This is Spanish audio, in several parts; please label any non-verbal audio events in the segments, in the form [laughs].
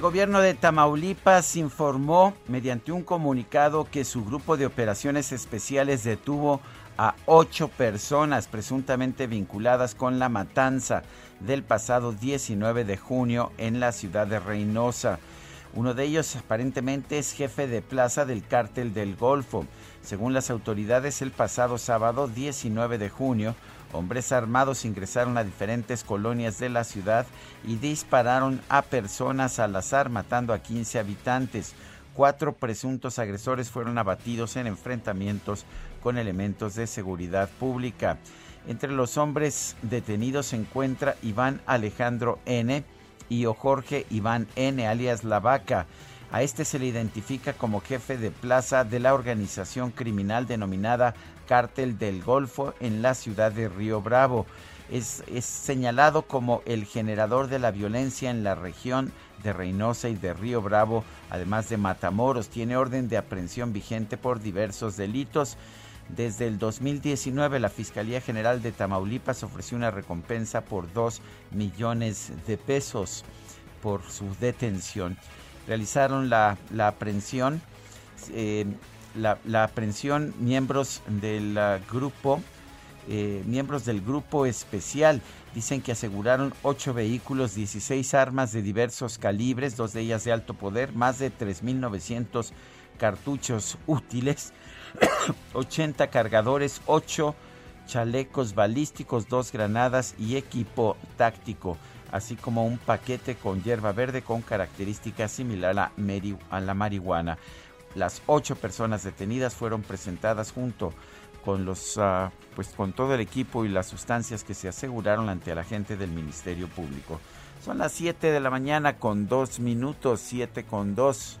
El gobierno de Tamaulipas informó mediante un comunicado que su grupo de operaciones especiales detuvo a ocho personas presuntamente vinculadas con la matanza del pasado 19 de junio en la ciudad de Reynosa. Uno de ellos aparentemente es jefe de plaza del cártel del Golfo. Según las autoridades, el pasado sábado 19 de junio, Hombres armados ingresaron a diferentes colonias de la ciudad y dispararon a personas al azar, matando a 15 habitantes. Cuatro presuntos agresores fueron abatidos en enfrentamientos con elementos de seguridad pública. Entre los hombres detenidos se encuentra Iván Alejandro N. y Jorge Iván N. alias La Vaca. A este se le identifica como jefe de plaza de la organización criminal denominada Cártel del Golfo en la ciudad de Río Bravo. Es, señalado como el generador de la violencia en la región de Reynosa y de Río Bravo, además de Matamoros. Tiene orden de aprehensión vigente por diversos delitos. Desde el 2019, la Fiscalía General de Tamaulipas ofreció una recompensa por 2 millones de pesos por su detención. Realizaron la, la aprehensión. Eh, la, la, aprehensión miembros del uh, grupo, eh, miembros del grupo especial. Dicen que aseguraron ocho vehículos, 16 armas de diversos calibres, dos de ellas de alto poder, más de 3.900 cartuchos útiles, [coughs] 80 cargadores, 8 chalecos balísticos, dos granadas y equipo táctico, así como un paquete con hierba verde con características similar a la marihuana. Las ocho personas detenidas fueron presentadas junto con los uh, pues con todo el equipo y las sustancias que se aseguraron ante la gente del Ministerio Público. Son las 7 de la mañana con dos minutos, 7 con dos.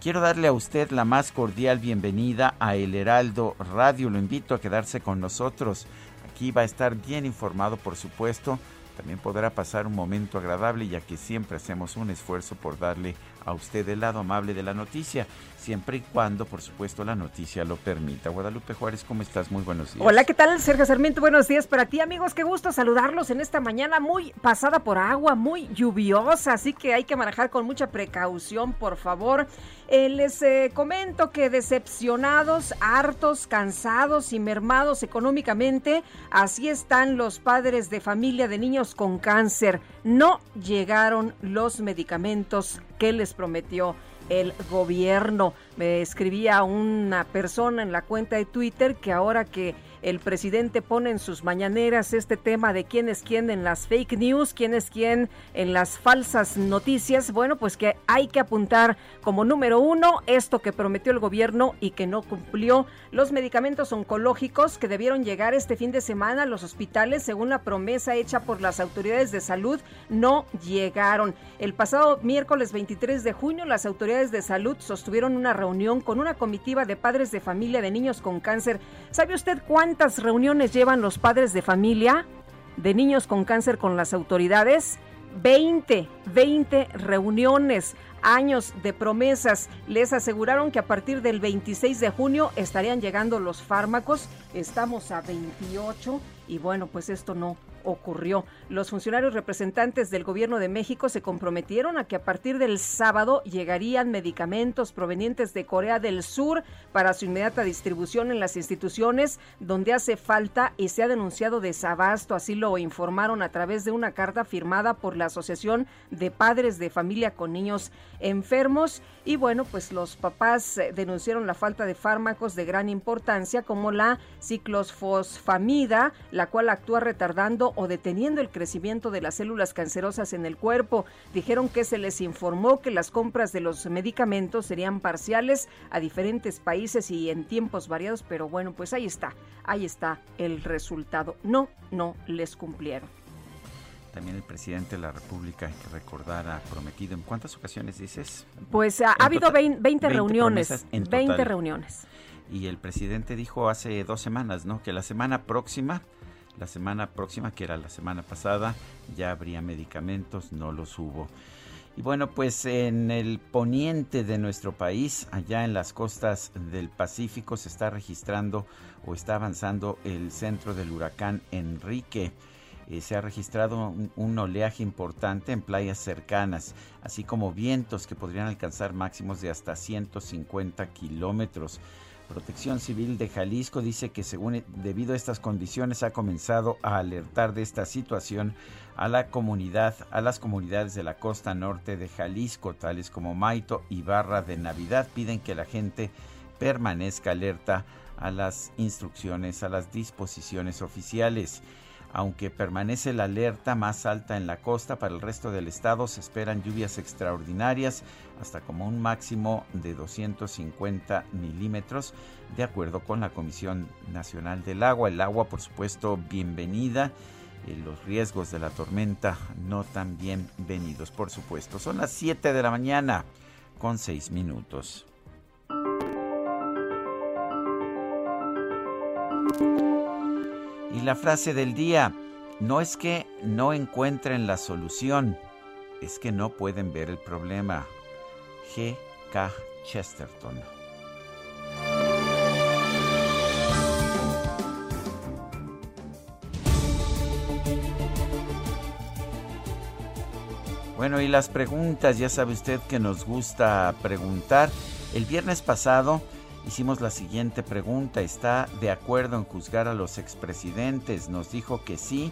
Quiero darle a usted la más cordial bienvenida a El Heraldo Radio. Lo invito a quedarse con nosotros. Aquí va a estar bien informado, por supuesto. También podrá pasar un momento agradable ya que siempre hacemos un esfuerzo por darle a usted el lado amable de la noticia, siempre y cuando, por supuesto, la noticia lo permita. Guadalupe Juárez, ¿cómo estás? Muy buenos días. Hola, ¿qué tal, Sergio Sarmiento? Buenos días para ti, amigos. Qué gusto saludarlos en esta mañana muy pasada por agua, muy lluviosa, así que hay que manejar con mucha precaución, por favor. Eh, les eh, comento que decepcionados, hartos, cansados y mermados económicamente, así están los padres de familia de niños con cáncer. No llegaron los medicamentos que les prometió el gobierno. Me escribía una persona en la cuenta de Twitter que ahora que el presidente pone en sus mañaneras este tema de quién es quién en las fake news, quién es quién en las falsas noticias. Bueno, pues que hay que apuntar como número uno esto que prometió el gobierno y que no cumplió. Los medicamentos oncológicos que debieron llegar este fin de semana a los hospitales, según la promesa hecha por las autoridades de salud, no llegaron. El pasado miércoles 23 de junio, las autoridades de salud sostuvieron una reunión con una comitiva de padres de familia de niños con cáncer. ¿Sabe usted cuántas reuniones llevan los padres de familia de niños con cáncer con las autoridades? 20, 20 reuniones, años de promesas. Les aseguraron que a partir del 26 de junio estarían llegando los fármacos. Estamos a 28 y bueno, pues esto no ocurrió. Los funcionarios representantes del gobierno de México se comprometieron a que a partir del sábado llegarían medicamentos provenientes de Corea del Sur para su inmediata distribución en las instituciones donde hace falta y se ha denunciado desabasto. Así lo informaron a través de una carta firmada por la Asociación de Padres de Familia con Niños Enfermos. Y bueno, pues los papás eh, denunciaron la falta de fármacos de gran importancia como la ciclosfosfamida, la cual actúa retardando o deteniendo el crecimiento de las células cancerosas en el cuerpo. Dijeron que se les informó que las compras de los medicamentos serían parciales a diferentes países y en tiempos variados, pero bueno, pues ahí está, ahí está el resultado. No, no les cumplieron. También el presidente de la República, hay que recordar, ha prometido, ¿en cuántas ocasiones dices? Pues ha, habido 20, reuniones, 20 reuniones. Y el presidente dijo hace dos semanas, ¿no? Que la semana próxima, la semana próxima, que era la semana pasada, ya habría medicamentos, no los hubo. Y bueno, pues en el poniente de nuestro país, allá en las costas del Pacífico, se está registrando o está avanzando el centro del huracán Enrique. Eh, se ha registrado un, oleaje importante en playas cercanas, así como vientos que podrían alcanzar máximos de hasta 150 kilómetros. Protección Civil de Jalisco dice que según debido a estas condiciones ha comenzado a alertar de esta situación a la comunidad, a las comunidades de la costa norte de Jalisco, tales como Maito y Barra de Navidad, piden que la gente permanezca alerta a las instrucciones, a las disposiciones oficiales. Aunque permanece la alerta más alta en la costa, para el resto del estado se esperan lluvias extraordinarias hasta como un máximo de 250 milímetros, de acuerdo con la Comisión Nacional del Agua. El agua, por supuesto, bienvenida. Eh, los riesgos de la tormenta no tan bienvenidos, por supuesto. Son las 7 de la mañana con 6 minutos. Y la frase del día, no es que no encuentren la solución, es que no pueden ver el problema. G. K. Chesterton. Bueno, y las preguntas, ya sabe usted que nos gusta preguntar. El viernes pasado hicimos la siguiente pregunta. ¿Está de acuerdo en juzgar a los expresidentes? Nos dijo que sí,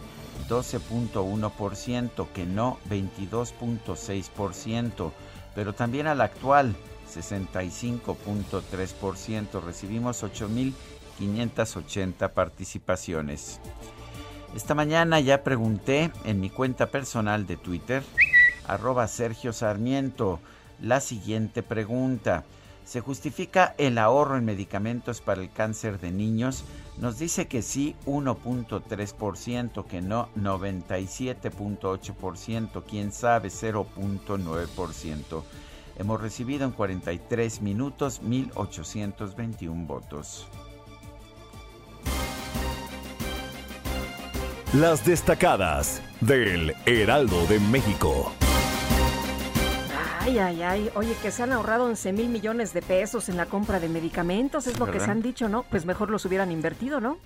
12.1%, que no, 22.6%, pero también al actual, 65.3%. Recibimos 8.580 participaciones. Esta mañana ya pregunté en mi cuenta personal de Twitter, arroba Sergio Sarmiento, la siguiente pregunta. ¿Se justifica el ahorro en medicamentos para el cáncer de niños? Nos dice que sí 1.3%, que no 97.8%, quién sabe 0.9%. Hemos recibido en 43 minutos 1.821 votos. Las destacadas del Heraldo de México. Ay, ay, ay. Oye, que se han ahorrado 11 mil millones de pesos en la compra de medicamentos, es lo que se han dicho, ¿no? Pues mejor los hubieran invertido, ¿no?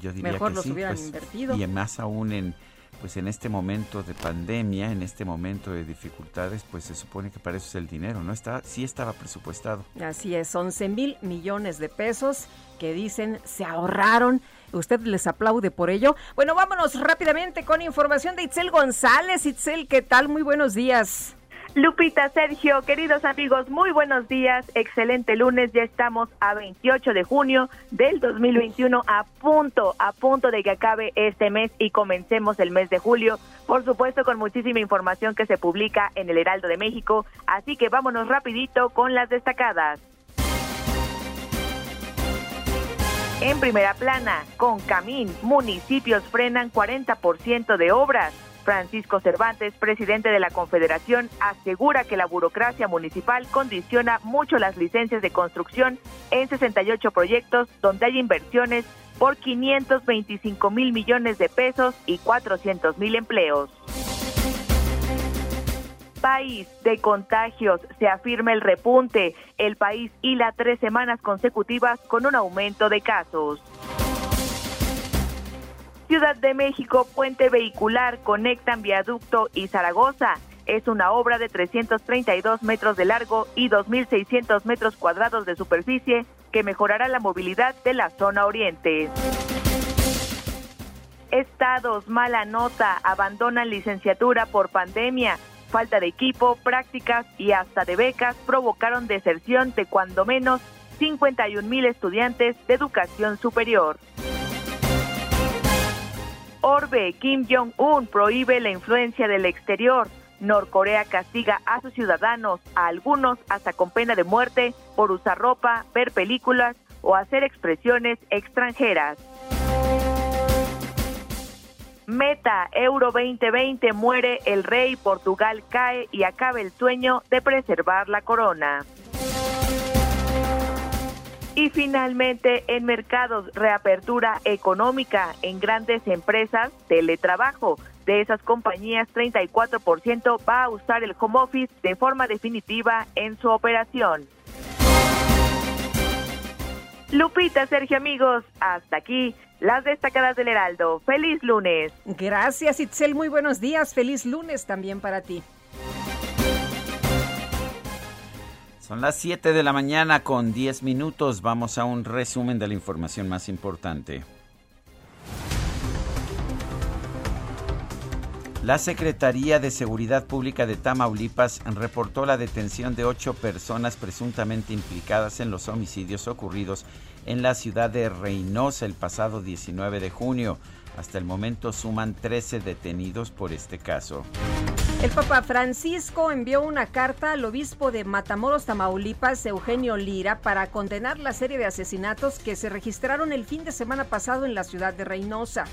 yo diría mejor que los sí, hubieran pues, invertido. Y más aún en pues en este momento de pandemia, en este momento de dificultades, pues se supone que para eso es el dinero, ¿no? Está, sí estaba presupuestado. Así es, 11 mil millones de pesos que dicen se ahorraron. ¿Usted les aplaude por ello? Bueno, vámonos rápidamente con información de Itzel González. Itzel, ¿qué tal? Muy buenos días. Lupita, Sergio, queridos amigos, muy buenos días. Excelente lunes, ya estamos a 28 de junio del 2021, a punto, a punto de que acabe este mes y comencemos el mes de julio. Por supuesto, con muchísima información que se publica en el Heraldo de México. Así que vámonos rapidito con las destacadas. En primera plana, con Camín, municipios frenan 40% de obras. Francisco Cervantes, presidente de la Confederación, asegura que la burocracia municipal condiciona mucho las licencias de construcción en 68 proyectos donde hay inversiones por 525 mil millones de pesos y 400 mil empleos. País de contagios, se afirma el repunte. El país hila tres semanas consecutivas con un aumento de casos. Ciudad de México, puente vehicular conectan viaducto y Zaragoza. Es una obra de 332 metros de largo y 2.600 metros cuadrados de superficie que mejorará la movilidad de la zona oriente. Estados, mala nota, abandonan licenciatura por pandemia. Falta de equipo, prácticas y hasta de becas provocaron deserción de cuando menos 51 mil estudiantes de educación superior. Orbe, Kim Jong-un prohíbe la influencia del exterior. Norcorea castiga a sus ciudadanos, a algunos hasta con pena de muerte, por usar ropa, ver películas o hacer expresiones extranjeras. Meta Euro 2020 muere el rey, Portugal cae y acaba el sueño de preservar la corona. Y finalmente, en mercados, reapertura económica en grandes empresas, teletrabajo. De esas compañías, 34% va a usar el home office de forma definitiva en su operación. Lupita, Sergio, amigos, hasta aquí las destacadas del Heraldo. Feliz lunes. Gracias, Itzel. Muy buenos días. Feliz lunes también para ti. Son las 7 de la mañana con 10 minutos. Vamos a un resumen de la información más importante. La Secretaría de Seguridad Pública de Tamaulipas reportó la detención de ocho personas presuntamente implicadas en los homicidios ocurridos en la ciudad de Reynosa el pasado 19 de junio. Hasta el momento suman 13 detenidos por este caso. El Papa Francisco envió una carta al obispo de Matamoros, Tamaulipas, Eugenio Lira, para condenar la serie de asesinatos que se registraron el fin de semana pasado en la ciudad de Reynosa.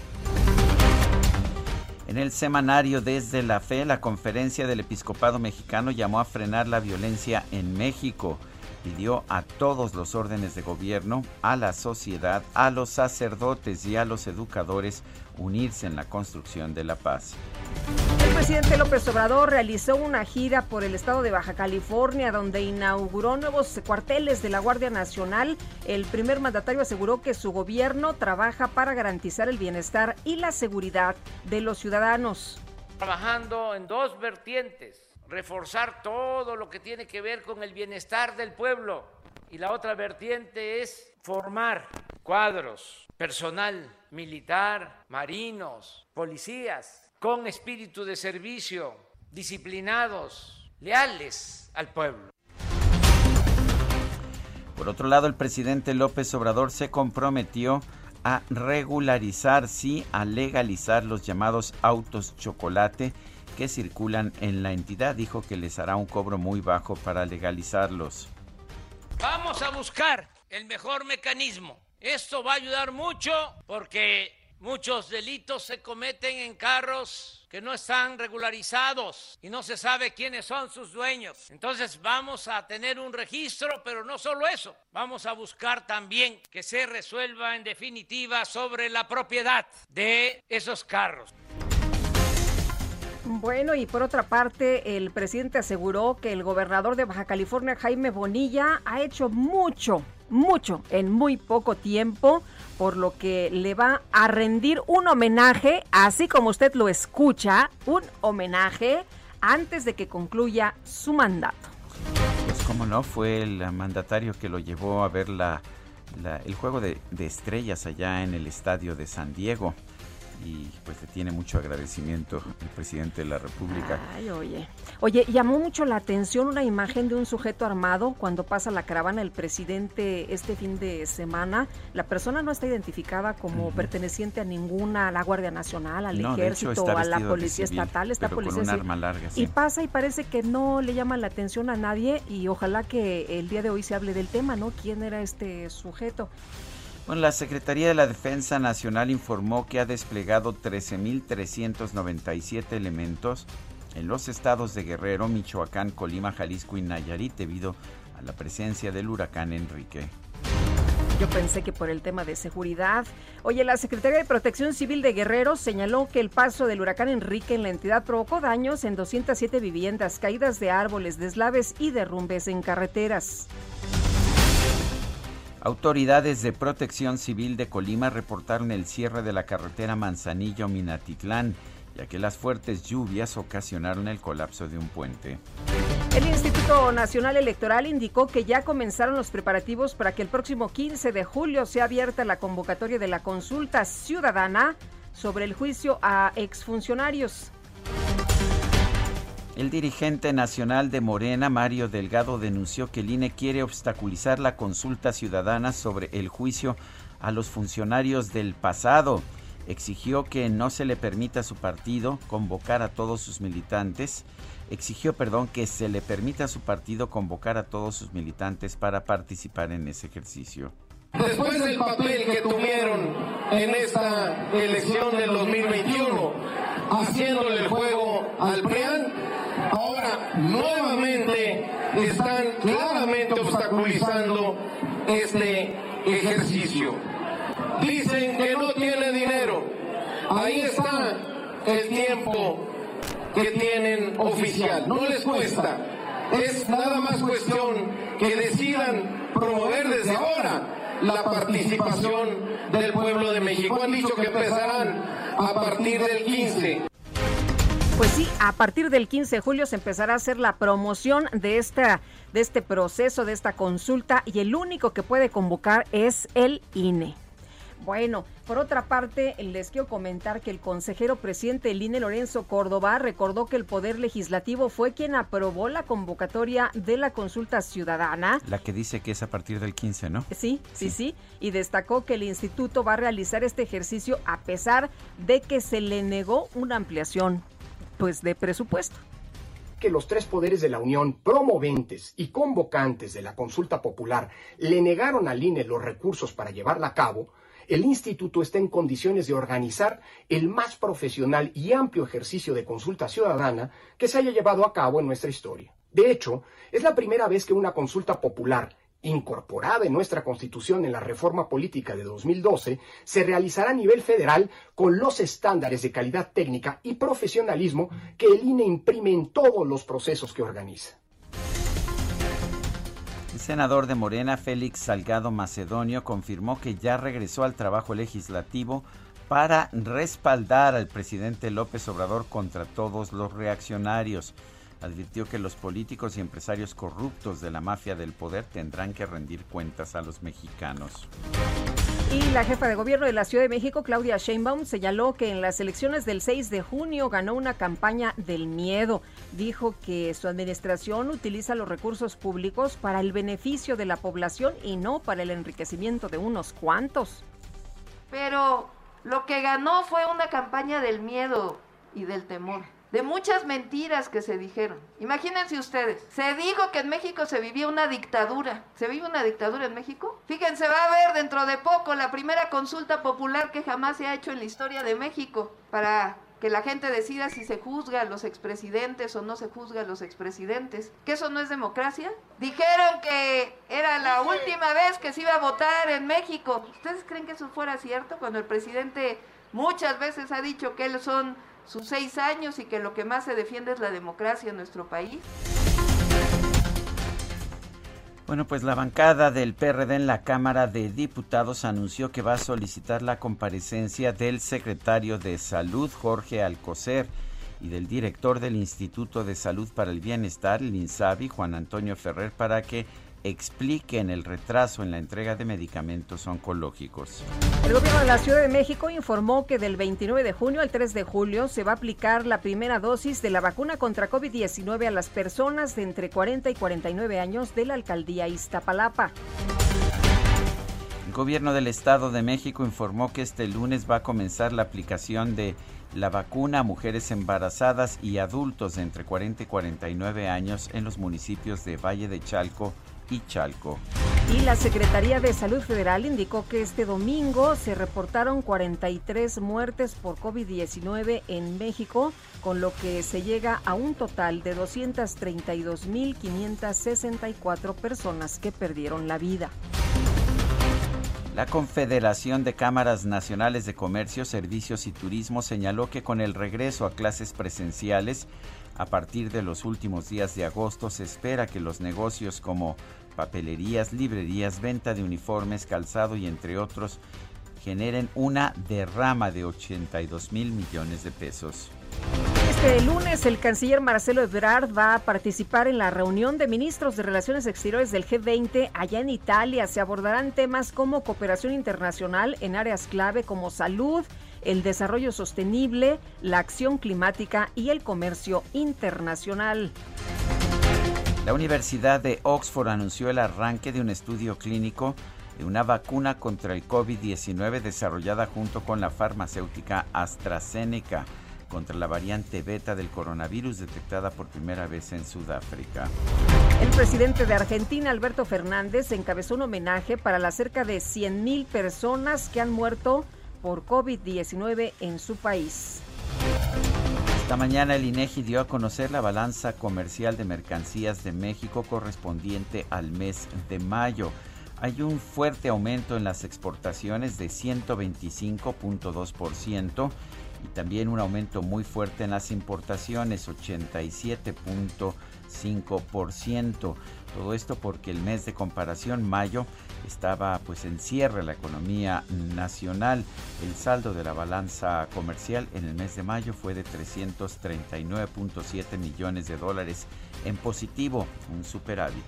En el semanario Desde la Fe, la conferencia del episcopado mexicano llamó a frenar la violencia en México pidió a todos los órdenes de gobierno, a la sociedad, a los sacerdotes y a los educadores unirse en la construcción de la paz. El presidente López Obrador realizó una gira por el estado de Baja California donde inauguró nuevos cuarteles de la Guardia Nacional. El primer mandatario aseguró que su gobierno trabaja para garantizar el bienestar y la seguridad de los ciudadanos. Trabajando en dos vertientes reforzar todo lo que tiene que ver con el bienestar del pueblo. Y la otra vertiente es formar cuadros, personal militar, marinos, policías, con espíritu de servicio, disciplinados, leales al pueblo. Por otro lado, el presidente López Obrador se comprometió a regularizar, sí, a legalizar los llamados autos chocolate que circulan en la entidad. Dijo que les hará un cobro muy bajo para legalizarlos. Vamos a buscar el mejor mecanismo. Esto va a ayudar mucho porque muchos delitos se cometen en carros que no están regularizados y no se sabe quiénes son sus dueños. Entonces vamos a tener un registro, pero no solo eso, vamos a buscar también que se resuelva en definitiva sobre la propiedad de esos carros. Bueno, y por otra parte, el presidente aseguró que el gobernador de Baja California, Jaime Bonilla, ha hecho mucho, mucho en muy poco tiempo, por lo que le va a rendir un homenaje, así como usted lo escucha, un homenaje antes de que concluya su mandato. Pues cómo no, fue el mandatario que lo llevó a ver la, el juego de estrellas allá en el estadio de San Diego y pues le tiene mucho agradecimiento el presidente de la República. Ay, oye. Oye, llamó mucho la atención una imagen de un sujeto armado cuando pasa la caravana del presidente este fin de semana. La persona no está identificada como perteneciente a ninguna, a la Guardia Nacional, al Ejército a la Policía Estatal, está policía. Con un arma larga, Y pasa y parece que no le llama la atención a nadie y ojalá que el día de hoy se hable del tema, ¿no? ¿Quién era este sujeto? Bueno, la Secretaría de la Defensa Nacional informó que ha desplegado 13.397 elementos en los estados de Guerrero, Michoacán, Colima, Jalisco y Nayarit debido a la presencia del huracán Enrique. Yo pensé que por el tema de seguridad. Oye, la Secretaría de Protección Civil de Guerrero señaló que el paso del huracán Enrique en la entidad provocó daños en 207 viviendas, caídas de árboles, deslaves y derrumbes en carreteras. Autoridades de Protección Civil de Colima reportaron el cierre de la carretera Manzanillo-Minatitlán, ya que las fuertes lluvias ocasionaron el colapso de un puente. El Instituto Nacional Electoral indicó que ya comenzaron los preparativos para que el próximo 15 de julio sea abierta la convocatoria de la consulta ciudadana sobre el juicio a exfuncionarios. El dirigente nacional de Morena, Mario Delgado, denunció que el INE quiere obstaculizar la consulta ciudadana sobre el juicio a los funcionarios del pasado. Exigió que no se le permita a su partido convocar a todos sus militantes. Exigió, perdón, que se le permita a su partido convocar a todos sus militantes para participar en ese ejercicio. Después del papel que tuvieron en esta elección del 2021, haciéndole el juego al PRIAN, nuevamente están claramente obstaculizando este ejercicio. Dicen que no tiene dinero. Ahí está el tiempo que tienen oficial. No les cuesta. Es nada más cuestión que decidan promover desde ahora la participación del pueblo de México. Han dicho que empezarán a partir del 15. Pues sí, a partir del 15 de julio se empezará a hacer la promoción de esta de este proceso, de esta consulta y el único que puede convocar es el INE. Bueno, por otra parte, les quiero comentar que el consejero presidente del INE, Lorenzo Córdoba, recordó que el Poder Legislativo fue quien aprobó la convocatoria de la consulta ciudadana. La que dice que es a partir del 15, ¿no? Sí, sí, sí, Y destacó que el instituto va a realizar este ejercicio a pesar de que se le negó una ampliación pues, de presupuesto que los tres poderes de la Unión, promoventes y convocantes de la consulta popular, le negaron al INE los recursos para llevarla a cabo, el instituto está en condiciones de organizar el más profesional y amplio ejercicio de consulta ciudadana que se haya llevado a cabo en nuestra historia. De hecho, es la primera vez que una consulta popular incorporada en nuestra Constitución en la reforma política de 2012, se realizará a nivel federal con los estándares de calidad técnica y profesionalismo que el INE imprime en todos los procesos que organiza senador de Morena, Félix Salgado Macedonio, confirmó que ya regresó al trabajo legislativo para respaldar al presidente López Obrador contra todos los reaccionarios. Advirtió que los políticos y empresarios corruptos de la mafia del poder tendrán que rendir cuentas a los mexicanos. Y la jefa de gobierno de la Ciudad de México, Claudia Sheinbaum, señaló que en las elecciones del 6 de junio ganó una campaña del miedo. Dijo que su administración utiliza los recursos públicos para el beneficio de la población y no para el enriquecimiento de unos cuantos. Pero lo que ganó fue una campaña del miedo y del temor de muchas mentiras que se dijeron. Imagínense ustedes, se dijo que en México se vivía una dictadura. ¿Se vive una dictadura en México? Fíjense, va a haber dentro de poco la primera consulta popular que jamás se ha hecho en la historia de México para que la gente decida si se juzga a los expresidentes o no se juzga a los expresidentes. ¿Que eso no es democracia? Dijeron que era la última vez que se iba a votar en México. ¿Ustedes creen que eso fuera cierto cuando el presidente muchas veces ha dicho que él son sus seis años y que lo que más se defiende es la democracia en nuestro país. Bueno, pues la bancada del PRD en la Cámara de Diputados anunció que va a solicitar la comparecencia del secretario de Salud, Jorge Alcocer, y del director del Instituto de Salud para el Bienestar, el INSABI, Juan Antonio Ferrer, para que expliquen el retraso en la entrega de medicamentos oncológicos. El gobierno de la Ciudad de México informó que del 29 de junio al 3 de julio se va a aplicar la primera dosis de la vacuna contra COVID-19 a las personas de entre 40 y 49 años de la alcaldía Iztapalapa. El gobierno del Estado de México informó que este lunes va a comenzar la aplicación de la vacuna a mujeres embarazadas y adultos de entre 40 y 49 años en los municipios de Valle de Chalco, y Chalco. Y la Secretaría de Salud Federal indicó que este domingo se reportaron 43 muertes por COVID-19 en México, con lo que se llega a un total de 232.564 personas que perdieron la vida. La Confederación de Cámaras Nacionales de Comercio, Servicios y Turismo señaló que con el regreso a clases presenciales, a partir de los últimos días de agosto se espera que los negocios como papelerías, librerías, venta de uniformes, calzado y entre otros generen una derrama de 82 mil millones de pesos. Este lunes el canciller Marcelo Ebrard va a participar en la reunión de ministros de Relaciones Exteriores del G20 allá en Italia. Se abordarán temas como cooperación internacional en áreas clave como salud, el desarrollo sostenible, la acción climática y el comercio internacional. La Universidad de Oxford anunció el arranque de un estudio clínico de una vacuna contra el COVID-19 desarrollada junto con la farmacéutica AstraZeneca contra la variante beta del coronavirus detectada por primera vez en Sudáfrica. El presidente de Argentina, Alberto Fernández, encabezó un homenaje para las cerca de 100.000 personas que han muerto por COVID-19 en su país. Esta mañana el INEGI dio a conocer la balanza comercial de mercancías de México correspondiente al mes de mayo. Hay un fuerte aumento en las exportaciones de 125.2% y también un aumento muy fuerte en las importaciones, 87.5%. Todo esto porque el mes de comparación, mayo, estaba pues en cierre la economía nacional. El saldo de la balanza comercial en el mes de mayo fue de 339.7 millones de dólares en positivo, un superávit.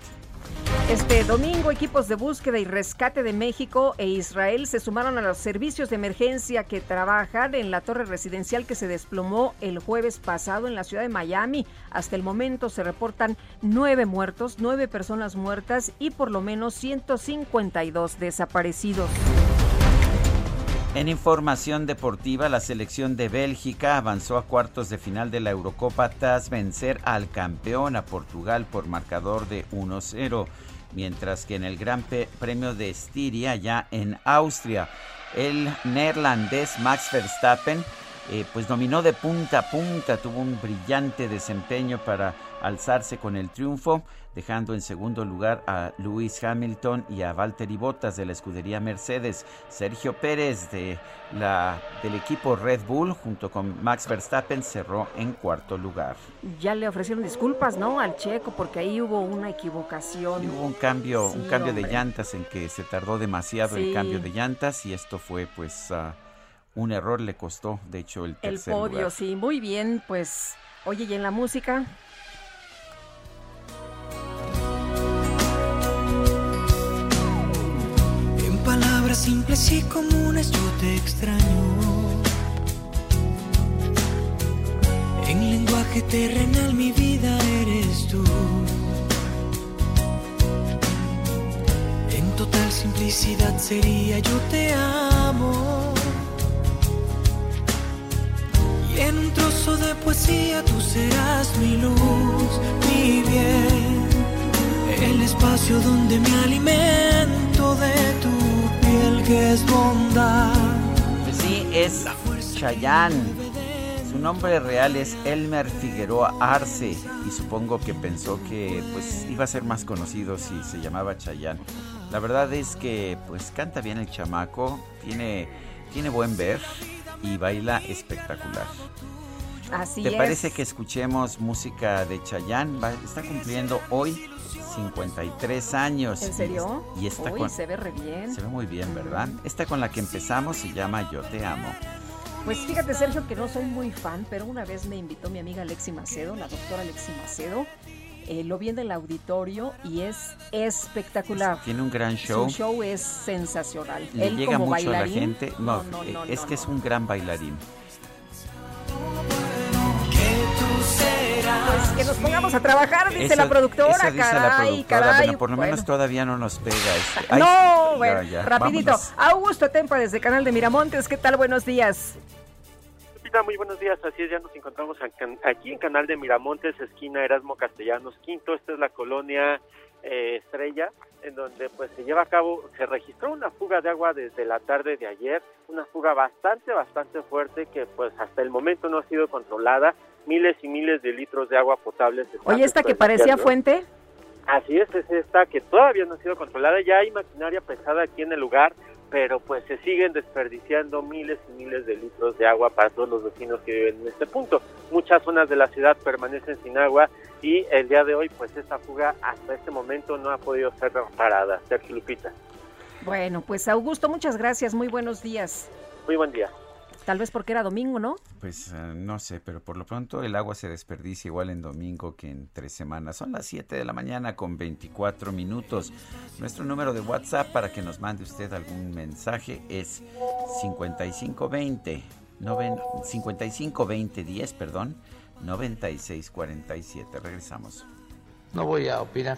Este domingo, equipos de búsqueda y rescate de México e Israel se sumaron a los servicios de emergencia que trabajan en la torre residencial que se desplomó el jueves pasado en la ciudad de Miami. Hasta el momento se reportan nueve muertos, nueve personas muertas y por lo menos 152 desaparecidos. En información deportiva, la selección de Bélgica avanzó a cuartos de final de la Eurocopa tras vencer al campeón a Portugal por marcador de 1-0, mientras que en el Gran Premio de Estiria, ya en Austria, el neerlandés Max Verstappen eh, pues dominó de punta a punta, tuvo un brillante desempeño para alzarse con el triunfo, dejando en segundo lugar a Lewis Hamilton y a Valtteri Bottas de la escudería Mercedes. Sergio Pérez de la, del equipo Red Bull junto con Max Verstappen cerró en cuarto lugar. Ya le ofrecieron disculpas, ¿no? Al checo porque ahí hubo una equivocación. hubo un cambio, un cambio de llantas en que se tardó demasiado el cambio de llantas y esto fue pues un error le costó, de hecho, el tercer El podio, sí, muy bien, pues, oye, ¿y en la música? Palabras simples y comunes yo te extraño. En lenguaje terrenal mi vida eres tú. En total simplicidad sería yo te amo en un trozo de poesía tú serás mi luz, mi bien. El espacio donde me alimento de tu piel que es bondad. Pues sí, es Chayán. Su nombre real es Elmer Figueroa Arce y supongo que pensó que pues iba a ser más conocido si se llamaba Chayán. La verdad es que pues canta bien el chamaco, tiene, tiene buen ver y baila espectacular. Así ¿Te es. parece que escuchemos música de Chayanne? está cumpliendo hoy 53 años. ¿En serio? Y, está Uy, con, se ve re bien. Se ve muy bien, ¿verdad? Esta con la que empezamos se llama Yo te amo. Pues fíjate, Sergio, que no soy muy fan, pero una vez me invitó mi amiga Alexi Macedo, la doctora Alexi Macedo. Eh, lo vi en el auditorio y es espectacular. Tiene un gran show. Su show es sensacional. Le Él llega como mucho bailarín, a la gente. No, no, eh, no, es no, que es un gran bailarín. Pues que nos pongamos a trabajar, dice Eso- la productora, eso dice caray, la productora. caray. Bueno, por lo menos Bueno. todavía no nos pega. este. Ay, no, ya, bueno, ya, rapidito. vámonos. Augusto Tempa desde Canal de Miramontes, ¿qué tal? Buenos días. Lupita, muy buenos días. Así es, ya nos encontramos aquí en Canal de Miramontes, esquina Erasmo Castellanos Quinto. Esta es la colonia eh, Estrella, en donde pues se lleva a cabo, se registró una fuga de agua desde la tarde de ayer, una fuga bastante, bastante fuerte que pues hasta el momento no ha sido controlada. Miles y miles de litros de agua potable se Oye, esta que parecía fuente. Así es, es esta que todavía no ha sido controlada. Ya hay maquinaria pesada aquí en el lugar, pero pues se siguen desperdiciando miles y miles de litros de agua para todos los vecinos que viven en este punto. Muchas zonas de la ciudad permanecen sin agua y el día de hoy pues esta fuga hasta este momento no ha podido ser reparada. Sergio Lupita. Bueno, pues Augusto, muchas gracias, muy buenos días. Muy buen día. Tal vez porque era domingo, ¿no? Pues eh, no sé, pero por lo pronto el agua se desperdicia igual en domingo que en tres semanas. Son las 7 de la mañana con 24 minutos. Nuestro número de WhatsApp para que nos mande usted algún mensaje es 5520 5520 10, perdón, 9647. Regresamos. No voy a opinar.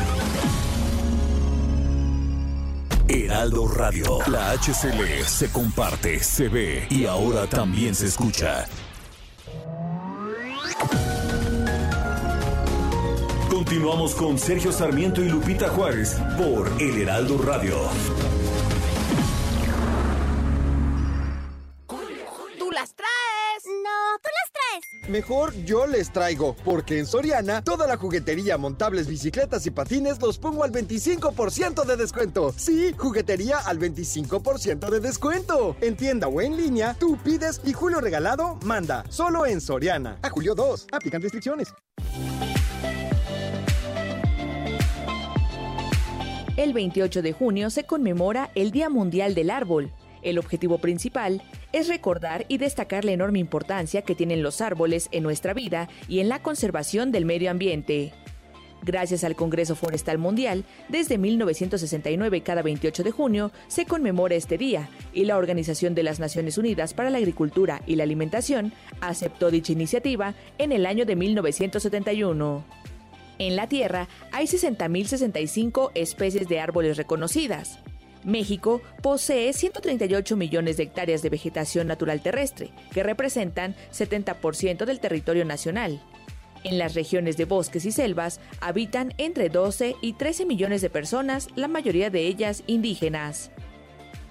Heraldo Radio, la HCL se comparte, se ve y ahora también se escucha. Continuamos con Sergio Sarmiento y Lupita Juárez por El Heraldo Radio. ¡Tú las traes! No, tú las Mejor yo les traigo, porque en Soriana toda la juguetería, montables, bicicletas y patines los pongo al 25% de descuento. Sí, juguetería al 25% de descuento. En tienda o en línea, tú pides y Julio Regalado manda. Solo en Soriana. A Julio 2. Aplican restricciones. El 28 de junio se conmemora el Día Mundial del Árbol. El objetivo principal es recordar y destacar la enorme importancia que tienen los árboles en nuestra vida y en la conservación del medio ambiente. Gracias al Congreso Forestal Mundial, desde 1969 cada 28 de junio se conmemora este día y la Organización de las Naciones Unidas para la Agricultura y la Alimentación aceptó dicha iniciativa en el año de 1971. En la Tierra hay 60.065 especies de árboles reconocidas. México posee 138 millones de hectáreas de vegetación natural terrestre, que representan 70% del territorio nacional. En las regiones de bosques y selvas habitan entre 12 y 13 millones de personas, la mayoría de ellas indígenas.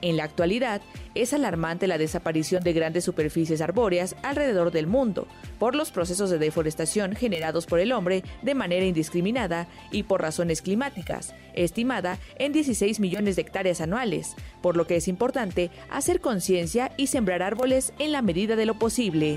En la actualidad, es alarmante la desaparición de grandes superficies arbóreas alrededor del mundo por los procesos de deforestación generados por el hombre de manera indiscriminada y por razones climáticas, estimada en 16 millones de hectáreas anuales, por lo que es importante hacer conciencia y sembrar árboles en la medida de lo posible.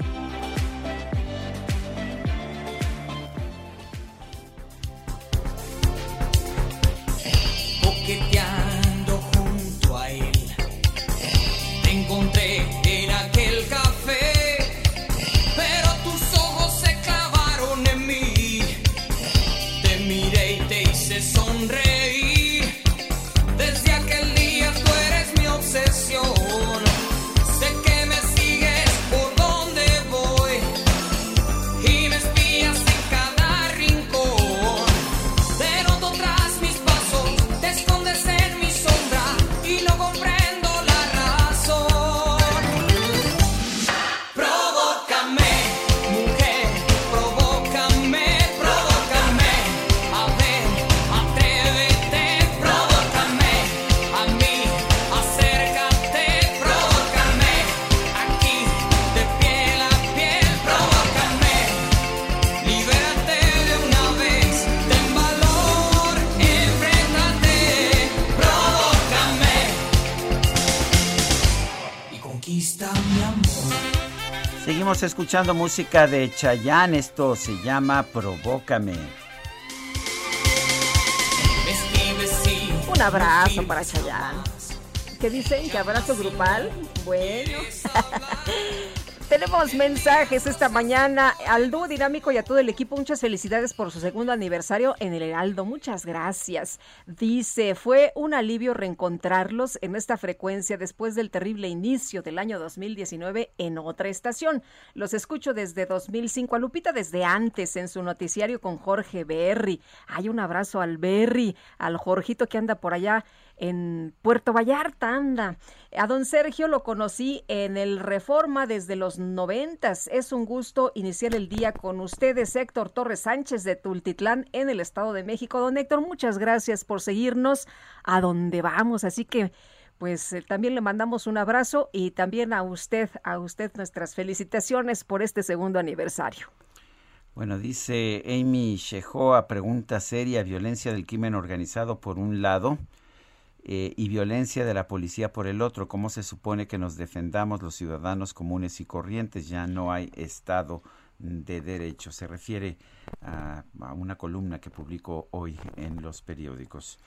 Escuchando música de Chayanne. Esto se llama Provócame. Un abrazo para Chayanne. ¿Qué dicen? ¿Que abrazo grupal? Bueno. [laughs] Tenemos mensajes esta mañana al dúo dinámico y a todo el equipo. Muchas felicidades por su segundo aniversario en el Heraldo. Muchas gracias. Dice, fue un alivio reencontrarlos en esta frecuencia después del terrible inicio del año 2019 en otra estación. Los escucho desde 2005 a Lupita desde antes en su noticiario con Jorge Berry. Hay un abrazo al Berry, al Jorgito que anda por allá en Puerto Vallarta, anda. A don Sergio lo conocí en el Reforma desde los noventas. Es un gusto iniciar el día con ustedes, Héctor Torres Sánchez de Tultitlán, en el Estado de México. Don Héctor, muchas gracias por seguirnos a donde vamos. Así que pues eh, también le mandamos un abrazo y también a usted, a usted nuestras felicitaciones por este segundo aniversario. Bueno, dice Amy Shehoa, pregunta seria, violencia del crimen organizado por un lado, eh, y violencia de la policía por el otro. ¿Cómo se supone que nos defendamos los ciudadanos comunes y corrientes? Ya no hay Estado de Derecho. Se refiere a, a una columna que publicó hoy en los periódicos.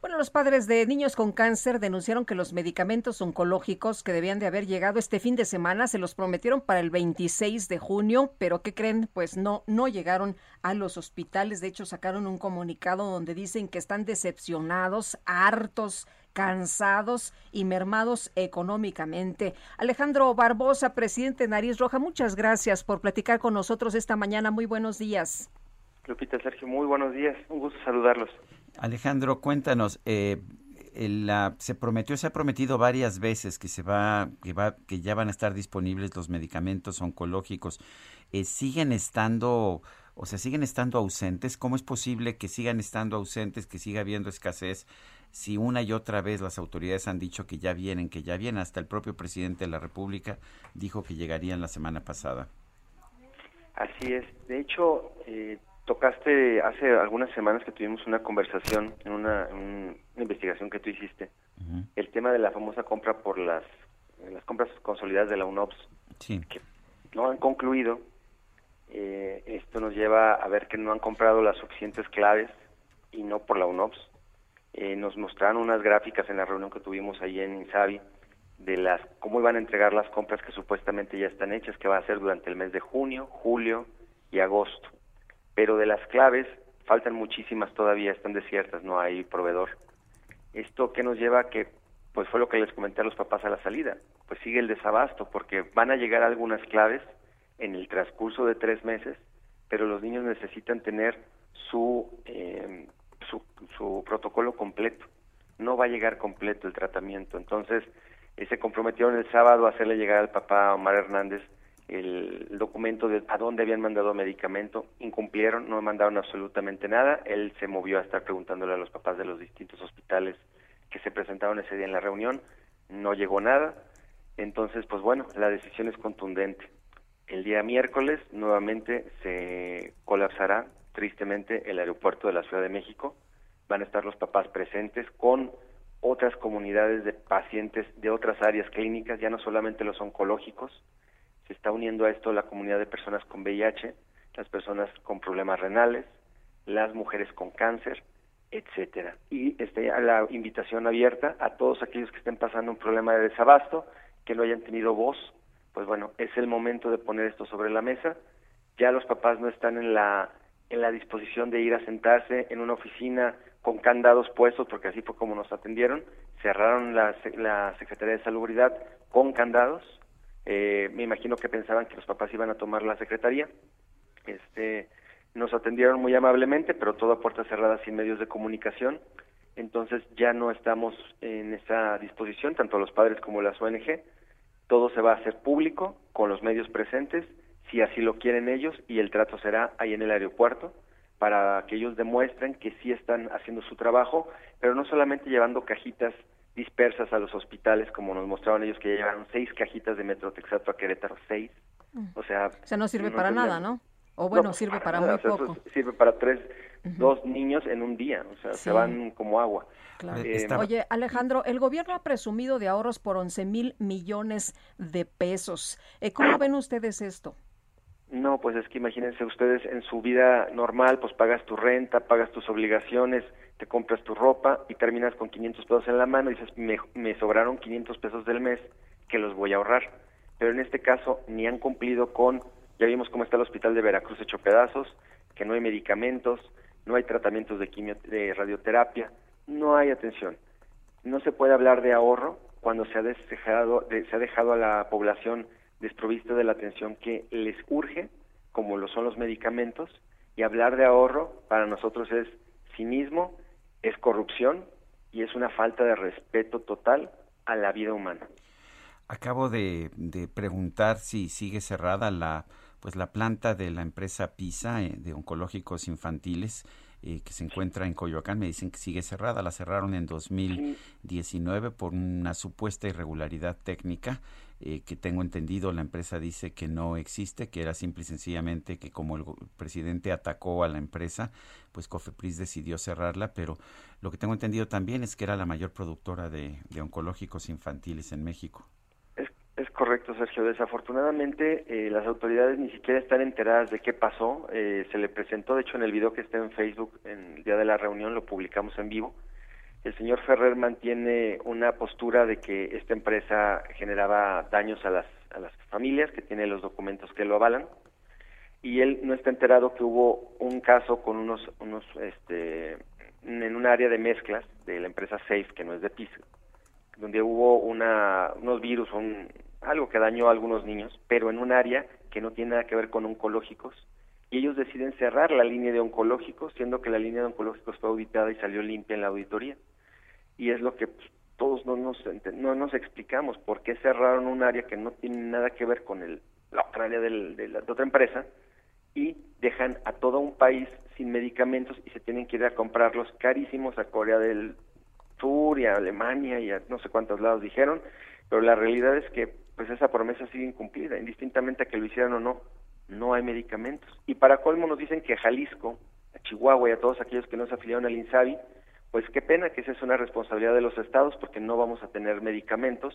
Bueno, los padres de niños con cáncer denunciaron que los medicamentos oncológicos que debían de haber llegado este fin de semana se los prometieron para el 26 de junio, pero ¿qué creen? Pues no, no llegaron a los hospitales. De hecho, sacaron un comunicado donde dicen que están decepcionados, hartos, cansados y mermados económicamente. Alejandro Barbosa, presidente de Nariz Roja, muchas gracias por platicar con nosotros esta mañana. Muy buenos días. Lupita, Sergio, muy buenos días. Un gusto saludarlos. Alejandro, cuéntanos, eh, la, se prometió, se ha prometido varias veces que se va, que va, que ya van a estar disponibles los medicamentos oncológicos. Eh, siguen estando, o sea, siguen estando ausentes. ¿Cómo es posible que sigan estando ausentes, que siga habiendo escasez? Si una y otra vez las autoridades han dicho que ya vienen, que ya vienen, hasta el propio presidente de la República dijo que llegarían la semana pasada. Así es. De hecho, eh, tocaste hace algunas semanas que tuvimos una conversación en una, investigación que tú hiciste, el tema de la famosa compra por las, las compras consolidadas de la UNOPS, que no han concluido. Eh, esto nos lleva a ver que no han comprado las suficientes claves y no por la UNOPS. Eh, nos mostraron unas gráficas en la reunión que tuvimos ahí en Insabi de las cómo iban a entregar las compras que supuestamente ya están hechas, que va a ser durante el mes de junio, julio y agosto pero de las claves faltan muchísimas todavía, están desiertas, no hay proveedor. Esto que nos lleva a que, pues fue lo que les comenté a los papás a la salida, pues sigue el desabasto, porque van a llegar algunas claves en el transcurso de tres meses, pero los niños necesitan tener su, eh, su, su protocolo completo. No va a llegar completo el tratamiento. Entonces, eh, se comprometieron el sábado a hacerle llegar al papá Omar Hernández el documento de a dónde habían mandado medicamento, incumplieron, no mandaron absolutamente nada, él se movió a estar preguntándole a los papás de los distintos hospitales que se presentaron ese día en la reunión, no llegó nada, entonces pues bueno, la decisión es contundente. El día miércoles nuevamente se colapsará tristemente el aeropuerto de la Ciudad de México, van a estar los papás presentes con otras comunidades de pacientes de otras áreas clínicas, ya no solamente los oncológicos, está uniendo a esto la comunidad de personas con VIH, las personas con problemas renales, las mujeres con cáncer, etcétera. Y está la invitación abierta a todos aquellos que estén pasando un problema de desabasto, que no hayan tenido voz, pues bueno, es el momento de poner esto sobre la mesa. Ya los papás no están en la en la disposición de ir a sentarse en una oficina con candados puestos, porque así fue como nos atendieron. Cerraron la, la Secretaría de Salubridad con candados eh, me imagino que pensaban que los papás iban a tomar la secretaría. Este, nos atendieron muy amablemente, pero todo a puertas cerradas sin medios de comunicación. Entonces ya no estamos en esa disposición, tanto los padres como las ONG. Todo se va a hacer público con los medios presentes, si así lo quieren ellos, y el trato será ahí en el aeropuerto para que ellos demuestren que sí están haciendo su trabajo, pero no solamente llevando cajitas dispersas a los hospitales, como nos mostraban ellos que llevaron seis cajitas de Metrotexato a Querétaro, seis. O sea, o sea no sirve para nada, ¿no? O bueno, sirve para, muy poco. Sirve para tres, dos niños en un día, o sea, se van como agua. Eh, Oye, Alejandro, el gobierno ha presumido de ahorros por 11 mil millones de pesos. Eh, ¿Cómo ven ustedes esto? No, pues es que imagínense ustedes en su vida normal, pues pagas tu renta, pagas tus obligaciones, te compras tu ropa y terminas con 500 pesos en la mano y dices, me, me sobraron 500 pesos del mes que los voy a ahorrar. pero en este caso ni han cumplido con, ya vimos cómo está el hospital de Veracruz hecho pedazos, que no hay medicamentos, no hay tratamientos de, quimio, de radioterapia, no hay atención. No se puede hablar de ahorro cuando se ha dejado, se ha dejado a la población desprovista de la atención que les urge, como lo son los medicamentos, y hablar de ahorro para nosotros es cinismo, es corrupción y es una falta de respeto total a la vida humana. Acabo de, de preguntar si sigue cerrada la pues la planta de la empresa PISA eh, de oncológicos infantiles eh, que se encuentra en Coyoacán, me dicen que sigue cerrada, la cerraron en 2019 por una supuesta irregularidad técnica eh, que tengo entendido la empresa dice que no existe, que era simple y sencillamente que como el presidente atacó a la empresa, pues Cofepris decidió cerrarla, pero lo que tengo entendido también es que era la mayor productora de, oncológicos infantiles en México. Es, correcto, Sergio. Desafortunadamente, eh, las autoridades ni siquiera están enteradas de qué pasó. Eh, se le presentó, de hecho, en el video que está en Facebook, en el día de la reunión, lo publicamos en vivo el señor Ferrer mantiene una postura de que esta empresa generaba daños a las, a las familias, que tiene los documentos que lo avalan, y él no está enterado que hubo un caso con unos, unos este, en un área de mezclas de la empresa Safe, que no es de PISA, donde hubo una, unos virus, un, algo que dañó a algunos niños, pero en un área que no tiene nada que ver con oncológicos, y ellos deciden cerrar la línea de oncológicos, siendo que la línea de oncológicos fue auditada y salió limpia en la auditoría. Y es lo que pues, todos no nos, no nos explicamos, por qué cerraron un área que no tiene nada que ver con el, la otra área de, la, otra empresa y dejan a todo un país sin medicamentos y se tienen que ir a comprarlos carísimos a Corea del Sur y a Alemania y a no sé cuántos lados dijeron, pero la realidad es que pues esa promesa sigue incumplida, indistintamente a que lo hicieran o no, no hay medicamentos. Y para colmo nos dicen que Jalisco, a Chihuahua y a todos aquellos que no se afiliaron al INSABI, pues qué pena que esa es una responsabilidad de los estados porque no vamos a tener medicamentos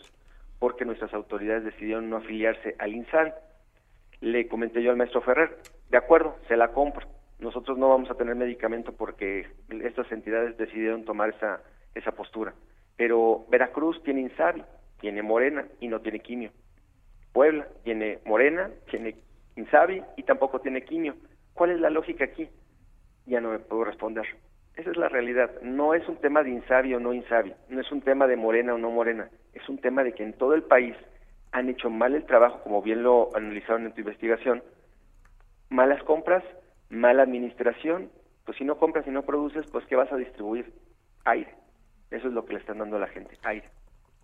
porque nuestras autoridades decidieron no afiliarse al INSAN. Le comenté yo al maestro Ferrer, de acuerdo, se la compro. Nosotros no vamos a tener medicamento porque estas entidades decidieron tomar esa, esa postura. Pero Veracruz tiene INSABI, tiene Morena y no tiene quimio. Puebla tiene Morena, tiene INSABI y tampoco tiene quimio. ¿Cuál es la lógica aquí? Ya no me puedo responder. Esa es la realidad. No es un tema de insabio o no insabio, no es un tema de morena o no morena, es un tema de que en todo el país han hecho mal el trabajo, como bien lo analizaron en tu investigación, malas compras, mala administración, pues si no compras y no produces, pues ¿qué vas a distribuir? Aire. Eso es lo que le están dando a la gente, aire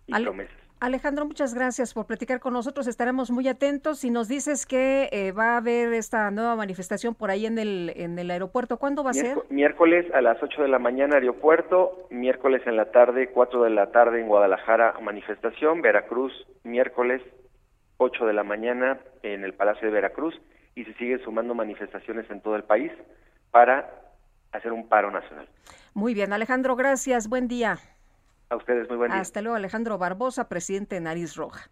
y promesas. Alejandro, muchas gracias por platicar con nosotros. Estaremos muy atentos. Y nos dices que eh, va a haber esta nueva manifestación por ahí en el, en el aeropuerto, ¿cuándo va a ser? Miércoles a las 8 de la mañana aeropuerto, miércoles en la tarde, 4 de la tarde en Guadalajara manifestación, Veracruz, miércoles 8 de la mañana en el Palacio de Veracruz y se siguen sumando manifestaciones en todo el país para hacer un paro nacional. Muy bien, Alejandro, gracias. Buen día. A ustedes, muy buen día. Hasta luego, Alejandro Barbosa, presidente de Nariz Roja.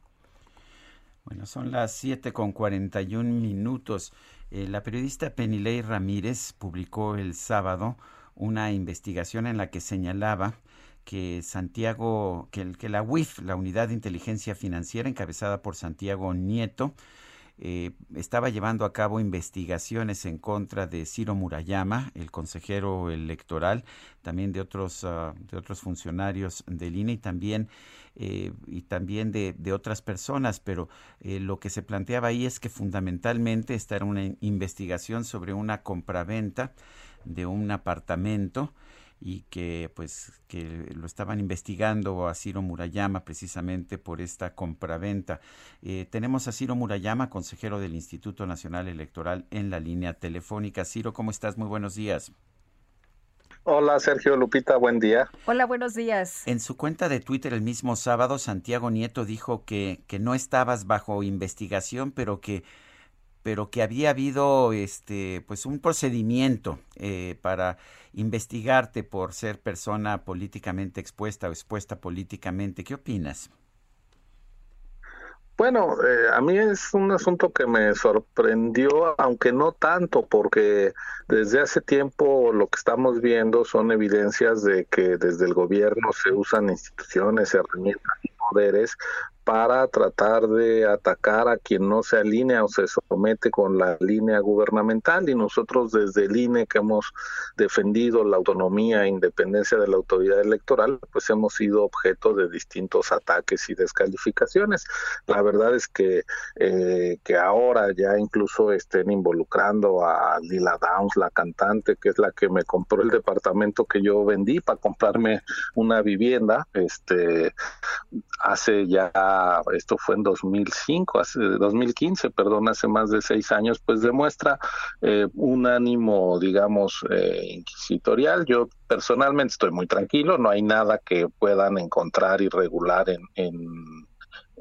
Bueno, son las 7 con 41 minutos. Eh, la periodista Penilei Ramírez publicó el sábado una investigación en la que señalaba que Santiago, que, que la UIF, la Unidad de Inteligencia Financiera, encabezada por Santiago Nieto, eh, estaba llevando a cabo investigaciones en contra de Ciro Murayama, el consejero electoral, también de otros, ah, de otros funcionarios del INE y también, eh, y también de, de, otras personas, pero eh, lo que se planteaba ahí es que fundamentalmente esta era una investigación sobre una compraventa de un apartamento y que pues que lo estaban investigando a Ciro Murayama precisamente por esta compraventa. Eh, tenemos a Ciro Murayama, consejero del Instituto Nacional Electoral, en la línea telefónica. Ciro, ¿cómo estás? Muy buenos días. Hola Sergio Lupita, buen día. Hola, buenos días. En su cuenta de Twitter el mismo sábado, Santiago Nieto dijo que, que no estabas bajo investigación, pero que pero que había habido este pues un procedimiento eh, para investigarte por ser persona políticamente expuesta o expuesta políticamente. ¿Qué opinas? Bueno, eh, a mí es un asunto que me sorprendió, aunque no tanto, porque desde hace tiempo lo que estamos viendo son evidencias de que desde el gobierno se usan instituciones, herramientas y poderes para tratar de atacar a quien no se alinea o se somete con la línea gubernamental y nosotros desde el INE que hemos defendido la autonomía e independencia de la autoridad electoral, pues hemos sido objeto de distintos ataques y descalificaciones. La verdad es que, eh, que ahora ya incluso estén involucrando a Lila Downs, la cantante, que es la que me compró el departamento que yo vendí para comprarme una vivienda, este, hace ya esto fue en 2005, hace 2015, perdón, hace más de seis años, pues demuestra eh, un ánimo, digamos, eh, inquisitorial. Yo personalmente estoy muy tranquilo, no hay nada que puedan encontrar irregular en,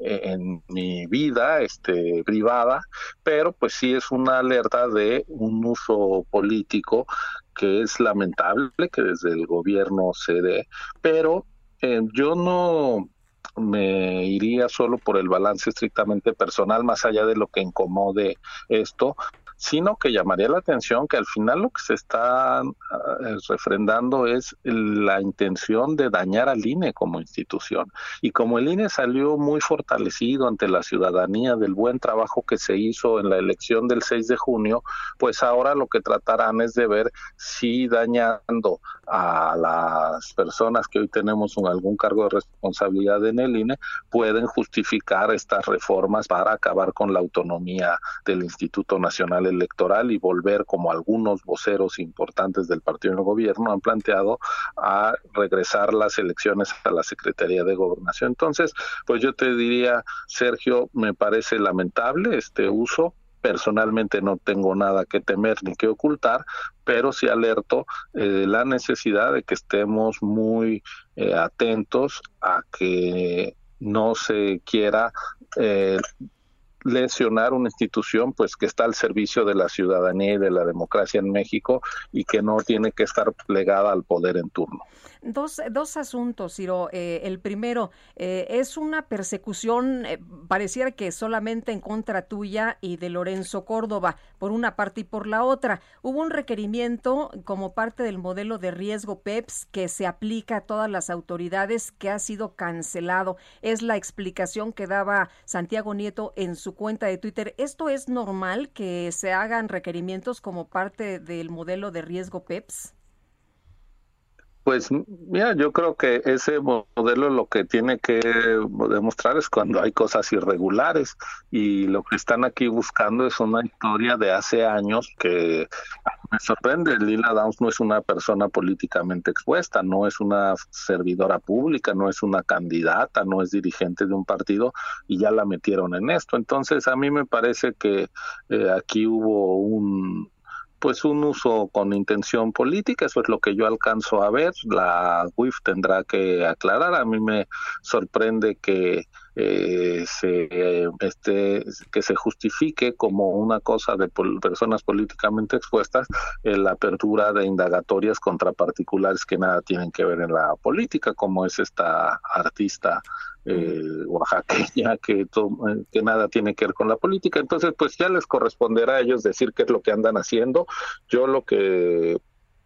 en mi vida este privada pero pues sí es una alerta de un uso político que es lamentable que desde el gobierno se dé pero eh, yo no me iría solo por el balance estrictamente personal, más allá de lo que incomode esto, sino que llamaría la atención que al final lo que se está eh, refrendando es la intención de dañar al INE como institución. Y como el INE salió muy fortalecido ante la ciudadanía del buen trabajo que se hizo en la elección del 6 de junio, pues ahora lo que tratarán es de ver si dañando a las personas que hoy tenemos un, algún cargo de responsabilidad en el INE pueden justificar estas reformas para acabar con la autonomía del Instituto Nacional electoral y volver, como algunos voceros importantes del partido en gobierno han planteado, a regresar las elecciones a la Secretaría de Gobernación. Entonces, pues yo te diría, Sergio, me parece lamentable este uso, personalmente no tengo nada que temer ni que ocultar, pero sí alerto eh, la necesidad de que estemos muy eh, atentos a que no se quiera eh, lesionar una institución pues que está al servicio de la ciudadanía y de la democracia en México y que no tiene que estar plegada al poder en turno. Dos, dos asuntos, Ciro. Eh, el primero, eh, es una persecución, eh, pareciera que solamente en contra tuya y de Lorenzo Córdoba, por una parte y por la otra. Hubo un requerimiento como parte del modelo de riesgo PEPS que se aplica a todas las autoridades que ha sido cancelado. Es la explicación que daba Santiago Nieto en su cuenta de Twitter. ¿Esto es normal que se hagan requerimientos como parte del modelo de riesgo PEPS? Pues mira, yo creo que ese modelo lo que tiene que demostrar es cuando hay cosas irregulares y lo que están aquí buscando es una historia de hace años que me sorprende. Lila Downs no es una persona políticamente expuesta, no es una servidora pública, no es una candidata, no es dirigente de un partido y ya la metieron en esto. Entonces a mí me parece que eh, aquí hubo un pues un uso con intención política, eso es lo que yo alcanzo a ver, la UIF tendrá que aclarar, a mí me sorprende que eh, se este que se justifique como una cosa de personas políticamente expuestas la apertura de indagatorias contra particulares que nada tienen que ver en la política como es esta artista eh, oaxaqueña [laughs] que, que nada tiene que ver con la política. Entonces pues ya les corresponderá a ellos decir qué es lo que andan haciendo. Yo lo que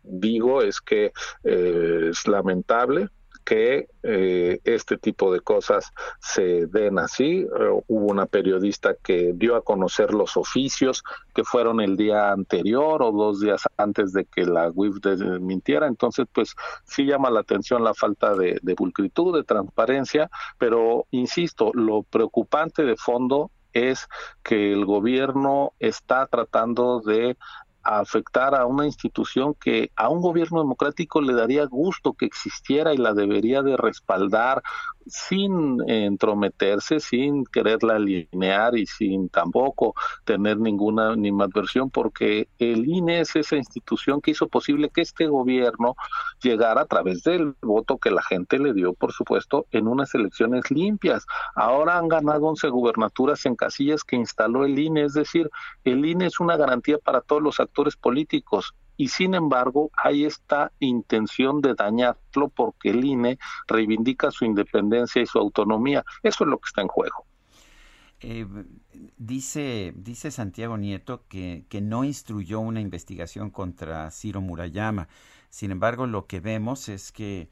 digo es que eh, es lamentable que eh, este tipo de cosas se den así. Eh, hubo una periodista que dio a conocer los oficios que fueron el día anterior o dos días antes de que la WIF mintiera. Entonces, pues sí llama la atención la falta de, de pulcritud, de transparencia, pero insisto, lo preocupante de fondo es que el gobierno está tratando de afectar a una institución que a un gobierno democrático le daría gusto que existiera y la debería de respaldar sin entrometerse, sin quererla alinear y sin tampoco tener ninguna animadversión, porque el INE es esa institución que hizo posible que este gobierno llegara a través del voto que la gente le dio, por supuesto, en unas elecciones limpias. Ahora han ganado 11 gubernaturas en casillas que instaló el INE, es decir, el INE es una garantía para todos los actores políticos y sin embargo hay esta intención de dañarlo porque el INE reivindica su independencia y su autonomía. Eso es lo que está en juego. Eh, dice, dice Santiago Nieto que, que no instruyó una investigación contra Ciro Murayama. Sin embargo, lo que vemos es que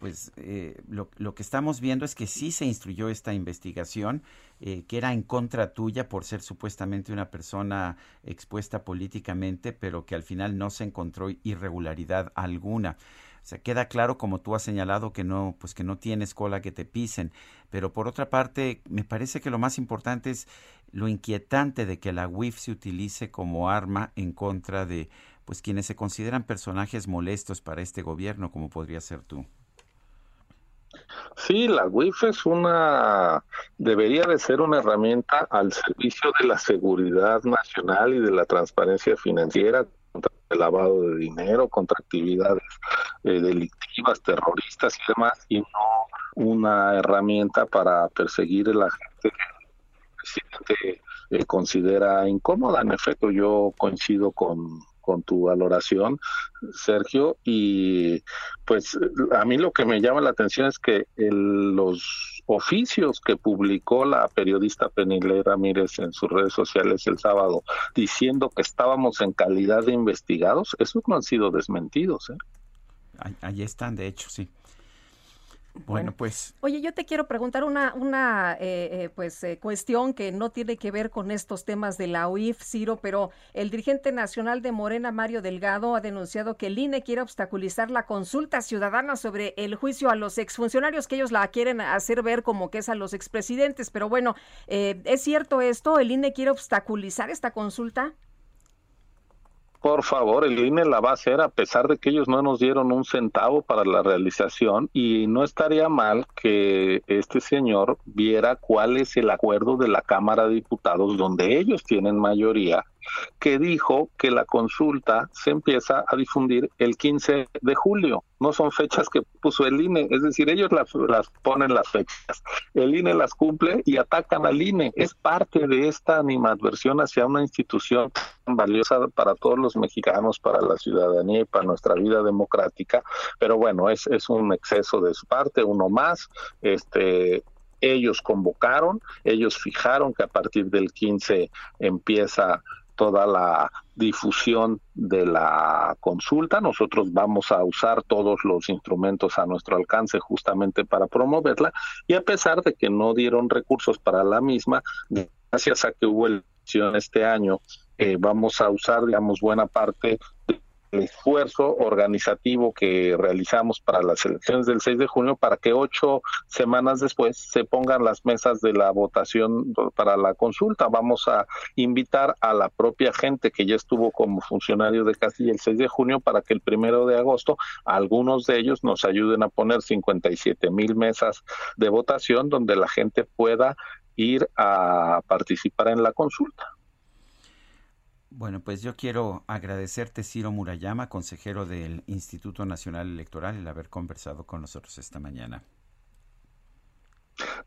pues eh, lo, que estamos viendo es que sí se instruyó esta investigación, eh, que era en contra tuya por ser supuestamente una persona expuesta políticamente, pero que al final no se encontró irregularidad alguna. O sea, queda claro, como tú has señalado, que no, pues que no tienes cola que te pisen. Pero por otra parte, me parece que lo más importante es lo inquietante de que la UIF se utilice como arma en contra de pues quienes se consideran personajes molestos para este gobierno, como podría ser tú. Sí, la WIF es una, debería de ser una herramienta al servicio de la seguridad nacional y de la transparencia financiera contra el lavado de dinero, contra actividades eh, delictivas, terroristas y demás, y no una herramienta para perseguir a la gente que el presidente eh, considera incómoda. En efecto, yo coincido con con tu valoración, Sergio. Y pues a mí lo que me llama la atención es que los oficios que publicó la periodista Penile Ramírez en sus redes sociales el sábado diciendo que estábamos en calidad de investigados, esos no han sido desmentidos. ¿eh? Ahí están, de hecho, sí. Bueno, pues. Oye, yo te quiero preguntar una, una eh, eh, pues, eh, cuestión que no tiene que ver con estos temas de la UIF, Ciro, pero el dirigente nacional de Morena, Mario Delgado, ha denunciado que el INE quiere obstaculizar la consulta ciudadana sobre el juicio a los exfuncionarios, que ellos la quieren hacer ver como que es a los expresidentes. Pero bueno, ¿es cierto esto? ¿El INE quiere obstaculizar esta consulta? Por favor, el INE la va a hacer a pesar de que ellos no nos dieron un centavo para la realización y no estaría mal que este señor viera cuál es el acuerdo de la Cámara de Diputados donde ellos tienen mayoría que dijo que la consulta se empieza a difundir el 15 de julio. No son fechas que puso el INE, es decir, ellos las, ponen las fechas. El INE las cumple y atacan al INE. Es parte de esta animadversión hacia una institución tan valiosa para todos los mexicanos, para la ciudadanía y para nuestra vida democrática. Pero bueno, es, es un exceso de su parte, uno más. Este, ellos convocaron, ellos fijaron que a partir del 15 empieza toda la difusión de la consulta. Nosotros vamos a usar todos los instrumentos a nuestro alcance justamente para promoverla y a pesar de que no dieron recursos para la misma, gracias a que hubo elección este año, eh, vamos a usar, digamos, buena parte el esfuerzo organizativo que realizamos para las elecciones del 6 de junio para que ocho semanas después se pongan las mesas de la votación para la consulta. Vamos a invitar a la propia gente que ya estuvo como funcionario de Castilla el 6 de junio para que el primero de agosto algunos de ellos nos ayuden a poner 57 mil mesas de votación donde la gente pueda ir a participar en la consulta. Bueno, pues yo quiero agradecerte, Ciro Murayama, consejero del Instituto Nacional Electoral, el haber conversado con nosotros esta mañana.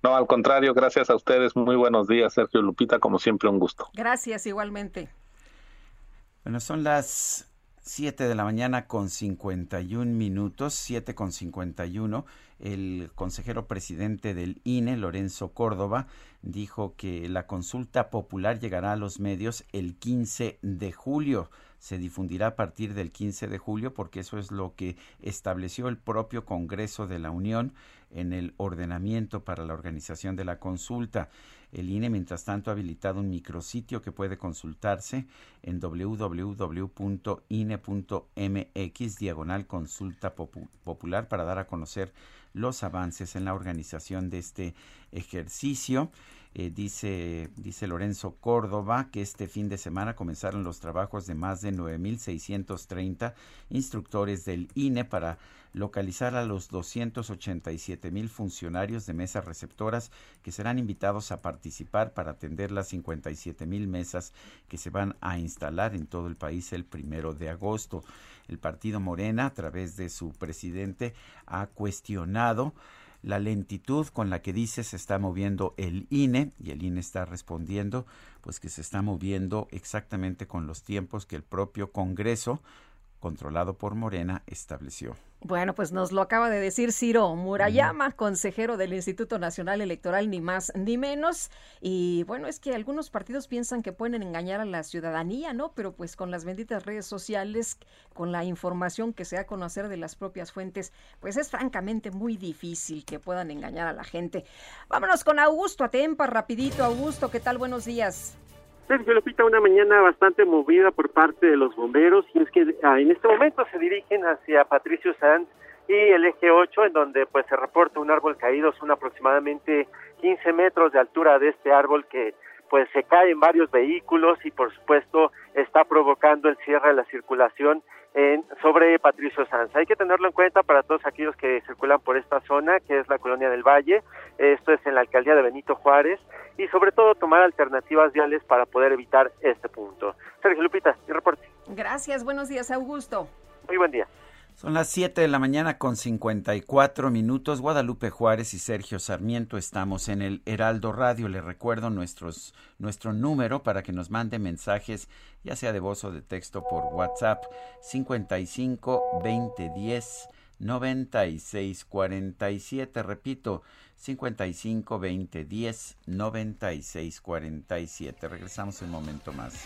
No, al contrario, gracias a ustedes. Muy buenos días, Sergio Lupita, como siempre, un gusto. Gracias, igualmente. Bueno, son las 7 de la mañana con 51 minutos, 7 con 51. El consejero presidente del INE, Lorenzo Córdoba, dijo que la consulta popular llegará a los medios el 15 de julio. Se difundirá a partir del 15 de julio porque eso es lo que estableció el propio Congreso de la Unión en el ordenamiento para la organización de la consulta. El INE, mientras tanto, ha habilitado un micrositio que puede consultarse en www.ine.mx diagonal consulta popular para dar a conocer los avances en la organización de este ejercicio. Eh, dice, dice Lorenzo Córdoba que este fin de semana comenzaron los trabajos de más de 9.630 instructores del INE para localizar a los 287 mil funcionarios de mesas receptoras que serán invitados a participar para atender las 57 mil mesas que se van a instalar en todo el país el primero de agosto. El partido Morena, a través de su presidente, ha cuestionado la lentitud con la que dice se está moviendo el INE y el INE está respondiendo pues que se está moviendo exactamente con los tiempos que el propio Congreso controlado por Morena, estableció. Bueno, pues nos lo acaba de decir Ciro Murayama, consejero del Instituto Nacional Electoral, ni más ni menos. Y bueno, es que algunos partidos piensan que pueden engañar a la ciudadanía, ¿no? Pero pues con las benditas redes sociales, con la información que se da a conocer de las propias fuentes, pues es francamente muy difícil que puedan engañar a la gente. Vámonos con Augusto Atempa, rapidito. Augusto, ¿qué tal? Buenos días. Sergio una mañana bastante movida por parte de los bomberos y es que ah, en este momento se dirigen hacia Patricio Sanz y el eje 8 en donde pues se reporta un árbol caído, son aproximadamente 15 metros de altura de este árbol que pues se cae en varios vehículos y por supuesto está provocando el cierre de la circulación en, sobre Patricio Sanz. Hay que tenerlo en cuenta para todos aquellos que circulan por esta zona, que es la colonia del Valle. Esto es en la alcaldía de Benito Juárez y sobre todo tomar alternativas viales para poder evitar este punto. Sergio Lupita, mi reporte. Gracias, buenos días, Augusto. Muy buen día. Son las 7 de la mañana con 54 minutos. Guadalupe Juárez y Sergio Sarmiento estamos en el Heraldo Radio. Le recuerdo nuestros, nuestro número para que nos mande mensajes, ya sea de voz o de texto por WhatsApp, 55 20 10 96 47. Repito, 55 20 10 96 47. Regresamos un momento más.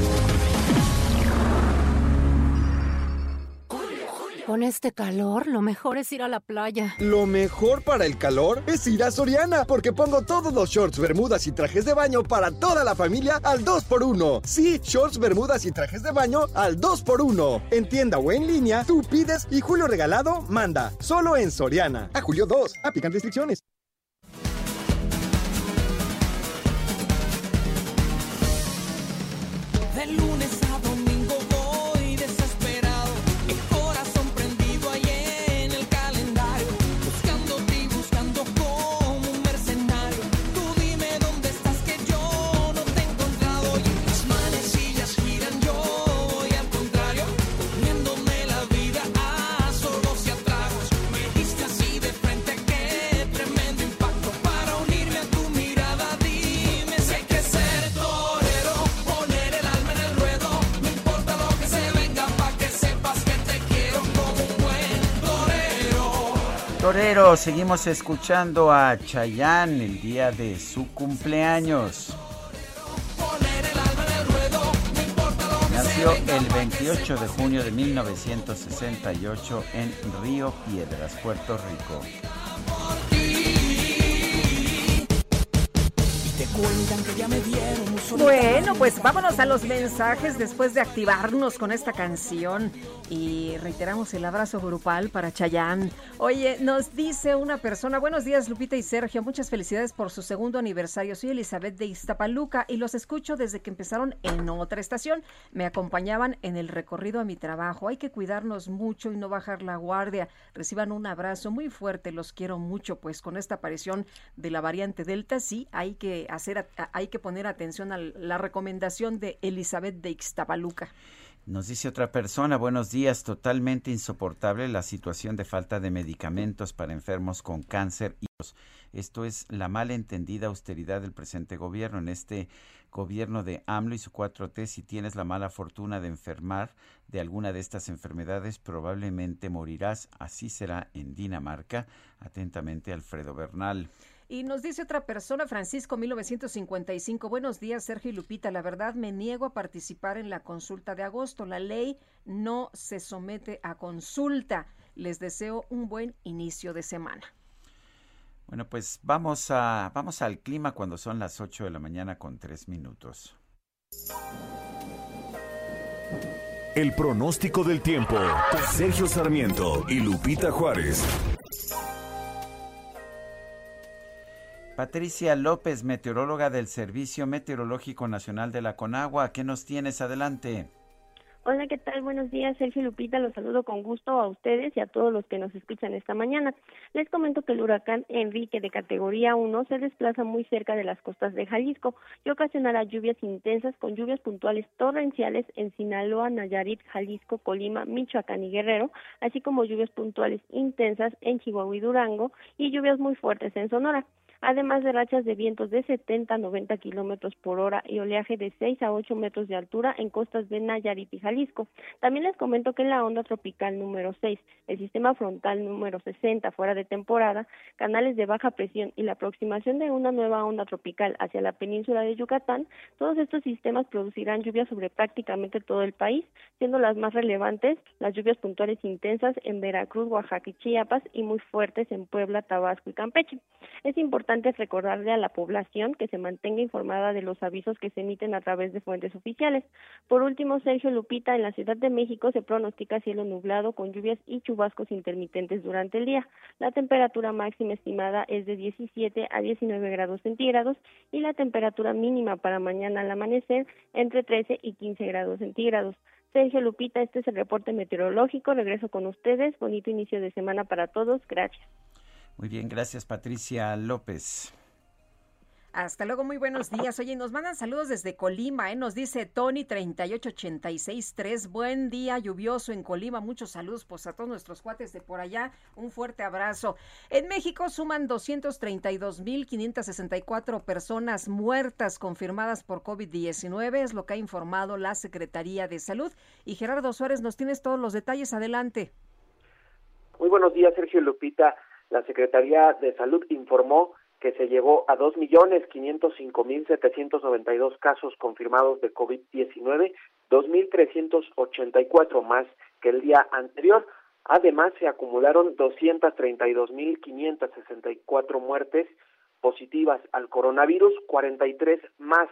Con este calor, lo mejor es ir a la playa. Lo mejor para el calor es ir a Soriana, porque pongo todos los shorts, bermudas y trajes de baño para toda la familia al 2x1. Sí, shorts, bermudas y trajes de baño al 2x1. En tienda o en línea, tú pides y Julio Regalado manda. Solo en Soriana. A Julio 2. Aplican restricciones. De lunes torero. Seguimos escuchando a Chayanne el día de su cumpleaños. Nació el 28 de junio de 1968 en Río Piedras, Puerto Rico. Bueno, pues vámonos a los mensajes después de activarnos con esta canción y reiteramos el abrazo grupal para Chayán. Oye, nos dice una persona, buenos días Lupita y Sergio, muchas felicidades por su segundo aniversario. Soy Elizabeth de Iztapaluca y los escucho desde que empezaron en otra estación. Me acompañaban en el recorrido a mi trabajo. Hay que cuidarnos mucho y no bajar la guardia. Reciban un abrazo muy fuerte, los quiero mucho, pues con esta aparición de la variante Delta sí hay que hacer, hay que poner atención a la recomendación de Elizabeth de Ixtapaluca. Nos dice otra persona, buenos días, totalmente insoportable la situación de falta de medicamentos para enfermos con cáncer y esto es la malentendida austeridad del presente gobierno. En este gobierno de AMLO y su 4T, si tienes la mala fortuna de enfermar de alguna de estas enfermedades, probablemente morirás. Así será en Dinamarca. Atentamente, Alfredo Bernal. Y nos dice otra persona, Francisco 1955, buenos días Sergio y Lupita, la verdad me niego a participar en la consulta de agosto, la ley no se somete a consulta. Les deseo un buen inicio de semana. Bueno, pues vamos, a, vamos al clima cuando son las 8 de la mañana con 3 minutos. El pronóstico del tiempo. Sergio Sarmiento y Lupita Juárez. Patricia López, meteoróloga del Servicio Meteorológico Nacional de la Conagua. ¿Qué nos tienes? Adelante. Hola, ¿qué tal? Buenos días, Sergio Lupita. Los saludo con gusto a ustedes y a todos los que nos escuchan esta mañana. Les comento que el huracán Enrique de categoría 1 se desplaza muy cerca de las costas de Jalisco y ocasionará lluvias intensas con lluvias puntuales torrenciales en Sinaloa, Nayarit, Jalisco, Colima, Michoacán y Guerrero, así como lluvias puntuales intensas en Chihuahua y Durango y lluvias muy fuertes en Sonora además de rachas de vientos de 70 a 90 kilómetros por hora y oleaje de 6 a 8 metros de altura en costas de Nayarit y Jalisco. También les comento que la onda tropical número 6, el sistema frontal número 60 fuera de temporada, canales de baja presión y la aproximación de una nueva onda tropical hacia la península de Yucatán, todos estos sistemas producirán lluvias sobre prácticamente todo el país, siendo las más relevantes las lluvias puntuales intensas en Veracruz, Oaxaca y Chiapas y muy fuertes en Puebla, Tabasco y Campeche. Es importante importante recordarle a la población que se mantenga informada de los avisos que se emiten a través de fuentes oficiales. Por último, Sergio Lupita, en la Ciudad de México se pronostica cielo nublado con lluvias y chubascos intermitentes durante el día. La temperatura máxima estimada es de 17 a 19 grados centígrados y la temperatura mínima para mañana al amanecer entre 13 y 15 grados centígrados. Sergio Lupita, este es el reporte meteorológico. Regreso con ustedes. Bonito inicio de semana para todos. Gracias. Muy bien, gracias Patricia López. Hasta luego, muy buenos días. Oye, nos mandan saludos desde Colima, ¿eh? nos dice Tony 38863. Buen día lluvioso en Colima. Muchos saludos pues, a todos nuestros cuates de por allá. Un fuerte abrazo. En México suman 232.564 personas muertas confirmadas por COVID-19, es lo que ha informado la Secretaría de Salud. Y Gerardo Suárez, nos tienes todos los detalles. Adelante. Muy buenos días, Sergio Lupita la Secretaría de Salud informó que se llegó a 2.505.792 casos confirmados de COVID-19, 2.384 más que el día anterior. Además, se acumularon 232.564 muertes positivas al coronavirus, 43 más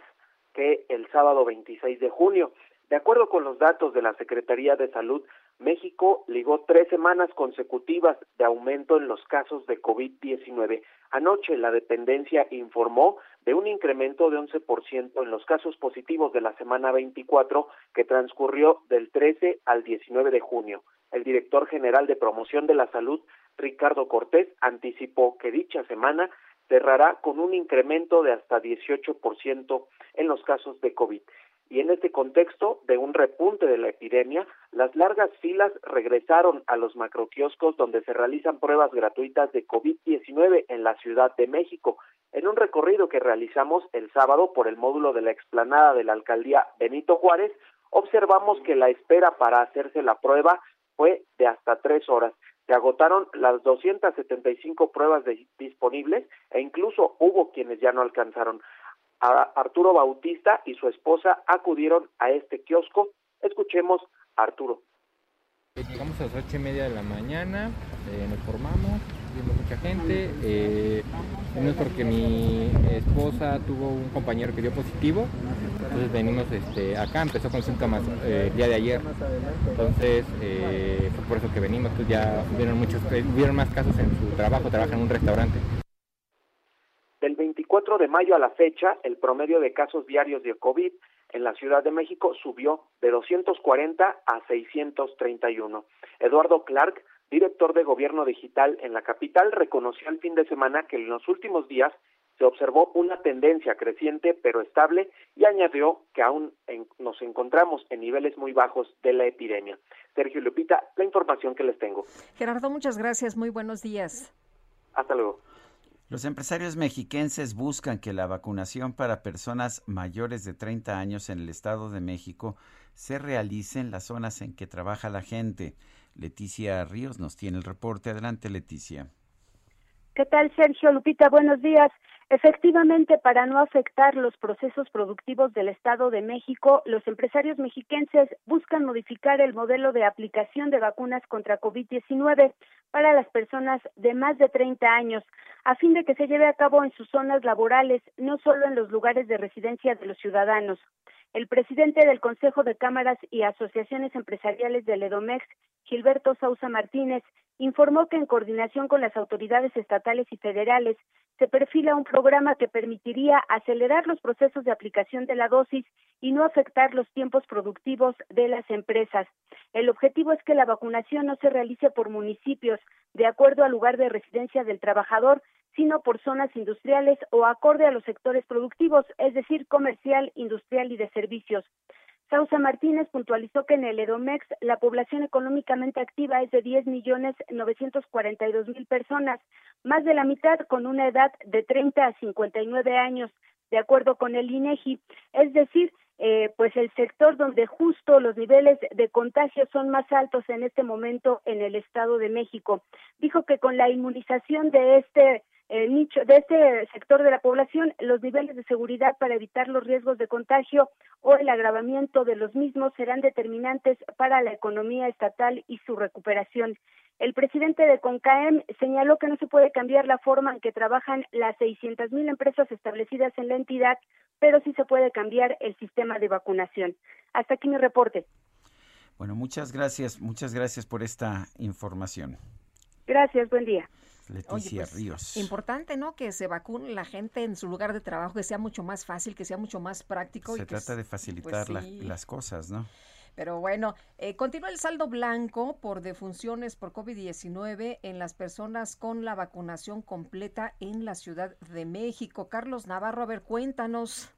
que el sábado 26 de junio. De acuerdo con los datos de la Secretaría de Salud, México ligó tres semanas consecutivas de aumento en los casos de COVID-19. Anoche la dependencia informó de un incremento de 11% en los casos positivos de la semana 24 que transcurrió del 13 al 19 de junio. El director general de promoción de la salud, Ricardo Cortés, anticipó que dicha semana cerrará con un incremento de hasta 18% en los casos de COVID. Y en este contexto de un repunte de la epidemia, las largas filas regresaron a los macroquioscos donde se realizan pruebas gratuitas de COVID-19 en la Ciudad de México. En un recorrido que realizamos el sábado por el módulo de la explanada de la alcaldía Benito Juárez, observamos que la espera para hacerse la prueba fue de hasta tres horas. Se agotaron las 275 pruebas disponibles e incluso hubo quienes ya no alcanzaron. Arturo Bautista y su esposa acudieron a este kiosco. Escuchemos a Arturo. Llegamos a las ocho y media de la mañana, eh, nos formamos, vimos mucha gente. Eh, es porque mi esposa tuvo un compañero que dio positivo, entonces venimos este, acá, empezó con síntomas eh, el día de ayer, entonces eh, fue por eso que venimos, pues ya vieron muchos, vieron más casos en su trabajo, trabaja en un restaurante. Del 24 de mayo a la fecha, el promedio de casos diarios de COVID en la Ciudad de México subió de 240 a 631. Eduardo Clark, director de Gobierno Digital en la capital, reconoció el fin de semana que en los últimos días se observó una tendencia creciente pero estable y añadió que aún nos encontramos en niveles muy bajos de la epidemia. Sergio Lupita, la información que les tengo. Gerardo, muchas gracias. Muy buenos días. Hasta luego. Los empresarios mexiquenses buscan que la vacunación para personas mayores de 30 años en el Estado de México se realice en las zonas en que trabaja la gente. Leticia Ríos nos tiene el reporte. Adelante, Leticia. ¿Qué tal, Sergio Lupita? Buenos días. Efectivamente, para no afectar los procesos productivos del Estado de México, los empresarios mexiquenses buscan modificar el modelo de aplicación de vacunas contra COVID-19 para las personas de más de 30 años, a fin de que se lleve a cabo en sus zonas laborales, no solo en los lugares de residencia de los ciudadanos. El presidente del Consejo de Cámaras y Asociaciones Empresariales del EDOMEX, Gilberto Sausa Martínez, informó que en coordinación con las autoridades estatales y federales se perfila un programa que permitiría acelerar los procesos de aplicación de la dosis y no afectar los tiempos productivos de las empresas. El objetivo es que la vacunación no se realice por municipios de acuerdo al lugar de residencia del trabajador, sino por zonas industriales o acorde a los sectores productivos, es decir, comercial, industrial y de servicios. Sausa Martínez puntualizó que en el Edomex la población económicamente activa es de 10 millones 942 mil personas, más de la mitad con una edad de 30 a 59 años, de acuerdo con el INEGI. Es decir, eh, pues el sector donde justo los niveles de contagio son más altos en este momento en el Estado de México. Dijo que con la inmunización de este el nicho de este sector de la población, los niveles de seguridad para evitar los riesgos de contagio o el agravamiento de los mismos serán determinantes para la economía estatal y su recuperación. El presidente de CONCAEM señaló que no se puede cambiar la forma en que trabajan las 600 mil empresas establecidas en la entidad, pero sí se puede cambiar el sistema de vacunación. Hasta aquí mi reporte. Bueno, muchas gracias, muchas gracias por esta información. Gracias, buen día. Leticia pues, Ríos. Importante, ¿no? Que se vacune la gente en su lugar de trabajo, que sea mucho más fácil, que sea mucho más práctico. Se trata de facilitar pues las cosas, ¿no? Pero bueno, eh, continúa el saldo blanco por defunciones por COVID-19 en las personas con la vacunación completa en la Ciudad de México. Carlos Navarro, a ver, cuéntanos.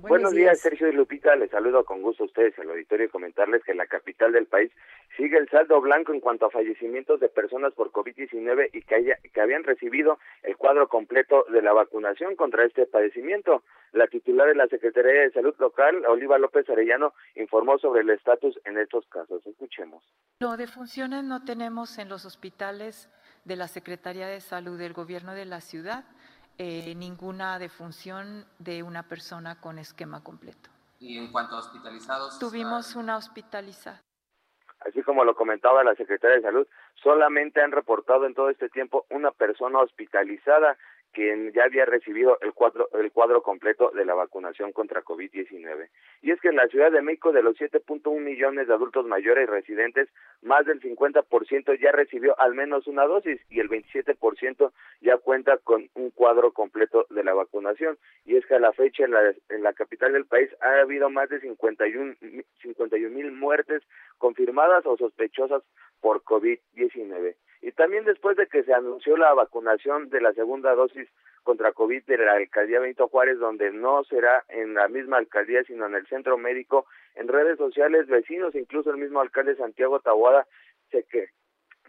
Buenos, días. Sergio y Lupita. Les saludo con gusto a ustedes al auditorio y comentarles que en la capital del país sigue el saldo blanco en cuanto a fallecimientos de personas por COVID-19 y que, haya, que habían recibido el cuadro completo de la vacunación contra este padecimiento. La titular de la Secretaría de Salud Local, Oliva López Arellano, informó sobre el estatus en estos casos. Escuchemos. No, de funciones no tenemos en los hospitales de la Secretaría de Salud del Gobierno de la ciudad eh, ninguna defunción de una persona con esquema completo. ¿Y en cuanto a hospitalizados? Tuvimos una hospitalizada. Así como lo comentaba la Secretaría de Salud, solamente han reportado en todo este tiempo una persona hospitalizada quien ya había recibido el cuadro, el cuadro completo de la vacunación contra COVID-19. Y es que en la Ciudad de México, de los 7.1 millones de adultos mayores residentes, más del 50% ya recibió al menos una dosis y el 27% ya cuenta con un cuadro completo de la vacunación. Y es que a la fecha en la, en la capital del país ha habido más de 51 mil muertes confirmadas o sospechosas por COVID-19. Y también después de que se anunció la vacunación de la segunda dosis contra COVID de la alcaldía Benito Juárez, donde no será en la misma alcaldía, sino en el centro médico, en redes sociales, vecinos, incluso el mismo alcalde Santiago Taboada, se, que,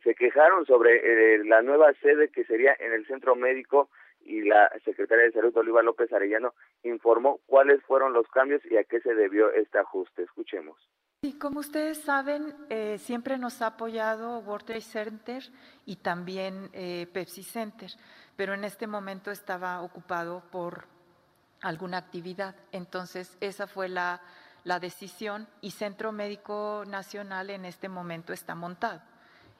se quejaron sobre eh, la nueva sede que sería en el centro médico y la secretaria de Salud, Oliva López Arellano, informó cuáles fueron los cambios y a qué se debió este ajuste. Escuchemos. Sí, como ustedes saben, eh, siempre nos ha apoyado World Trade Center y también eh, Pepsi Center, pero en este momento estaba ocupado por alguna actividad. Entonces, esa fue la, la decisión y Centro Médico Nacional en este momento está montado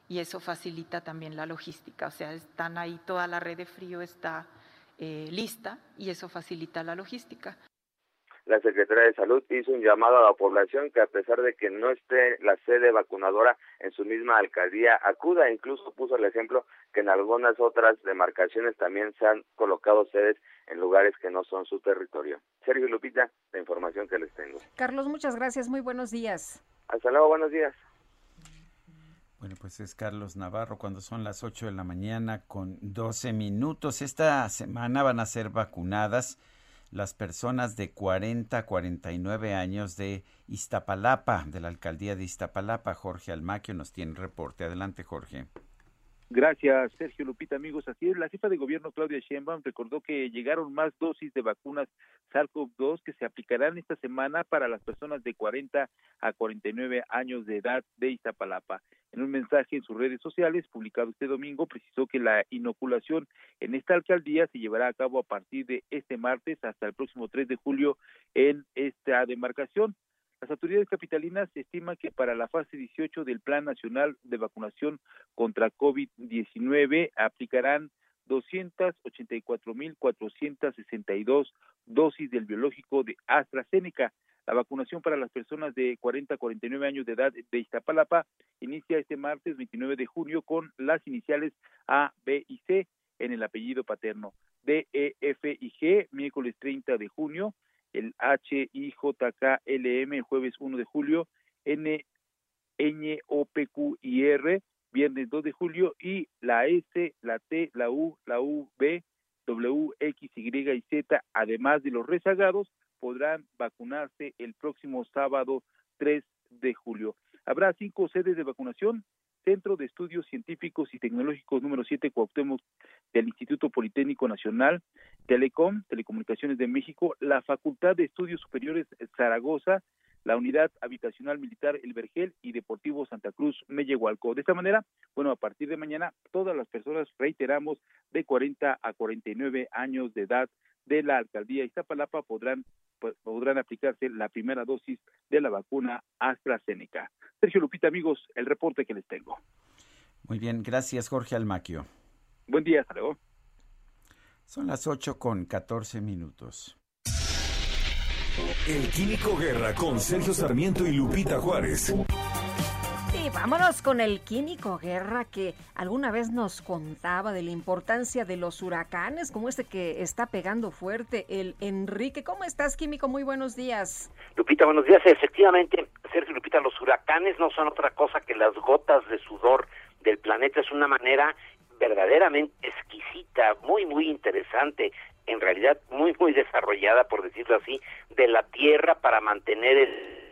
y eso facilita también la logística. O sea, están ahí, toda la red de frío está eh, lista y eso facilita la logística la Secretaría de Salud hizo un llamado a la población que a pesar de que no esté la sede vacunadora en su misma alcaldía, acuda. Incluso puso el ejemplo que en algunas otras demarcaciones también se han colocado sedes en lugares que no son su territorio. Sergio Lupita, la información que les tengo. Carlos, muchas gracias. Muy buenos días. Hasta luego, buenos días. Bueno, pues es Carlos Navarro cuando son las 8 de la mañana con 12 minutos. Esta semana van a ser vacunadas las personas de 40 a 49 años de Iztapalapa, de la alcaldía de Iztapalapa. Jorge Almaquio nos tiene reporte. Adelante, Jorge. Gracias, Sergio Lupita, amigos. Así es, la jefa de gobierno Claudia Sheinbaum recordó que llegaron más dosis de vacunas SARS-CoV-2 que se aplicarán esta semana para las personas de 40 a 49 años de edad de Iztapalapa. En un mensaje en sus redes sociales publicado este domingo, precisó que la inoculación en esta alcaldía se llevará a cabo a partir de este martes hasta el próximo 3 de julio en esta demarcación. Las autoridades capitalinas estiman que para la fase 18 del Plan Nacional de Vacunación contra COVID-19 aplicarán 284.462 dosis del biológico de AstraZeneca. La vacunación para las personas de 40 a 49 años de edad de Iztapalapa inicia este martes 29 de junio con las iniciales A, B y C en el apellido paterno. D, E, F y G, miércoles 30 de junio el H, I, J, K, L, M, jueves 1 de julio, N, Ñ, O, P, Q y R, viernes 2 de julio, y la S, la T, la U, la U, B, W, X, Y y Z, además de los rezagados, podrán vacunarse el próximo sábado 3 de julio. Habrá cinco sedes de vacunación, Centro de Estudios Científicos y Tecnológicos número 7 Cuauhtémoc del Instituto Politécnico Nacional, Telecom, Telecomunicaciones de México, la Facultad de Estudios Superiores Zaragoza, la Unidad Habitacional Militar El Vergel y Deportivo Santa Cruz Mellehualco. De esta manera, bueno, a partir de mañana, todas las personas, reiteramos, de 40 a 49 años de edad de la alcaldía Iztapalapa podrán podrán aplicarse la primera dosis de la vacuna AstraZeneca. Sergio Lupita, amigos, el reporte que les tengo. Muy bien, gracias Jorge Almaquio. Buen día, hasta Son las 8 con 14 minutos. El Químico Guerra con Sergio Sarmiento y Lupita Juárez. Vámonos con el químico Guerra que alguna vez nos contaba de la importancia de los huracanes, como este que está pegando fuerte, el Enrique. ¿Cómo estás, químico? Muy buenos días. Lupita, buenos días. Efectivamente, Sergio Lupita, los huracanes no son otra cosa que las gotas de sudor del planeta. Es una manera verdaderamente exquisita, muy, muy interesante, en realidad muy, muy desarrollada, por decirlo así, de la Tierra para mantener el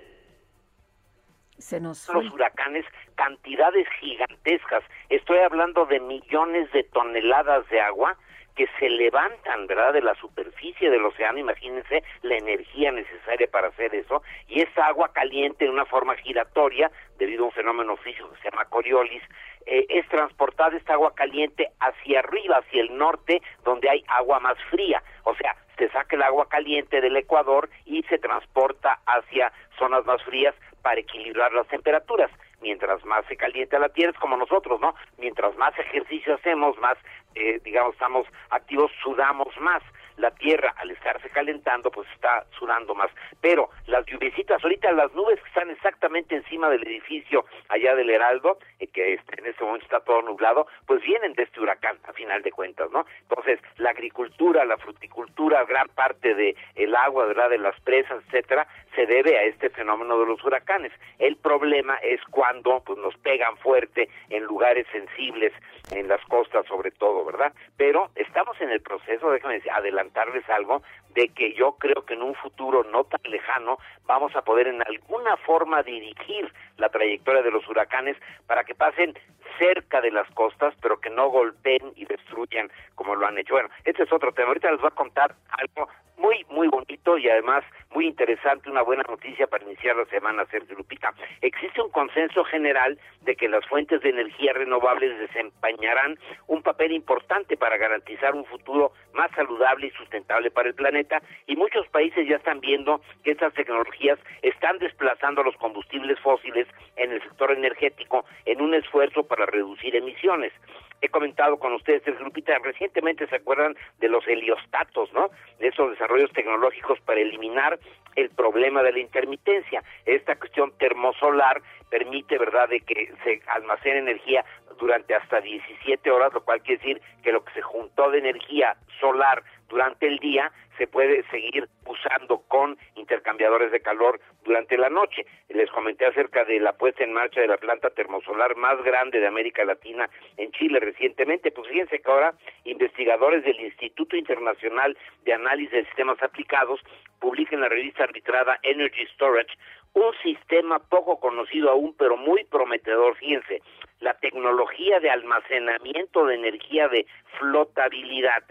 se nos los huracanes cantidades gigantescas. Estoy hablando de millones de toneladas de agua que se levantan, ¿verdad?, de la superficie del océano, imagínense la energía necesaria para hacer eso, y esa agua caliente en una forma giratoria, debido a un fenómeno físico que se llama Coriolis, eh, es transportada esta agua caliente hacia arriba, hacia el norte, donde hay agua más fría. O sea, se saca el agua caliente del Ecuador y se transporta hacia zonas más frías para equilibrar las temperaturas. Mientras más se calienta la Tierra, es como nosotros, ¿no? Mientras más ejercicio hacemos, más, eh, digamos, estamos activos, sudamos más la tierra al estarse calentando pues está sudando más. Pero las lluviecitas, ahorita las nubes que están exactamente encima del edificio allá del Heraldo, eh, que este, en este momento está todo nublado, pues vienen de este huracán a final de cuentas, ¿no? Entonces la agricultura, la fruticultura, gran parte de el agua, ¿verdad? De las presas, etcétera, se debe a este fenómeno de los huracanes. El problema es cuando pues nos pegan fuerte en lugares sensibles, en las costas sobre todo, ¿verdad? Pero estamos en el proceso, déjame decir, adelantarles algo, de que yo creo que en un futuro no tan lejano vamos a poder en alguna forma dirigir la trayectoria de los huracanes para que pasen cerca de las costas, pero que no golpeen y destruyan como lo han hecho. Bueno, este es otro tema. Ahorita les voy a contar algo muy, muy bonito y además muy interesante, una buena noticia para iniciar la semana, Sergio Lupita. Existe un consenso general de que las fuentes de energía renovables desempeñarán un papel importante para garantizar un futuro más saludable y sustentable para el planeta y muchos países ya están viendo que estas tecnologías están desplazando los combustibles fósiles en el sector energético en un esfuerzo para reducir emisiones he comentado con ustedes, el grupita, recientemente se acuerdan de los heliostatos, ¿no? De esos desarrollos tecnológicos para eliminar el problema de la intermitencia. Esta cuestión termosolar permite, ¿verdad?, de que se almacene energía durante hasta 17 horas, lo cual quiere decir que lo que se juntó de energía solar durante el día se puede seguir usando con intercambiadores de calor durante la noche. Les comenté acerca de la puesta en marcha de la planta termosolar más grande de América Latina en Chile recientemente. Pues fíjense que ahora investigadores del Instituto Internacional de Análisis de Sistemas Aplicados publican en la revista arbitrada Energy Storage un sistema poco conocido aún, pero muy prometedor, fíjense, la tecnología de almacenamiento de energía de flotabilidad,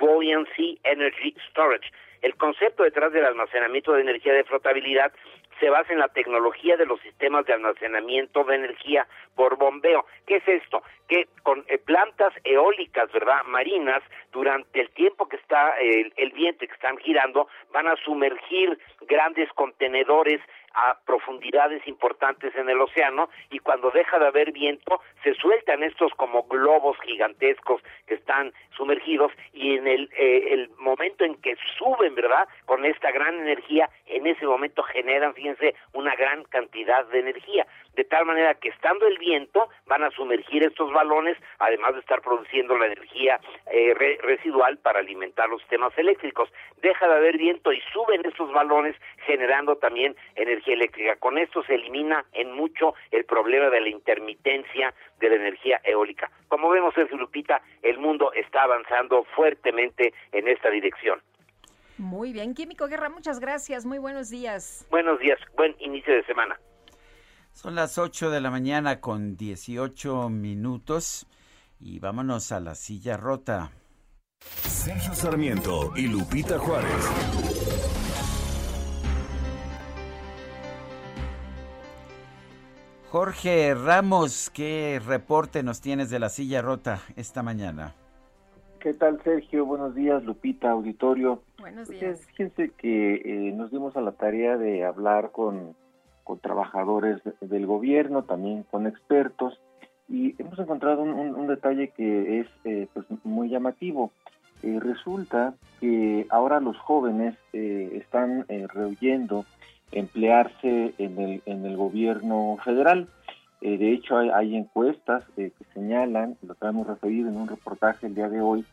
Buoyancy Energy Storage. El concepto detrás del almacenamiento de energía de flotabilidad se basa en la tecnología de los sistemas de almacenamiento de energía por bombeo. ¿Qué es esto? Que con eh, plantas eólicas, ¿verdad? Marinas, durante el tiempo que está el, el viento que están girando, van a sumergir grandes contenedores a profundidades importantes en el océano y cuando deja de haber viento se sueltan estos como globos gigantescos que están sumergidos y en el, eh, momento en que suben, ¿verdad? Con esta gran energía, en ese momento generan, fíjense, una gran cantidad de energía de tal manera que estando el viento van a sumergir estos balones, además de estar produciendo la energía eh, residual para alimentar los sistemas eléctricos. Deja de haber viento y suben estos balones generando también energía eléctrica. Con esto se elimina en mucho el problema de la intermitencia de la energía eólica. Como vemos, en Lupita, el mundo está avanzando fuertemente en esta dirección. Muy bien, Químico Guerra, muchas gracias. Muy buenos días. Buenos días, buen inicio de semana. Son las 8 de la mañana con 18 minutos y vámonos a la silla rota. Sergio Sarmiento y Lupita Juárez. Jorge Ramos, ¿qué reporte nos tienes de la silla rota esta mañana? ¿Qué tal, Sergio? Buenos días, Lupita, auditorio. Buenos pues, días. Fíjense que eh, nos dimos a la tarea de hablar con con trabajadores del gobierno, también con expertos, y hemos encontrado un, detalle que es eh, pues muy llamativo. Eh, resulta que ahora los jóvenes eh, están rehuyendo emplearse en el, en el gobierno federal. de hecho, hay, encuestas que señalan, lo que hemos referido en un reportaje el día de hoy,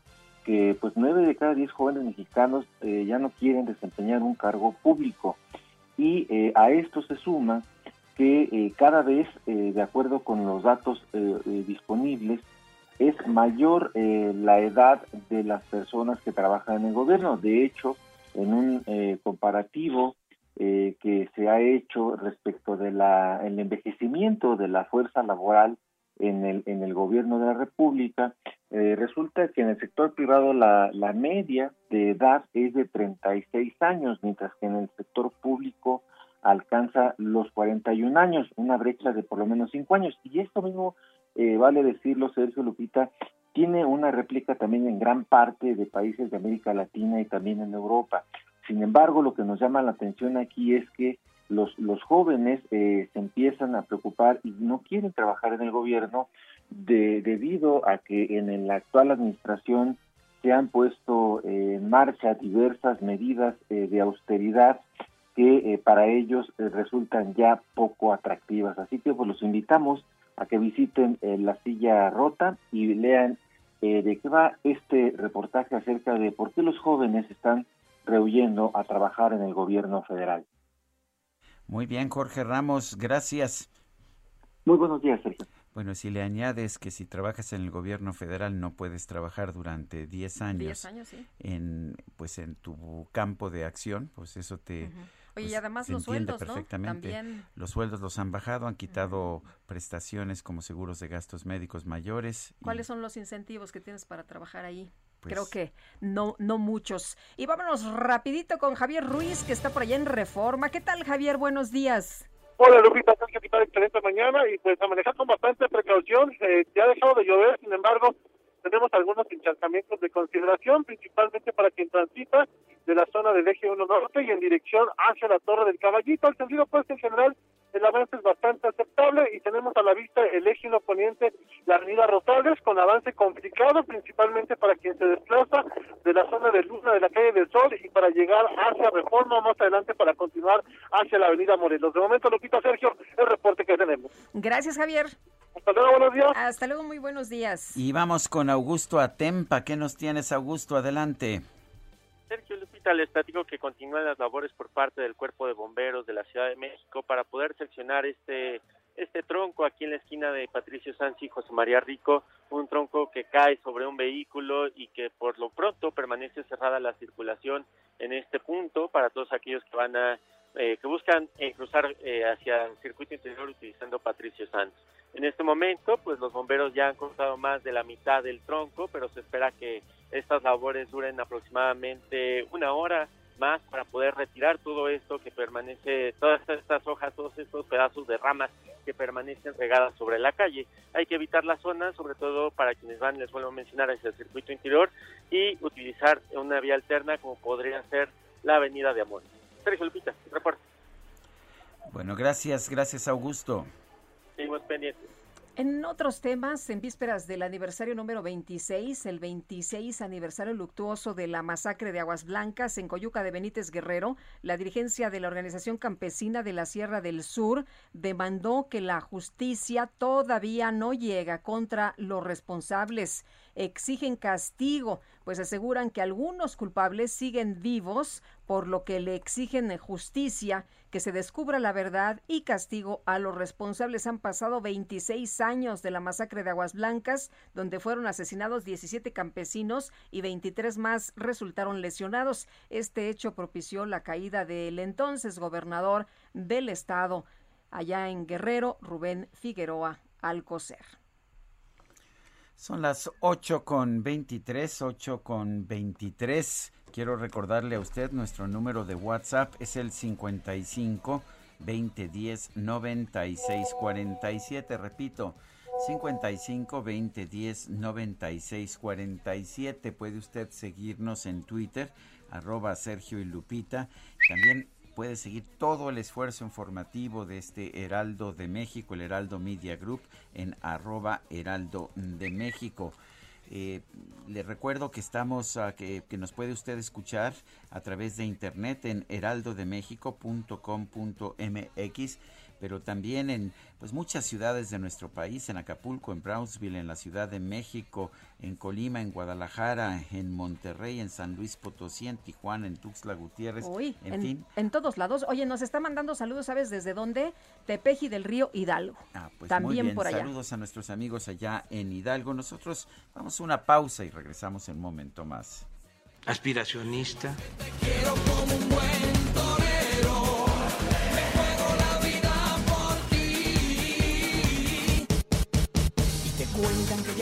que pues nueve de cada diez jóvenes mexicanos ya no quieren desempeñar un cargo público y eh, a esto se suma que eh, cada vez, eh, de acuerdo con los datos disponibles, es mayor la edad de las personas que trabajan en el gobierno. De hecho, en un comparativo que se ha hecho respecto de la envejecimiento de la fuerza laboral en el en el gobierno de la República resulta que en el sector privado la, la media de edad es de 36 años mientras que en el sector público alcanza los 41 años, una brecha de por lo menos 5 años. Y esto mismo, eh, vale decirlo, Sergio Lupita, tiene una réplica también en gran parte de países de América Latina y también en Europa. Sin embargo, lo que nos llama la atención aquí es que los, los jóvenes eh, se empiezan a preocupar y no quieren trabajar en el gobierno de, debido a que en la actual administración se han puesto en marcha diversas medidas eh, de austeridad que eh, para ellos eh, resultan ya poco atractivas. Así que pues los invitamos a que visiten eh, la silla rota y lean de qué va este reportaje acerca de por qué los jóvenes están rehuyendo a trabajar en el gobierno federal. Muy bien, Jorge Ramos, gracias. Muy buenos días, Sergio. Bueno, si le añades que si trabajas en el gobierno federal no puedes trabajar durante 10 años, años sí. en pues en tu campo de acción, pues eso te Oye, y pues, además los sueldos, perfectamente. También... Los sueldos los han bajado, han quitado prestaciones como seguros de gastos médicos mayores. ¿Cuáles son los incentivos que tienes para trabajar ahí? Creo pues que no, no muchos. Y vámonos rapidito con Javier Ruiz, que está por allá en Reforma. ¿Qué tal, Javier? Buenos días. Hola Lupita, ¿qué tal? Excelente mañana y pues a manejar con bastante precaución. Eh, ya ha dejado de llover, sin embargo, tenemos algunos encharcamientos de consideración, principalmente para quien transita de la zona del eje 1 norte y en dirección hacia la Torre del Caballito. El sentido pues en general el avance es bastante aceptable y tenemos a la vista el eje 1 poniente, la avenida Rosales, con avance complicado, principalmente para quien se desplaza de la zona de Luna de la calle del Sol y para llegar hacia Reforma más adelante para continuar hacia la avenida Morelos. De momento, Lupita Sergio, el reporte que tenemos. Gracias, Javier. Hasta luego, buenos días. Hasta luego, muy buenos días. Y vamos con Augusto Atempa. ¿Qué nos tienes, Augusto? Adelante. Sergio Lupita, les platico que continúan las labores por parte del Cuerpo de Bomberos de la Ciudad de México para poder seccionar este este tronco aquí en la esquina de Patricio Sanz y José María Rico, un tronco que cae sobre un vehículo y que por lo pronto permanece cerrada la circulación en este punto para todos aquellos que van a eh, que buscan eh, cruzar hacia el circuito interior utilizando Patricio Santos. En este momento, pues los bomberos ya han cortado más de la mitad del tronco, pero se espera que estas labores duren aproximadamente una hora más para poder retirar todo esto que permanece, todas estas hojas, todos estos pedazos de ramas que permanecen regadas sobre la calle. Hay que evitar la zona, sobre todo para quienes van, les vuelvo a mencionar, hacia el circuito interior y utilizar una vía alterna como podría ser la avenida de Amor. Sergio Lupita, reporte. Bueno, gracias, gracias Augusto. Seguimos pendientes. En otros temas, en vísperas del aniversario número 26, el 26 aniversario luctuoso de la masacre de Aguas Blancas en Coyuca de Benítez Guerrero, la dirigencia de la Organización Campesina de la Sierra del Sur demandó que la justicia todavía no llega contra los responsables. Exigen castigo, pues aseguran que algunos culpables siguen vivos, por lo que le exigen justicia que se descubra la verdad y castigo a los responsables. Han pasado 26 años de la masacre de Aguas Blancas, donde fueron asesinados 17 campesinos y 23 más resultaron lesionados. Este hecho propició la caída del entonces gobernador del estado, allá en Guerrero, Rubén Figueroa Alcocer. Son las 8 con 23, 8 con 23. Quiero recordarle a usted nuestro número de WhatsApp es el 55 2010 96 47. Repito, 55 2010 96 47. Puede usted seguirnos en Twitter, arroba Sergio y Lupita. También puede seguir todo el esfuerzo informativo de este Heraldo de México, el Heraldo Media Group, en arroba Heraldo de México. Eh, le recuerdo que estamos, a, que, que, nos puede usted escuchar a través de internet en heraldodemexico.com.mx pero también en pues muchas ciudades de nuestro país, en Acapulco, en Brownsville, en la Ciudad de México, en Colima, en Guadalajara, en Monterrey, en San Luis Potosí, en Tijuana, en Tuxtla Gutiérrez, en, fin. En todos lados. Oye, nos está mandando saludos, ¿sabes desde dónde? Tepeji del Río Hidalgo. Ah, pues también muy bien. por allá. Saludos a nuestros amigos allá en Hidalgo. Nosotros vamos a una pausa y regresamos en un momento más. Aspiracionista. quiero como un buen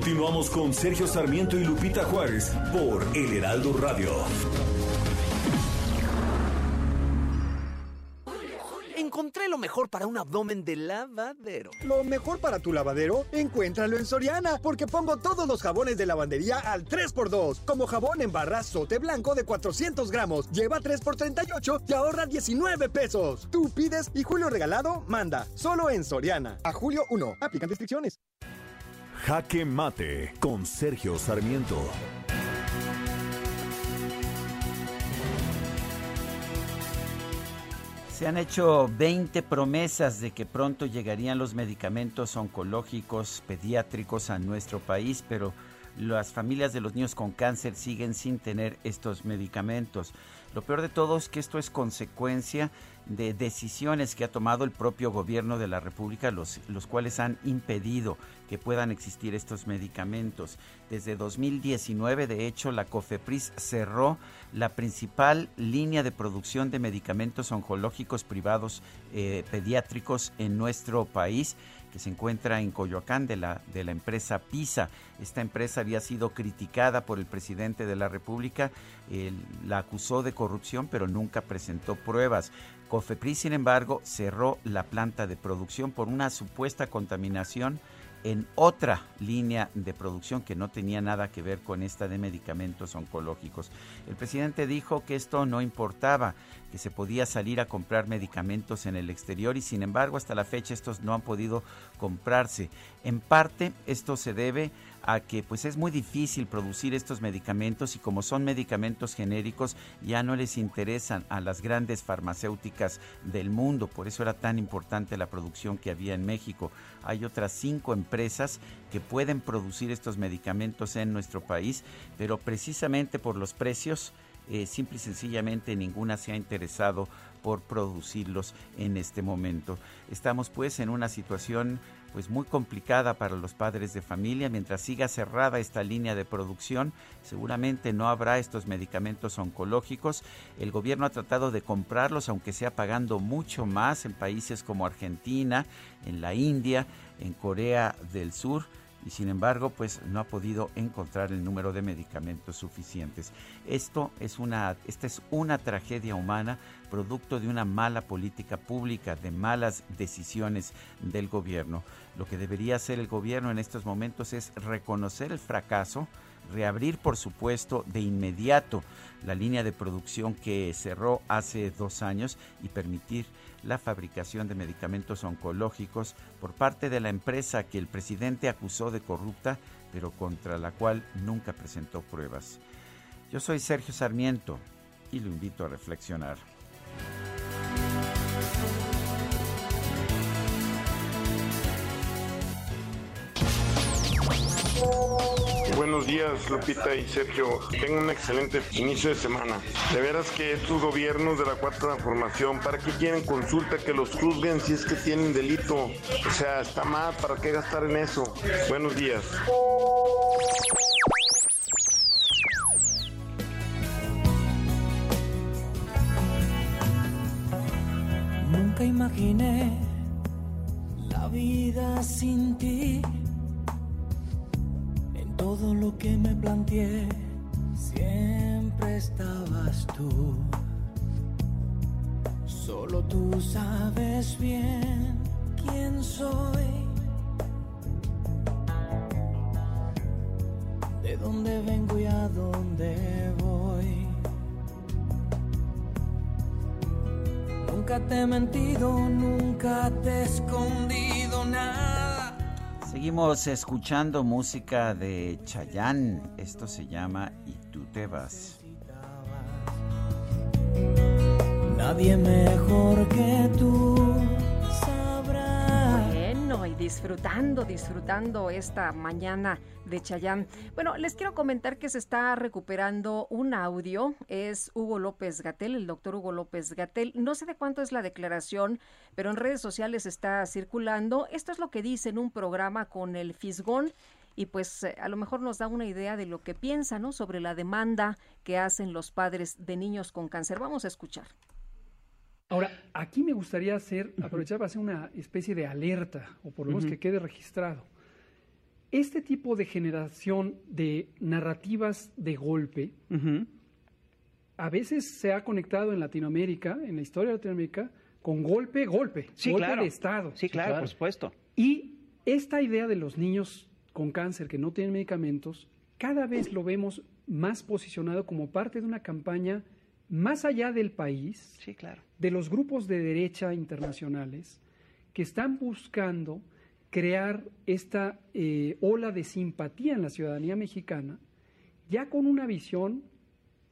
Continuamos con Sergio Sarmiento y Lupita Juárez por El Heraldo Radio. Encontré lo mejor para un abdomen de lavadero. Lo mejor para tu lavadero, encuéntralo en Soriana, porque pongo todos los jabones de lavandería al 3x2. Como jabón en barra sote blanco de 400 gramos, lleva 3x38 y ahorra 19 pesos. Tú pides y Julio Regalado manda, solo en Soriana. A julio 1, aplican restricciones. Jaque Mate con Sergio Sarmiento. Se han hecho 20 promesas de que pronto llegarían los medicamentos oncológicos pediátricos a nuestro país, pero las familias de los niños con cáncer siguen sin tener estos medicamentos. Lo peor de todo es que esto es consecuencia de decisiones que ha tomado el propio gobierno de la República, los, los cuales han impedido que puedan existir estos medicamentos. Desde 2019, de hecho, la COFEPRIS cerró la principal línea de producción de medicamentos oncológicos privados eh, pediátricos en nuestro país que se encuentra en Coyoacán de la, de la empresa PISA. Esta empresa había sido criticada por el presidente de la República, la acusó de corrupción, pero nunca presentó pruebas. Cofepris, sin embargo, cerró la planta de producción por una supuesta contaminación en otra línea de producción que no tenía nada que ver con esta de medicamentos oncológicos. El presidente dijo que esto no importaba, que se podía salir a comprar medicamentos en el exterior y sin embargo hasta la fecha estos no han podido comprarse. En parte esto se debe a que pues es muy difícil producir estos medicamentos y como son medicamentos genéricos ya no les interesan a las grandes farmacéuticas del mundo, por eso era tan importante la producción que había en México. Hay otras cinco empresas que pueden producir estos medicamentos en nuestro país, pero precisamente por los precios, eh, simple y sencillamente ninguna se ha interesado por producirlos en este momento. Estamos pues en una situación pues muy complicada para los padres de familia. Mientras siga cerrada esta línea de producción seguramente no habrá estos medicamentos oncológicos. El gobierno ha tratado de comprarlos aunque sea pagando mucho más en países como Argentina en la India en Corea del Sur y sin embargo pues no ha podido encontrar el número de medicamentos suficientes. Esto es una esta es una tragedia humana producto de una mala política pública, de malas decisiones del gobierno. Lo que debería hacer el gobierno en estos momentos es reconocer el fracaso, reabrir por supuesto de inmediato la línea de producción que cerró hace dos años y permitir la fabricación de medicamentos oncológicos por parte de la empresa que el presidente acusó de corrupta, pero contra la cual nunca presentó pruebas. Yo soy Sergio Sarmiento y lo invito a reflexionar. Buenos días, Lupita y Sergio. Tengo un excelente inicio de semana. De veras que estos gobiernos de la cuarta transformación, ¿para qué quieren consulta que los juzguen si es que tienen delito? O sea, está mal, ¿para qué gastar en eso? Buenos días. Nunca imaginé la vida sin ti todo lo que me planteé, siempre estabas tú. Solo tú sabes bien quién soy. De dónde vengo y a dónde voy. Nunca te he mentido, nunca te he escondido nada Seguimos escuchando música de Chayanne. Esto se llama Y tú te vas. Nadie mejor que tú disfrutando, disfrutando esta mañana de Chayán. Bueno, les quiero comentar que se está recuperando un audio. Es Hugo López Gatel, el doctor Hugo López Gatel. No sé de cuánto es la declaración, pero en redes sociales está circulando. Esto es lo que dice en un programa con el Fisgón y pues eh, a lo mejor nos da una idea de lo que piensa, ¿no? Sobre la demanda que hacen los padres de niños con cáncer. Vamos a escuchar. Ahora, aquí me gustaría hacer, aprovechar para hacer una especie de alerta, o por lo menos que quede registrado. Este tipo de generación de narrativas de golpe a veces se ha conectado en Latinoamérica, en la historia de Latinoamérica, con golpe, golpe, sí, golpe claro. De Estado. Sí, claro, por supuesto. Y esta idea de los niños con cáncer que no tienen medicamentos, cada vez lo vemos más posicionado como parte de una campaña más allá del país, sí, claro. de los grupos de derecha internacionales que están buscando crear esta eh, ola de simpatía en la ciudadanía mexicana, ya con una visión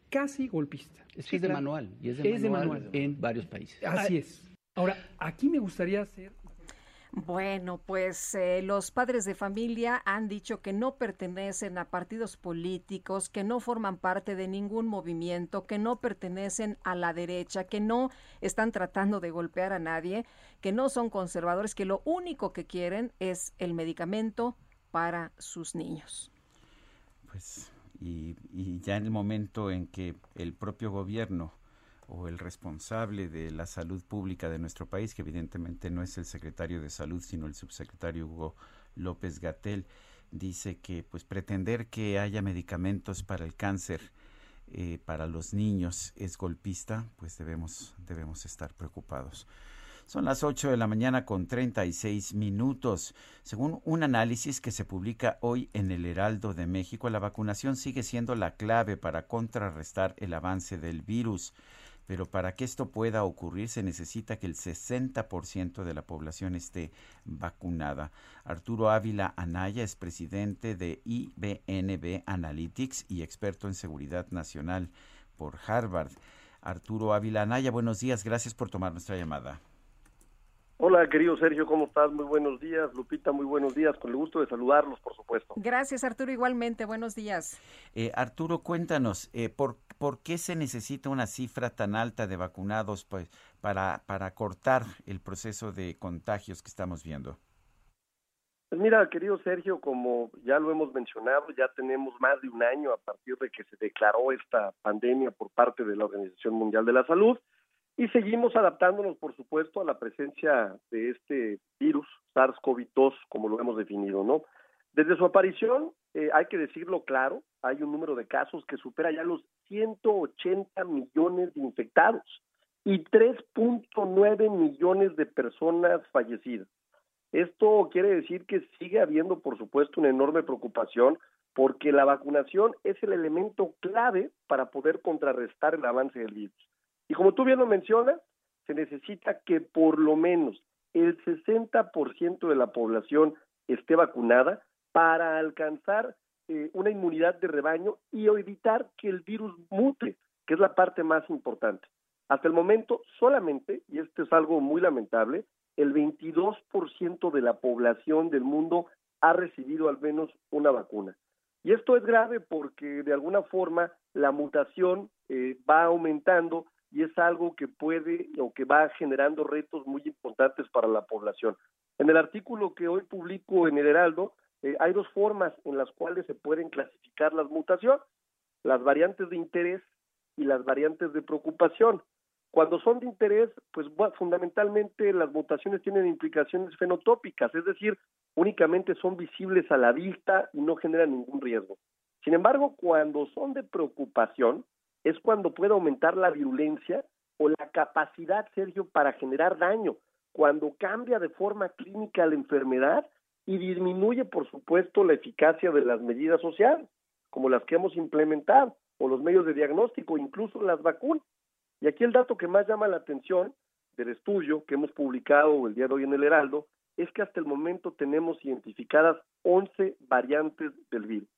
casi golpista. Es que es de manual, y es de, Es de manual. en varios países. Así es. Ahora, aquí me gustaría hacer Bueno, pues eh, los padres de familia han dicho que no pertenecen a partidos políticos, que no forman parte de ningún movimiento, que no pertenecen a la derecha, que no están tratando de golpear a nadie, que no son conservadores, que lo único que quieren es el medicamento para sus niños. Pues, y, y ya en el momento en que el propio gobierno o el responsable de la salud pública de nuestro país, que evidentemente no es el secretario de salud, sino el subsecretario Hugo López Gatel, dice que pues pretender que haya medicamentos para el cáncer eh, para los niños es golpista, pues debemos, debemos estar preocupados. Son las 8 de la mañana con 36 minutos. Según un análisis que se publica hoy en el Heraldo de México, la vacunación sigue siendo la clave para contrarrestar el avance del virus. Pero para que esto pueda ocurrir se necesita que el 60% de la población esté vacunada. Arturo Ávila Anaya es presidente de IBNB Analytics y experto en seguridad nacional por Harvard. Arturo Ávila Anaya, buenos días, gracias por tomar nuestra llamada. Hola, querido Sergio, ¿cómo estás? Muy buenos días. Lupita, muy buenos días. Con el gusto de saludarlos, por supuesto. Gracias, Arturo, igualmente. Buenos días. Eh, Arturo, cuéntanos, eh, ¿por, ¿por qué se necesita una cifra tan alta de vacunados pues, para, para cortar el proceso de contagios que estamos viendo? Pues mira, querido Sergio, como ya lo hemos mencionado, ya tenemos más de un año a partir de que se declaró esta pandemia por parte de la Organización Mundial de la Salud y seguimos adaptándonos, por supuesto, a la presencia de este virus, SARS-CoV-2, como lo hemos definido, ¿no? Desde su aparición, eh, hay que decirlo claro, hay un número de casos que supera ya los 180 millones de infectados y 3.9 millones de personas fallecidas. Esto quiere decir que sigue habiendo, por supuesto, una enorme preocupación porque la vacunación es el elemento clave para poder contrarrestar el avance del virus. Y como tú bien lo mencionas, se necesita que por lo menos el 60% de la población esté vacunada para alcanzar eh, una inmunidad de rebaño y evitar que el virus mute, que es la parte más importante. Hasta el momento, solamente, y esto es algo muy lamentable, el 22% de la población del mundo ha recibido al menos una vacuna. Y esto es grave porque de alguna forma la mutación eh, va aumentando y es algo que puede o que va generando retos muy importantes para la población. En el artículo que hoy publico en el Heraldo, eh, hay dos formas en las cuales se pueden clasificar las mutaciones, las variantes de interés y las variantes de preocupación. Cuando son de interés, pues fundamentalmente las mutaciones tienen implicaciones fenotópicas, es decir, únicamente son visibles a la vista y no generan ningún riesgo. Sin embargo, cuando son de preocupación, es cuando puede aumentar la virulencia o la capacidad, Sergio, para generar daño, cuando cambia de forma clínica la enfermedad y disminuye, por supuesto, la eficacia de las medidas sociales, como las que hemos implementado, o los medios de diagnóstico, incluso las vacunas. Y aquí el dato que más llama la atención del estudio que hemos publicado el día de hoy en el Heraldo es que hasta el momento tenemos identificadas 11 variantes del virus.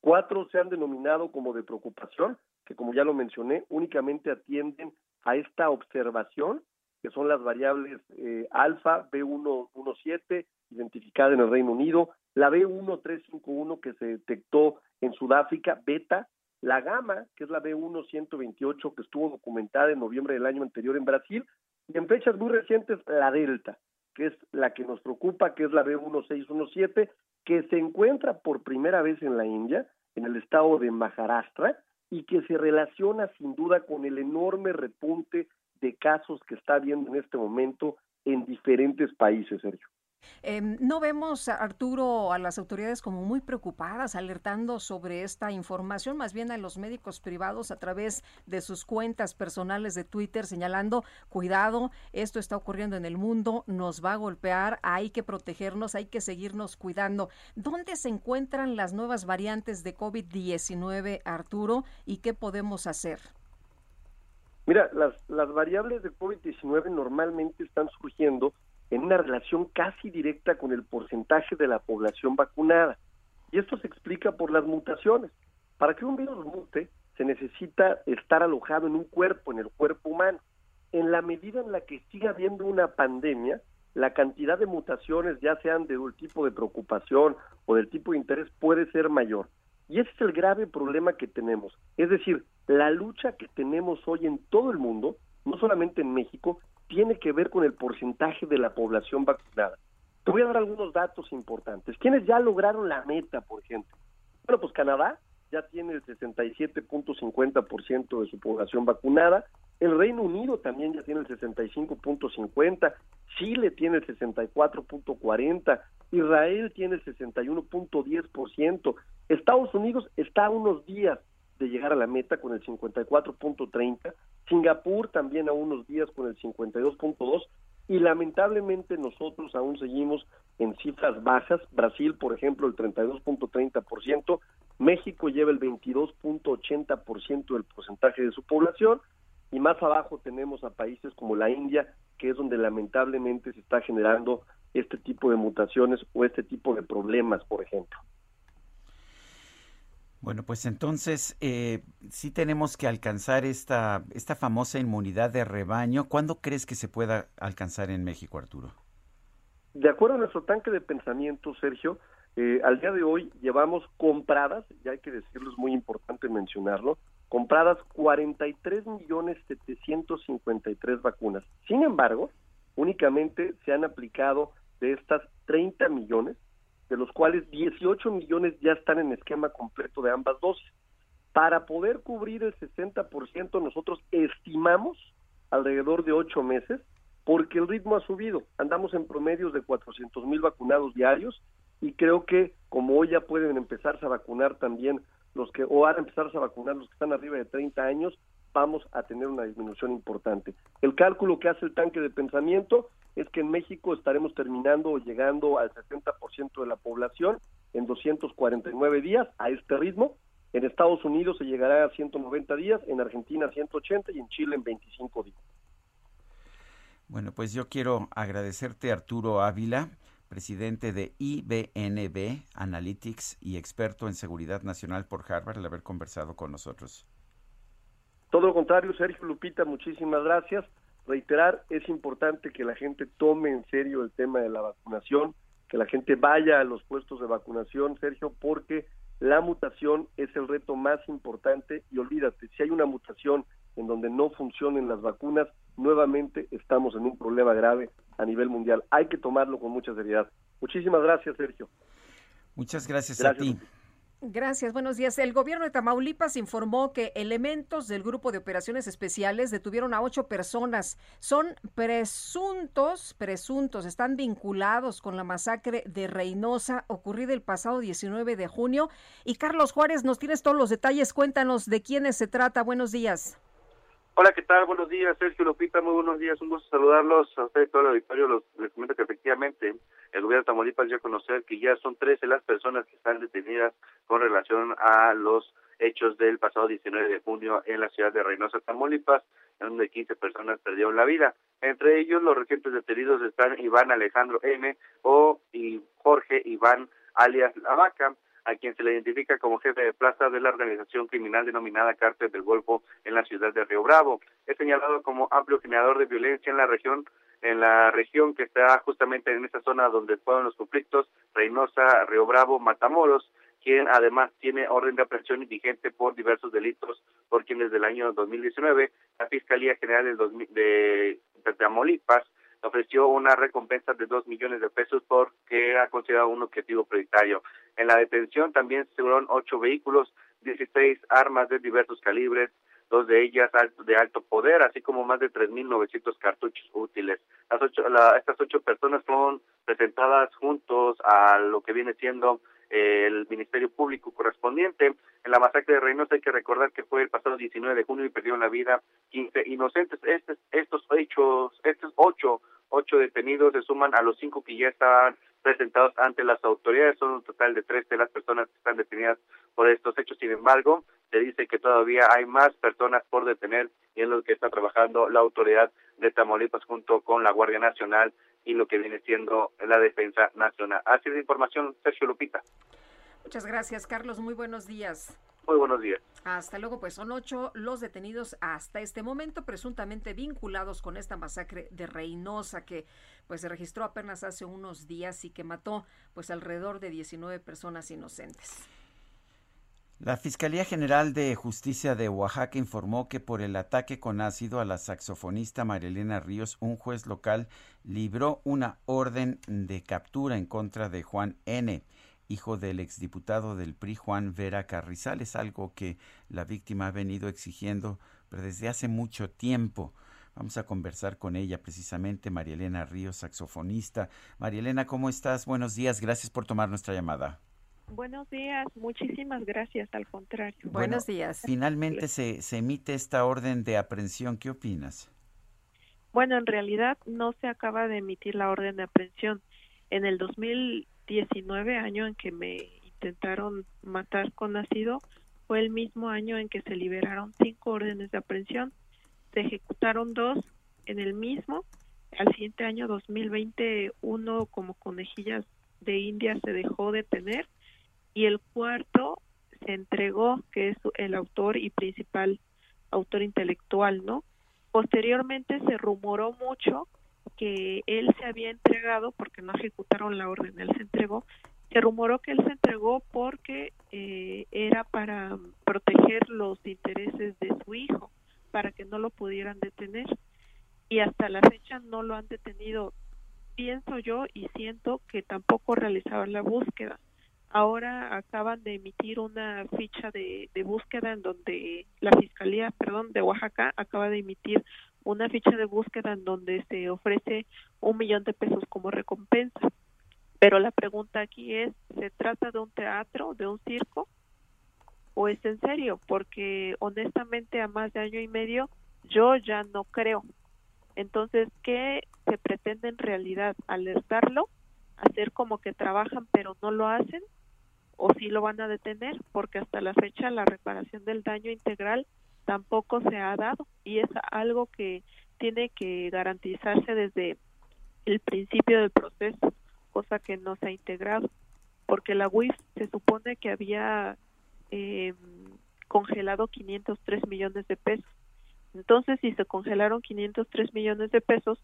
Cuatro se han denominado como de preocupación, que como ya lo mencioné, únicamente atienden a esta observación, que son las variables eh, alfa, B117, identificada en el Reino Unido, la B1351 que se detectó en Sudáfrica, beta, la gamma, que es la B1128 que estuvo documentada en noviembre del año anterior en Brasil, y en fechas muy recientes la delta, que es la que nos preocupa, que es la B1617, que se encuentra por primera vez en la India, en el estado de Maharashtra, y que se relaciona sin duda con el enorme repunte de casos que está habiendo en este momento en diferentes países, Sergio. Em, no vemos, Arturo, a las autoridades como muy preocupadas, alertando sobre esta información, más bien a los médicos privados a través de sus cuentas personales de Twitter, señalando, cuidado, esto está ocurriendo en el mundo, nos va a golpear, hay que protegernos, hay que seguirnos cuidando. ¿Dónde se encuentran las nuevas variantes de COVID-19, Arturo, y qué podemos hacer? Mira, las, las variables de COVID-19 normalmente están surgiendo en una relación casi directa con el porcentaje de la población vacunada. Y esto se explica por las mutaciones. Para que un virus mute, se necesita estar alojado en un cuerpo, en el cuerpo humano. En la medida en la que siga habiendo una pandemia, la cantidad de mutaciones, ya sean del tipo de preocupación o del tipo de interés, puede ser mayor. Y ese es el grave problema que tenemos. Es decir, la lucha que tenemos hoy en todo el mundo, no solamente en México, tiene que ver con el porcentaje de la población vacunada. Te voy a dar algunos datos importantes. ¿Quiénes ya lograron la meta, por ejemplo? Bueno, pues Canadá ya tiene el 67.50% de su población vacunada, el Reino Unido también ya tiene el 65.50, Chile tiene el 64.40, Israel tiene el 61.10%, Estados Unidos está a unos días de llegar a la meta con el 54.30, Singapur también a unos días con el 52.2 y lamentablemente nosotros aún seguimos en cifras bajas, Brasil por ejemplo el 32.30%, México lleva el 22.80% del porcentaje de su población y más abajo tenemos a países como la India, que es donde lamentablemente se está generando este tipo de mutaciones o este tipo de problemas, por ejemplo. Bueno, pues entonces eh, sí tenemos que alcanzar esta, esta famosa inmunidad de rebaño. ¿Cuándo crees que se pueda alcanzar en México, Arturo? De acuerdo a nuestro tanque de pensamiento, Sergio, eh, al día de hoy llevamos compradas, ya hay que decirlo, es muy importante mencionarlo, compradas 43 millones 753 vacunas. Sin embargo, únicamente se han aplicado de estas 30 millones, de los cuales 18 millones ya están en esquema completo de ambas dosis. Para poder cubrir el 60%, nosotros estimamos alrededor de ocho meses, porque el ritmo ha subido. Andamos en promedios de 400 mil vacunados diarios y creo que como hoy ya pueden empezarse a vacunar también los que, o ahora empezarse a vacunar los que están arriba de 30 años, vamos a tener una disminución importante. El cálculo que hace el tanque de pensamiento es que en México estaremos terminando o llegando al 60% de la población en 249 días a este ritmo. En Estados Unidos se llegará a 190 días, en Argentina 180 y en Chile en 25 días. Bueno, pues yo quiero agradecerte Arturo Ávila, presidente de IBNB Analytics y experto en seguridad nacional por Harvard, el haber conversado con nosotros. Todo lo contrario, Sergio Lupita, muchísimas gracias. Reiterar, es importante que la gente tome en serio el tema de la vacunación, que la gente vaya a los puestos de vacunación, Sergio, porque la mutación es el reto más importante y olvídate, si hay una mutación en donde no funcionen las vacunas, nuevamente estamos en un problema grave a nivel mundial. Hay que tomarlo con mucha seriedad. Muchísimas gracias, Sergio. Muchas gracias, a ti. Gracias, buenos días. El gobierno de Tamaulipas informó que elementos del Grupo de Operaciones Especiales detuvieron a ocho personas. Son presuntos, presuntos, están vinculados con la masacre de Reynosa ocurrida el pasado 19 de junio. Y Carlos Juárez, nos tienes todos los detalles. Cuéntanos de quiénes se trata. Buenos días. Hola, ¿qué tal? Buenos días, Sergio Lupita, muy buenos días, un gusto saludarlos a ustedes, todo el auditorio, los, les comento que efectivamente el gobierno de Tamaulipas dio a conocer que ya son 13 las personas que están detenidas con relación a los hechos del pasado 19 de junio en la ciudad de Reynosa, Tamaulipas, en donde 15 personas perdieron la vida. Entre ellos, los recientes detenidos están Iván Alejandro M. o y Jorge Iván alias La Vaca, a quien se le identifica como jefe de plaza de la organización criminal denominada Cártel del Golfo en la ciudad de Río Bravo. Es señalado como amplio generador de violencia en la región, en la región que está justamente en esa zona donde fueron los conflictos, Reynosa, Río Bravo, Matamoros, quien además tiene orden de aprehensión vigente por diversos delitos, por quien desde el año 2019 la Fiscalía General de, de, Tamaulipas ofreció una recompensa de dos millones de pesos porque era considerado un objetivo prioritario. En la detención también se fueron ocho vehículos, 16 armas de diversos calibres, dos de ellas de alto poder, así como más de 3.900 cartuchos útiles. Las ocho, la, estas ocho personas fueron presentadas juntos a lo que viene siendo el Ministerio Público correspondiente. En la masacre de Reynosa hay que recordar que fue el pasado 19 de junio y perdieron la vida 15 inocentes. Estos, estos hechos, estos ocho, ocho detenidos se suman a los cinco que ya estaban presentados ante las autoridades. Son un total de 13 las personas que están detenidas por estos hechos. Sin embargo, se dice que todavía hay más personas por detener y en lo que está trabajando la autoridad de Tamaulipas junto con la Guardia Nacional y lo que viene siendo la defensa nacional. Así de información, Sergio Lupita. Muchas gracias, Carlos. Muy buenos días. Muy buenos días. Hasta luego, pues son ocho los detenidos hasta este momento, presuntamente vinculados con esta masacre de Reynosa que pues se registró apenas hace unos días y que mató pues alrededor de 19 personas inocentes. La Fiscalía General de Justicia de Oaxaca informó que por el ataque con ácido a la saxofonista Marilena Ríos, un juez local libró una orden de captura en contra de Juan N., hijo del exdiputado del PRI Juan Vera Carrizales, algo que la víctima ha venido exigiendo pero desde hace mucho tiempo. Vamos a conversar con ella precisamente, María Elena Ríos, saxofonista. María Elena, ¿cómo estás? Buenos días, gracias por tomar nuestra llamada. Buenos días, muchísimas gracias, al contrario. Buenos días. Finalmente se, se emite esta orden de aprehensión, ¿qué opinas? Bueno, en realidad no se acaba de emitir la orden de aprehensión. En el 2019, año en que me intentaron matar con ácido, fue el mismo año en que se liberaron cinco órdenes de aprehensión se ejecutaron dos en el mismo. Al siguiente año 2020 uno como conejillas de India se dejó de tener y el cuarto se entregó, que es el autor y principal autor intelectual, ¿no? Posteriormente se rumoró mucho que él se había entregado porque no ejecutaron la orden, él se entregó. Se rumoró que él se entregó porque eh, era para proteger los intereses de su hijo, para que no lo pudieran detener. Y hasta la fecha no lo han detenido. Pienso yo y siento que tampoco realizaban la búsqueda ahora acaban de emitir una ficha de, búsqueda en donde la Fiscalía, perdón, de Oaxaca acaba de emitir una ficha de búsqueda en donde se ofrece un millón de pesos como recompensa. Pero la pregunta aquí es, ¿se trata de un teatro, de un circo? ¿O es en serio? Porque honestamente a más de año y medio yo ya no creo. Entonces, ¿qué se pretende en realidad? ¿Alertarlo? ¿Hacer como que trabajan pero no lo hacen? o si lo van a detener, porque hasta la fecha la reparación del daño integral tampoco se ha dado y es algo que tiene que garantizarse desde el principio del proceso, cosa que no se ha integrado, porque la UIF se supone que había eh, congelado 503 millones de pesos. Entonces, si se congelaron 503 millones de pesos,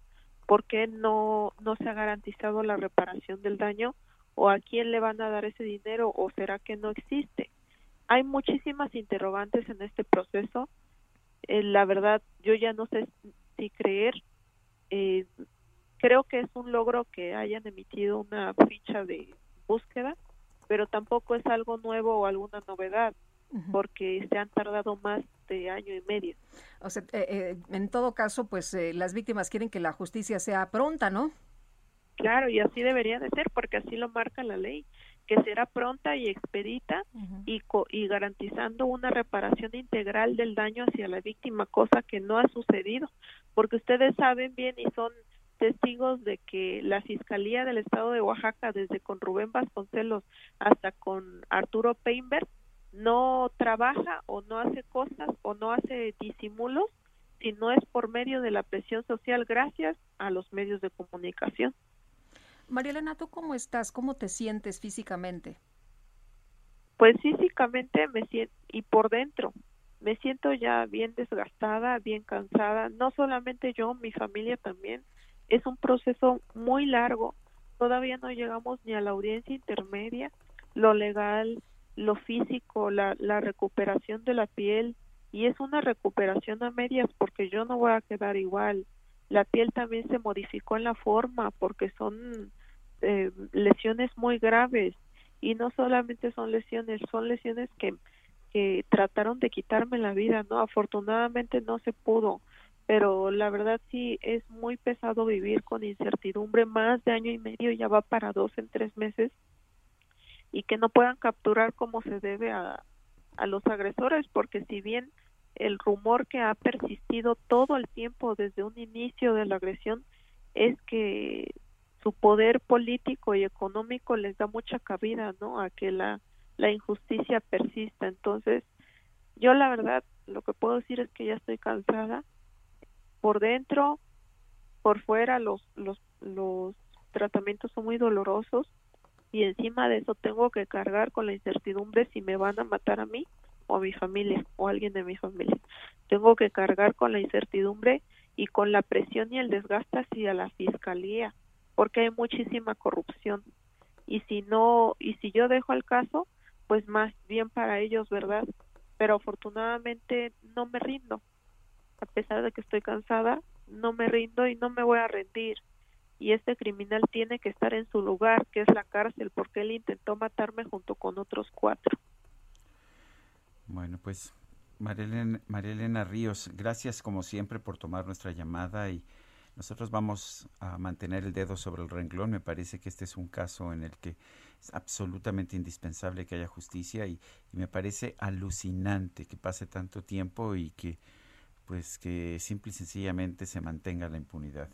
¿por qué no, no se ha garantizado la reparación del daño o a quién le van a dar ese dinero o será que no existe. Hay muchísimas interrogantes en este proceso. Eh, la verdad, yo ya no sé si creer. Eh, creo que es un logro que hayan emitido una ficha de búsqueda, pero tampoco es algo nuevo o alguna novedad, porque se han tardado más de año y medio. O sea, eh, en todo caso, pues las víctimas quieren que la justicia sea pronta, ¿no? Claro, y así debería de ser porque así lo marca la ley, que será pronta y expedita y, y garantizando una reparación integral del daño hacia la víctima, cosa que no ha sucedido, porque ustedes saben bien y son testigos de que la Fiscalía del Estado de Oaxaca, desde con Rubén Vasconcelos hasta con Arturo Peinberg, no trabaja o no hace cosas o no hace disimulos si no es por medio de la presión social gracias a los medios de comunicación. María Elena, ¿tú cómo estás? ¿Cómo te sientes físicamente? Pues físicamente me siento, y por dentro, me siento ya bien desgastada, bien cansada, no solamente yo, mi familia también. Es un proceso muy largo, todavía no llegamos ni a la audiencia intermedia, lo legal, lo físico, la, la recuperación de la piel, y es una recuperación a medias porque yo no voy a quedar igual. La piel también se modificó en la forma porque son eh, lesiones muy graves y no solamente son lesiones, son lesiones que, que trataron de quitarme la vida, ¿no? Afortunadamente no se pudo, pero la verdad sí es muy pesado vivir con incertidumbre, más de año y medio, ya va para dos en tres meses, y que no puedan capturar como se debe a, a los agresores, porque si bien el rumor que ha persistido todo el tiempo desde un inicio de la agresión es que su poder político y económico les da mucha cabida, ¿no? A que la, injusticia persista. Entonces, yo la verdad, lo que puedo decir es que ya estoy cansada. Por dentro, por fuera, los, los, los tratamientos son muy dolorosos y encima de eso tengo que cargar con la incertidumbre si me van a matar a mí o a mi familia o a alguien de mi familia. Tengo que cargar con la incertidumbre y con la presión y el desgaste hacia la fiscalía, porque hay muchísima corrupción. Y si no y si yo dejo el caso pues más bien para ellos verdad pero afortunadamente no me rindo. A pesar de que estoy cansada no me rindo y no me voy a rendir. Y este criminal tiene que estar en su lugar que es la cárcel porque él intentó matarme junto con otros cuatro. Bueno pues María Elena Ríos gracias como siempre por tomar nuestra llamada y nosotros vamos a mantener el dedo sobre el renglón. Me parece que este es un caso en el que es absolutamente indispensable que haya justicia y, me parece alucinante que pase tanto tiempo y que pues que simple y sencillamente se mantenga la impunidad.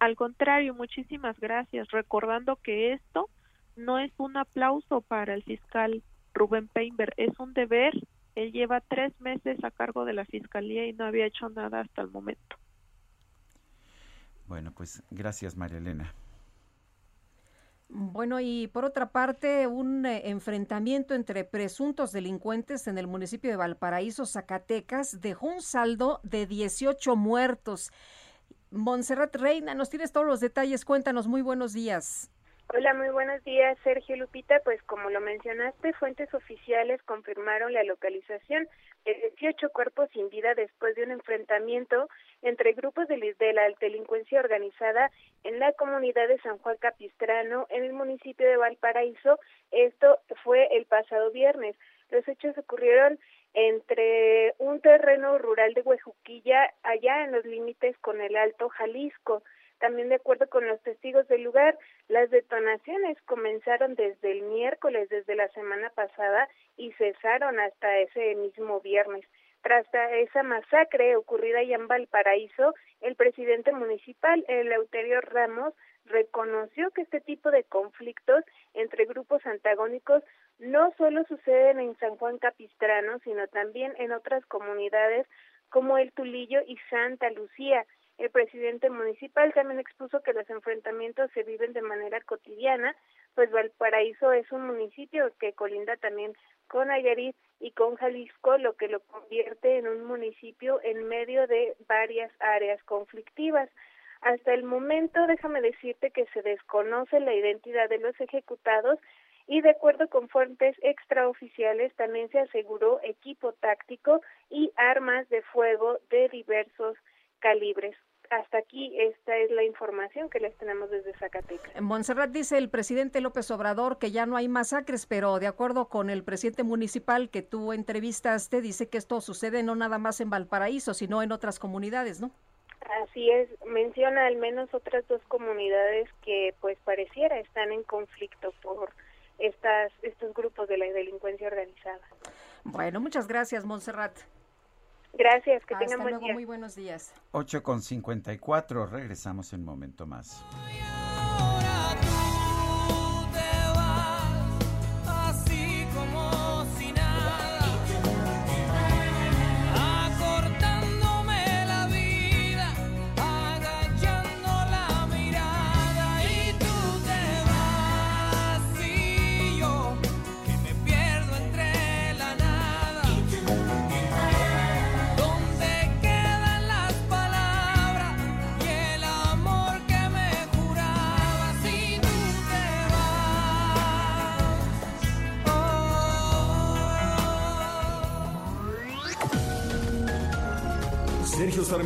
Al contrario, muchísimas gracias. Recordando que esto no es un aplauso para el fiscal Rubén Peinberg, es un deber Él lleva tres meses a cargo de la fiscalía y no había hecho nada hasta el momento. Bueno, pues gracias María Elena. Bueno, y por otra parte, un eh, enfrentamiento entre presuntos delincuentes en el municipio de Valparaíso, Zacatecas, dejó un saldo de 18 muertos. Montserrat Reina, nos tienes todos los detalles, cuéntanos, muy buenos días. Hola, muy buenos días, Sergio Lupita. Pues como lo mencionaste, fuentes oficiales confirmaron la localización de 18 cuerpos sin vida después de un enfrentamiento entre grupos de, de, la delincuencia organizada en la comunidad de San Juan Capistrano, en el municipio de Valparaíso. Esto fue el pasado viernes. Los hechos ocurrieron entre un terreno rural de Huejuquilla, allá en los límites con el Alto Jalisco. También de acuerdo con los testigos del lugar, las detonaciones comenzaron desde el miércoles, desde la semana pasada, y cesaron hasta ese mismo viernes. Tras esa masacre ocurrida ya en Valparaíso, el presidente municipal, Eleuterio Ramos, reconoció que este tipo de conflictos entre grupos antagónicos no solo suceden en San Juan Capistrano, sino también en otras comunidades como el Tulillo y Santa Lucía. El presidente municipal también expuso que los enfrentamientos se viven de manera cotidiana, pues Valparaíso es un municipio que colinda también con Nayarit y con Jalisco, lo que lo convierte en un municipio en medio de varias áreas conflictivas. Hasta el momento, déjame decirte que se desconoce la identidad de los ejecutados y de acuerdo con fuentes extraoficiales también se aseguró equipo táctico y armas de fuego de diversos calibres. Hasta aquí esta es la información que les tenemos desde Zacatecas. En Montserrat dice el presidente López Obrador que ya no hay masacres, pero de acuerdo con el presidente municipal que tú entrevistaste, dice que esto sucede no nada más en Valparaíso, sino en otras comunidades, ¿no? Así es, menciona al menos otras dos comunidades que pues pareciera están en conflicto por estas estos grupos de la delincuencia organizada. Bueno, muchas gracias, Montserrat. Gracias, que Hasta tengan buen luego, día. muy buenos días. 8 con 54, regresamos en un momento más.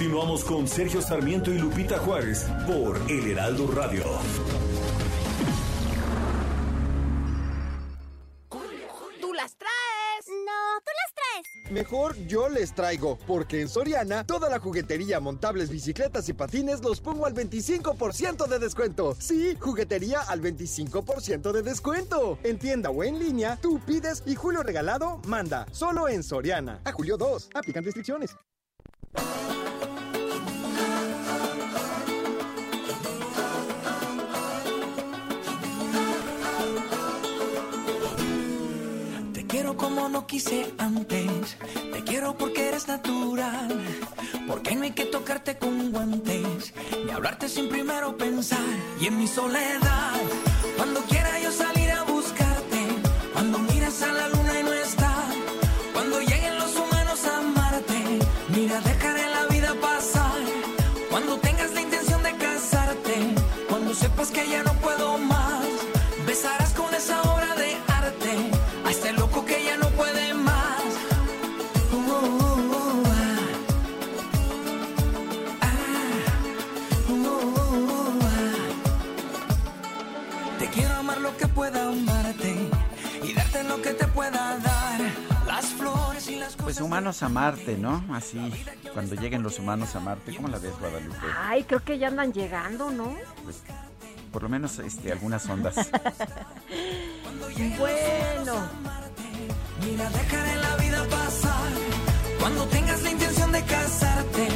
Continuamos con Sergio Sarmiento y Lupita Juárez por El Heraldo Radio. ¿Tú las traes? No, tú las traes. Mejor yo les traigo, porque en Soriana toda la juguetería, montables, bicicletas y patines los pongo al 25% de descuento. Sí, juguetería al 25% de descuento. En tienda o en línea, tú pides y Julio Regalado manda. Solo en Soriana. A julio 2. Aplican restricciones. No quise antes. Te quiero porque eres natural. Porque no hay que tocarte con guantes. Ni hablarte sin primero pensar. Y en mi soledad, cuando quiera yo salir a buscarte. Cuando miras a la luna y no está. Cuando lleguen los humanos a amarte. Mira, dejaré la vida pasar. Cuando tengas la intención de casarte. Cuando sepas que ya no humanos a Marte, ¿no? Así, cuando lleguen los humanos a Marte, ¿cómo la ves, Guadalupe? Ay, creo que ya andan llegando, ¿no? Pues, por lo menos este, algunas ondas. bueno. Mira, dejaré la vida pasar cuando tengas la intención de casarte.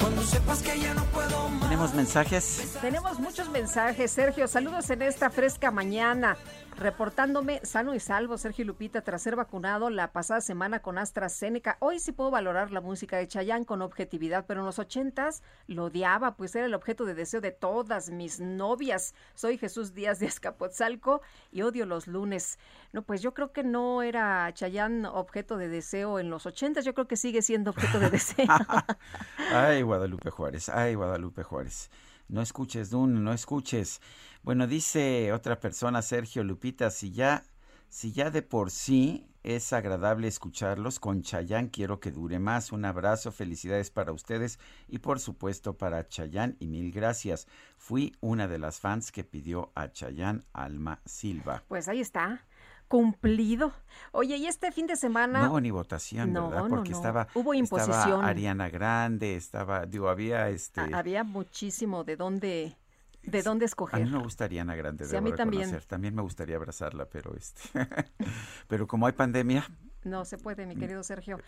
Cuando sepas que ya no puedo más. ¿Tenemos mensajes? Tenemos muchos mensajes, Sergio. Saludos en esta fresca mañana. Reportándome sano y salvo, Sergio Lupita, tras ser vacunado la pasada semana con AstraZeneca. Hoy sí puedo valorar la música de Chayanne con objetividad, pero en los ochentas lo odiaba, pues era el objeto de deseo de todas mis novias. Soy Jesús Díaz de Escapotzalco y odio los lunes. No, pues yo creo que no era Chayanne objeto de deseo en los ochentas, yo creo que sigue siendo objeto de deseo. [laughs] ay, Guadalupe Juárez, ay, Guadalupe Juárez. No escuches, Dun, no escuches. Bueno, dice otra persona, Sergio Lupita, si ya, si ya de por sí es agradable escucharlos, con Chayán quiero que dure más. Un abrazo, felicidades para ustedes y por supuesto para Chayán y mil gracias. Fui una de las fans que pidió a Chayán Alma Silva. Pues ahí está cumplido. Oye, y este fin de semana. No hubo ni votación, ¿verdad? Porque no, no. estaba. Hubo imposición. Estaba Ariana Grande, estaba. Digo, había este. había muchísimo de dónde de dónde escoger. A mí me gustaría Ana Grande, sí, a mí también. También me gustaría abrazarla, pero este, [laughs] pero como hay pandemia. No se puede, mi querido Sergio.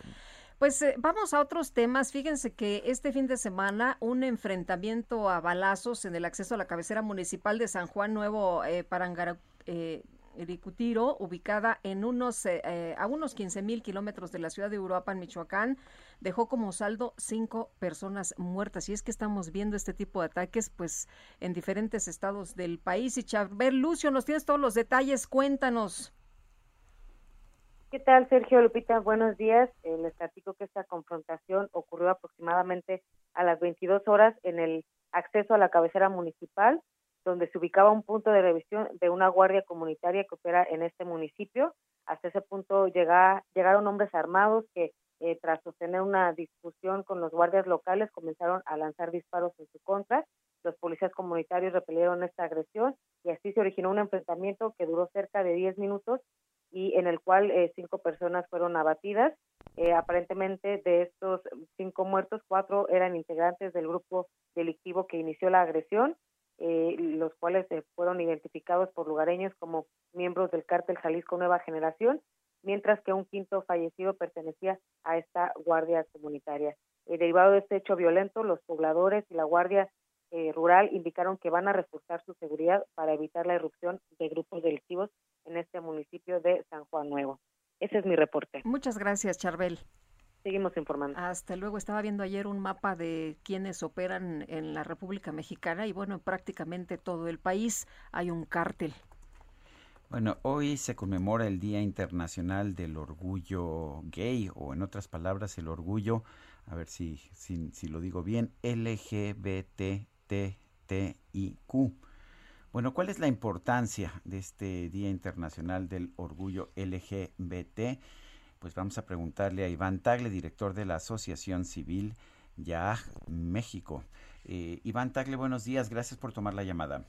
Pues eh, vamos a otros temas. Fíjense que este fin de semana un enfrentamiento a balazos en el acceso a la cabecera municipal de San Juan Nuevo eh, Parangara, eh, Ericutiro, ubicada en unos, eh, eh, a unos 15 mil kilómetros de la ciudad de Uruapan, Michoacán, dejó como saldo cinco personas muertas. Y es que estamos viendo este tipo de ataques pues en diferentes estados del país. Y Charbel Lucio, nos tienes todos los detalles, cuéntanos. ¿Qué tal, Sergio Lupita? Buenos días. Eh, les platico que esta confrontación ocurrió aproximadamente a las 22 horas en el acceso a la cabecera municipal donde se ubicaba un punto de revisión de una guardia comunitaria que opera en este municipio. Hasta ese punto llega, llegaron hombres armados que eh, tras sostener una discusión con los guardias locales comenzaron a lanzar disparos en su contra. Los policías comunitarios repelieron esta agresión y así se originó un enfrentamiento que duró cerca de 10 minutos y en el cual eh, cinco personas fueron abatidas. Eh, aparentemente de estos cinco muertos, cuatro eran integrantes del grupo delictivo que inició la agresión eh, los cuales eh, fueron identificados por lugareños como miembros del cártel Jalisco Nueva Generación, mientras que un quinto fallecido pertenecía a esta guardia comunitaria. Eh, derivado de este hecho violento, los pobladores y la guardia rural indicaron que van a reforzar su seguridad para evitar la irrupción de grupos delictivos en este municipio de San Juan Nuevo. Ese es mi reporte. Muchas gracias, Charbel. Seguimos informando. Hasta luego. Estaba viendo ayer un mapa de quienes operan en la República Mexicana y bueno, en prácticamente todo el país hay un cártel. Bueno, hoy se conmemora el Día Internacional del Orgullo Gay, o en otras palabras, el orgullo, a ver si, si, si lo digo bien, LGBTTIQ. Bueno, ¿cuál es la importancia de este Día Internacional del Orgullo LGBT? Pues vamos a preguntarle a Iván Tagle, director de la Asociación Civil YAG México. Eh, Iván Tagle, buenos días, gracias por tomar la llamada.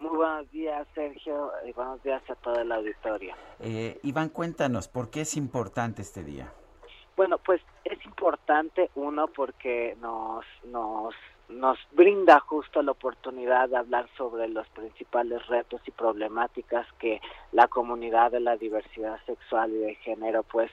Muy buenos días, Sergio, y buenos días a toda la auditoria. Eh, Iván, cuéntanos, ¿por qué es importante este día? Bueno, pues es importante, uno, porque nos, nos nos brinda justo la oportunidad de hablar sobre los principales retos y problemáticas que la comunidad de la diversidad sexual y de género pues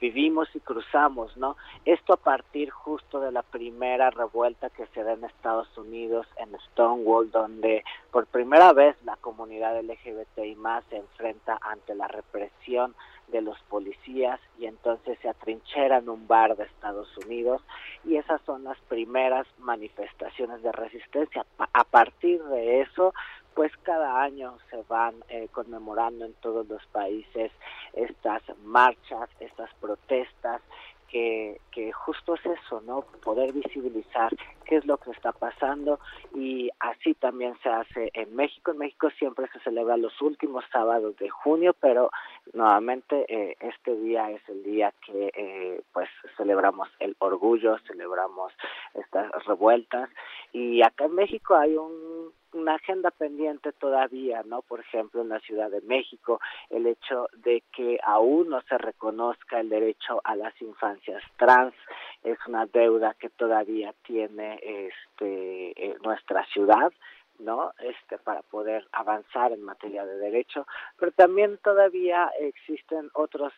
vivimos y cruzamos, ¿no? Esto a partir justo de la primera revuelta que se da en Estados Unidos en Stonewall, donde por primera vez la comunidad LGBTI más se enfrenta ante la represión de los policías y entonces se atrinchera en un bar de Estados Unidos y esas son las primeras manifestaciones de resistencia. A partir de eso, pues cada año se van eh, conmemorando en todos los países estas marchas, estas protestas que, que justo es eso, ¿no? Poder visibilizar qué es lo que está pasando y así también se hace en México. En México siempre se celebra los últimos sábados de junio, pero nuevamente eh, este día es el día que eh, pues celebramos el orgullo, celebramos estas revueltas y acá en México hay un una agenda pendiente todavía, ¿no? Por ejemplo, en la Ciudad de México, el hecho de que aún no se reconozca el derecho a las infancias trans es una deuda que todavía tiene este eh, nuestra ciudad. ¿no? Este, para poder avanzar en materia de derecho, pero también todavía existen otros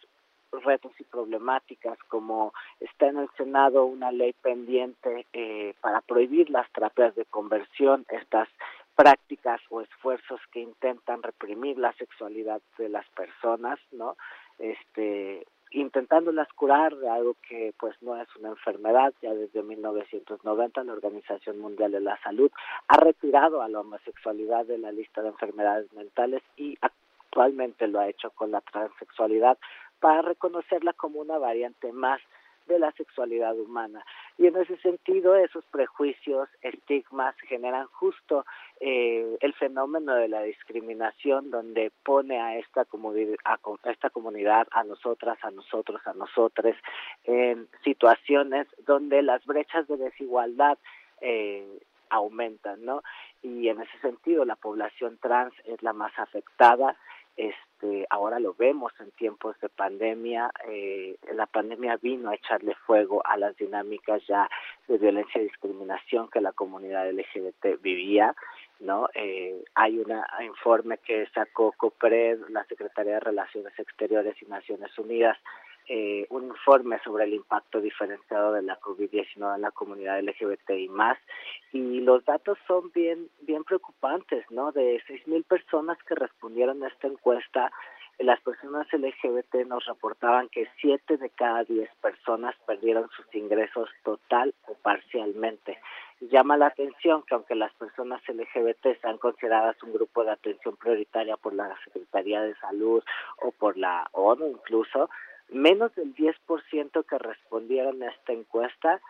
retos y problemáticas, como está en el Senado una ley pendiente eh, para prohibir las terapias de conversión, estas prácticas o esfuerzos que intentan reprimir la sexualidad de las personas, ¿no? Este, intentándolas curar de algo que pues no es una enfermedad. Ya desde 1990 la Organización Mundial de la Salud ha retirado a la homosexualidad de la lista de enfermedades mentales y actualmente lo ha hecho con la transexualidad para reconocerla como una variante más de la sexualidad humana. Y en ese sentido, esos prejuicios, estigmas generan justo eh, el fenómeno de la discriminación, donde pone a esta, comunidad, a, esta comunidad, a nosotras, a nosotros, a nosotros, en situaciones donde las brechas de desigualdad eh, aumentan, ¿no? Y en ese sentido, la población trans es la más afectada este ahora lo vemos en tiempos de pandemia eh, la pandemia vino a echarle fuego a las dinámicas ya de violencia y discriminación que la comunidad LGBT vivía no eh, hay un informe que sacó COPRED la Secretaría de Relaciones Exteriores y Naciones Unidas eh, un informe sobre el impacto diferenciado de la COVID-19 en la comunidad LGBTI más y los datos son bien bien preocupantes, ¿no? De 6.000 personas que respondieron a esta encuesta, las personas LGBT nos reportaban que 7 de cada 10 personas perdieron sus ingresos total o parcialmente. Llama la atención que aunque las personas LGBT sean consideradas un grupo de atención prioritaria por la Secretaría de Salud o por la ONU incluso, menos del 10% que respondieron a esta encuesta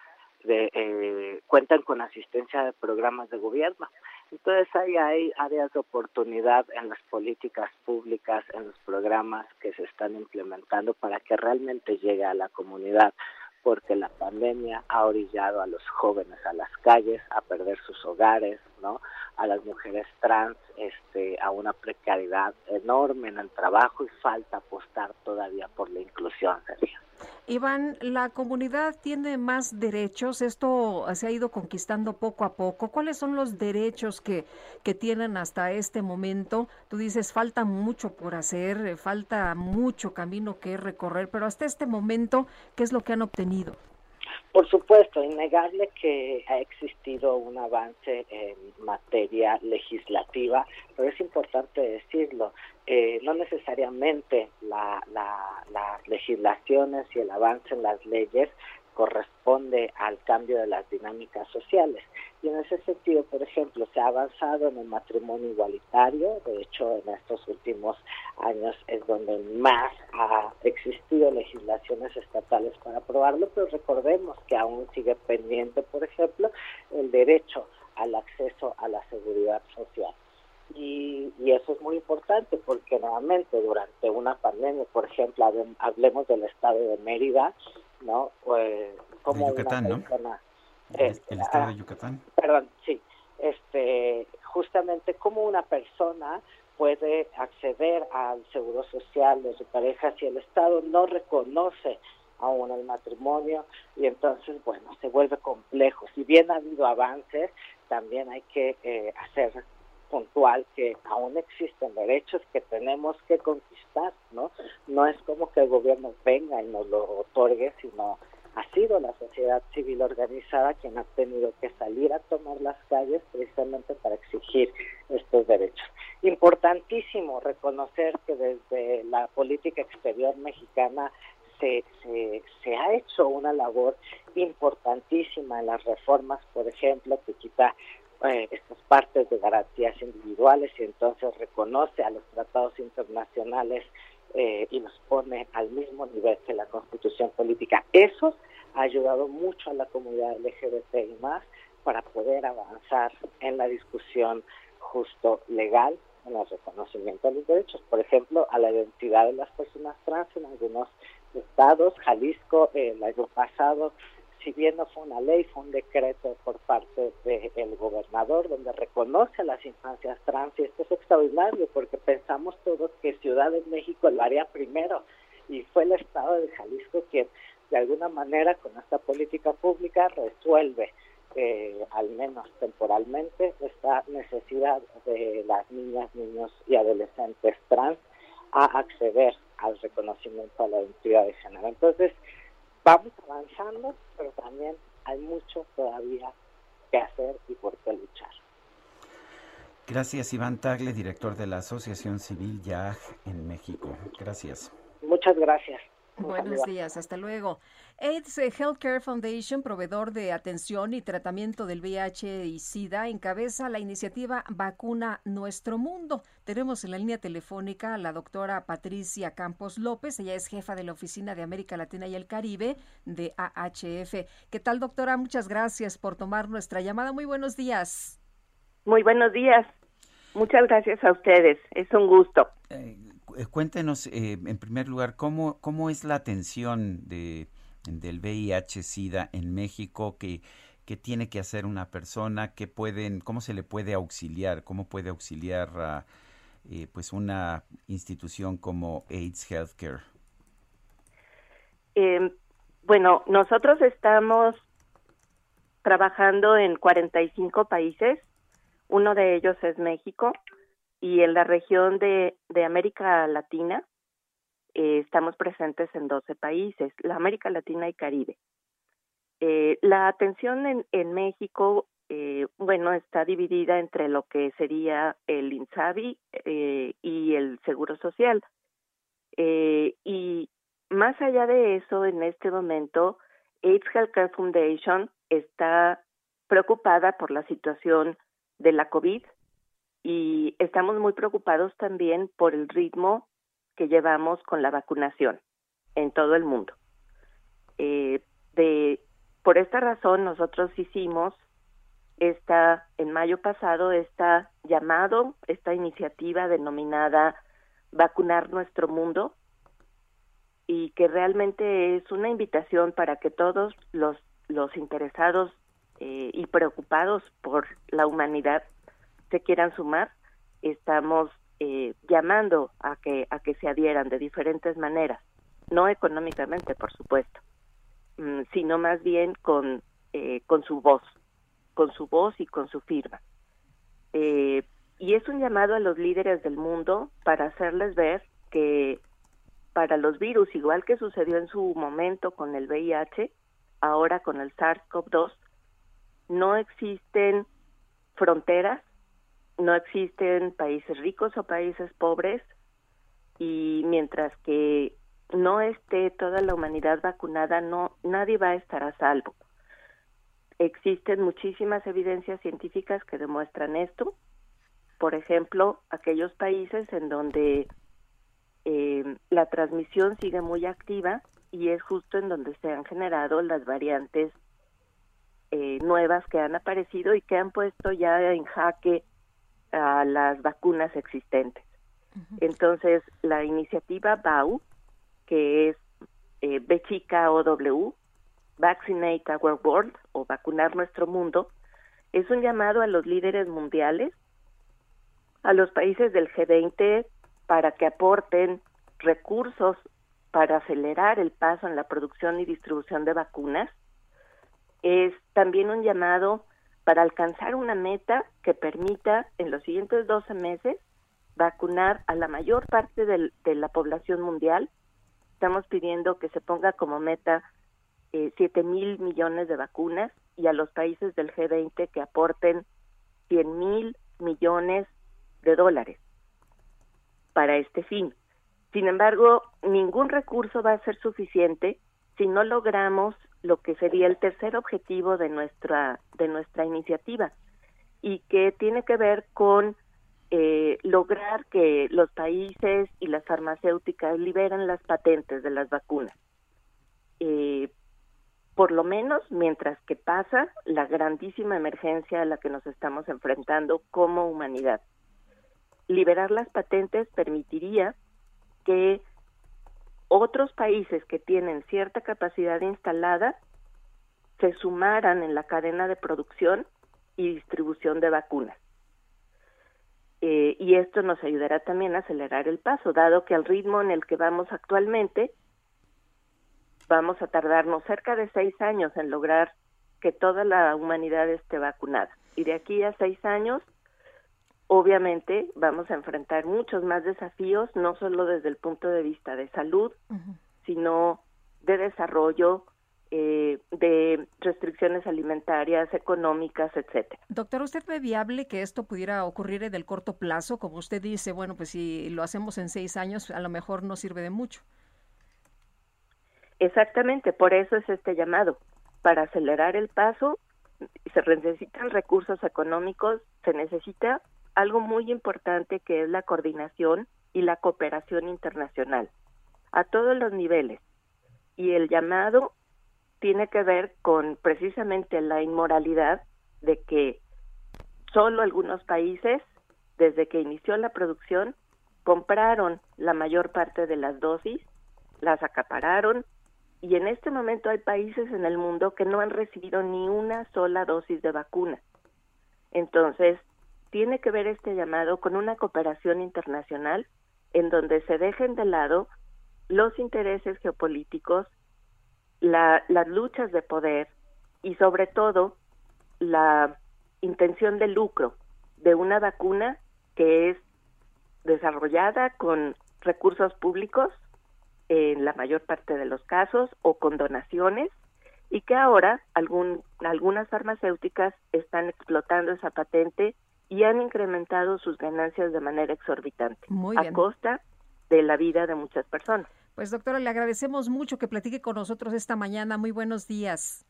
de, eh, cuentan con asistencia de programas de gobierno. Entonces ahí hay áreas de oportunidad en las políticas públicas, en los programas que se están implementando para que realmente llegue a la comunidad porque la pandemia ha orillado a los jóvenes a las calles, a perder sus hogares, ¿no? A las mujeres trans este a una precariedad enorme en el trabajo y falta apostar todavía por la inclusión, Sergio. Iván, la comunidad tiene más derechos, esto se ha ido conquistando poco a poco. ¿Cuáles son los derechos que, que tienen hasta este momento? Tú dices, falta mucho por hacer, falta mucho camino que recorrer, pero hasta este momento, ¿qué es lo que han obtenido? Por supuesto, innegable que ha existido un avance en materia legislativa, pero es importante decirlo, eh, no necesariamente la, las legislaciones y el avance en las leyes corresponde al cambio de las dinámicas sociales. Y en ese sentido, por ejemplo, se ha avanzado en el matrimonio igualitario, de hecho en estos últimos años es donde más ha existido legislaciones estatales para aprobarlo, pero recordemos que aún sigue pendiente, por ejemplo, el derecho al acceso a la seguridad social. Y, y, eso es muy importante porque nuevamente durante una pandemia, por ejemplo, hablemos del estado de Mérida, ¿no? Pues, como Yucatán, una persona, El, estado de ah, Yucatán. Perdón, sí. Este, justamente como una persona puede acceder al seguro social de su pareja si el Estado no reconoce aún el matrimonio y entonces, bueno, se vuelve complejo. Si bien ha habido avances, también hay que eh, hacer puntual que aún existen derechos que tenemos que conquistar, ¿no? No es como que el gobierno venga y nos lo otorgue, sino ha sido la sociedad civil organizada quien ha tenido que salir a tomar las calles precisamente para exigir estos derechos. Importantísimo reconocer que desde la política exterior mexicana se, se, se, ha hecho una labor importantísima en las reformas, por ejemplo, que quita eh, estas partes de garantías individuales y entonces reconoce a los tratados internacionales eh, y los pone al mismo nivel que la constitución política. Eso ha ayudado mucho a la comunidad LGBT y más para poder avanzar en la discusión justo legal en el reconocimiento de los derechos, por ejemplo, a la identidad de las personas trans en algunos estados, Jalisco el año pasado, si bien no fue una ley, fue un decreto por parte del gobernador donde reconoce a las infancias trans y esto es extraordinario porque pensamos todos que Ciudad de México lo haría primero y fue el estado de Jalisco quien de alguna manera con esta política pública resuelve eh, al menos temporalmente esta necesidad de las niñas, niños y adolescentes trans a acceder al reconocimiento a la identidad de género. Entonces, vamos avanzando, pero también hay mucho todavía que hacer y por qué luchar. Gracias, Iván Tagle, director de la Asociación Civil YAG en México. Gracias. Muchas gracias. Buenos días, hasta luego. AIDS Healthcare Foundation, proveedor de atención y tratamiento del VIH y SIDA, encabeza la iniciativa Vacuna Nuestro Mundo. Tenemos en la línea telefónica a la doctora Patricia Campos López, ella es jefa de la Oficina de América Latina y el Caribe de AHF. ¿Qué tal, doctora? Muchas gracias por tomar nuestra llamada. Muy buenos días. Muy buenos días. Muchas gracias a ustedes. Es un gusto. Eh, eh, cuéntenos, eh, en primer lugar, ¿cómo, cómo es la atención de, del VIH-Sida en México? ¿Qué, ¿Qué tiene que hacer una persona? ¿Qué pueden, ¿Cómo se le puede auxiliar? ¿Cómo puede auxiliar a eh, pues una institución como AIDS Healthcare? Eh, bueno, nosotros estamos trabajando en 45 países. Uno de ellos es México y en la región de, América Latina eh, estamos presentes en 12 países, la América Latina y Caribe. Eh, la atención en, en México, eh, bueno, está dividida entre lo que sería el INSABI eh, y el Seguro Social. Eh, y más allá de eso, en este momento, AIDS Healthcare Foundation está preocupada por la situación de la COVID y estamos muy preocupados también por el ritmo que llevamos con la vacunación en todo el mundo. Eh, de, por esta razón nosotros hicimos esta en mayo pasado esta llamado esta iniciativa denominada vacunar nuestro mundo y que realmente es una invitación para que todos los los interesados eh, y preocupados por la humanidad se quieran sumar, estamos eh, llamando a que a que se adhieran de diferentes maneras, no económicamente, por supuesto, mm, sino más bien con eh, con su voz, con su voz y con su firma. Eh, y es un llamado a los líderes del mundo para hacerles ver que para los virus, igual que sucedió en su momento con el VIH, ahora con el SARS-CoV-2, no existen fronteras no existen países ricos o países pobres y mientras que no esté toda la humanidad vacunada, no nadie va a estar a salvo. Existen muchísimas evidencias científicas que demuestran esto. Por ejemplo, aquellos países en donde eh, la transmisión sigue muy activa y es justo en donde se han generado las variantes eh, nuevas que han aparecido y que han puesto ya en jaque a las vacunas existentes. Entonces, la iniciativa BAU, que es eh, B chica OW, Vaccinate Our World o Vacunar Nuestro Mundo, es un llamado a los líderes mundiales, a los países del G20, para que aporten recursos para acelerar el paso en la producción y distribución de vacunas. Es también un llamado para alcanzar una meta que permita en los siguientes 12 meses vacunar a la mayor parte de la población mundial. Estamos pidiendo que se ponga como meta eh, 7 mil millones de vacunas y a los países del G20 que aporten 100 mil millones de dólares para este fin. Sin embargo, ningún recurso va a ser suficiente si no logramos lo que sería el tercer objetivo de nuestra de nuestra iniciativa y que tiene que ver con eh, lograr que los países y las farmacéuticas liberen las patentes de las vacunas. Eh, por lo menos mientras que pasa la grandísima emergencia a la que nos estamos enfrentando como humanidad. Liberar las patentes permitiría que otros países que tienen cierta capacidad instalada se sumaran en la cadena de producción y distribución de vacunas. Eh, y esto nos ayudará también a acelerar el paso, dado que al ritmo en el que vamos actualmente, vamos a tardarnos cerca de seis años en lograr que toda la humanidad esté vacunada. Y de aquí a seis años, obviamente, vamos a enfrentar muchos más desafíos, no solo desde el punto de vista de salud, sino de desarrollo, eh, de restricciones alimentarias, económicas, etcétera. Doctor, ¿usted ve viable que esto pudiera ocurrir en el corto plazo? Como usted dice, bueno, pues si lo hacemos en seis años, a lo mejor no sirve de mucho. Exactamente, por eso es este llamado. Para acelerar el paso, se necesitan recursos económicos, se necesita algo muy importante que es la coordinación y la cooperación internacional a todos los niveles. Y el llamado tiene que ver con precisamente la inmoralidad de que solo algunos países, desde que inició la producción, compraron la mayor parte de las dosis, las acapararon y en este momento hay países en el mundo que no han recibido ni una sola dosis de vacuna. Entonces, tiene que ver este llamado con una cooperación internacional en donde se dejen de lado los intereses geopolíticos las luchas de poder y sobre todo la intención de lucro de una vacuna que es desarrollada con recursos públicos en la mayor parte de los casos o con donaciones y que ahora algún, algunas farmacéuticas están explotando esa patente y han incrementado sus ganancias de manera exorbitante a costa de la vida de muchas personas. Pues doctora, le agradecemos mucho que platique con nosotros esta mañana. Muy buenos días.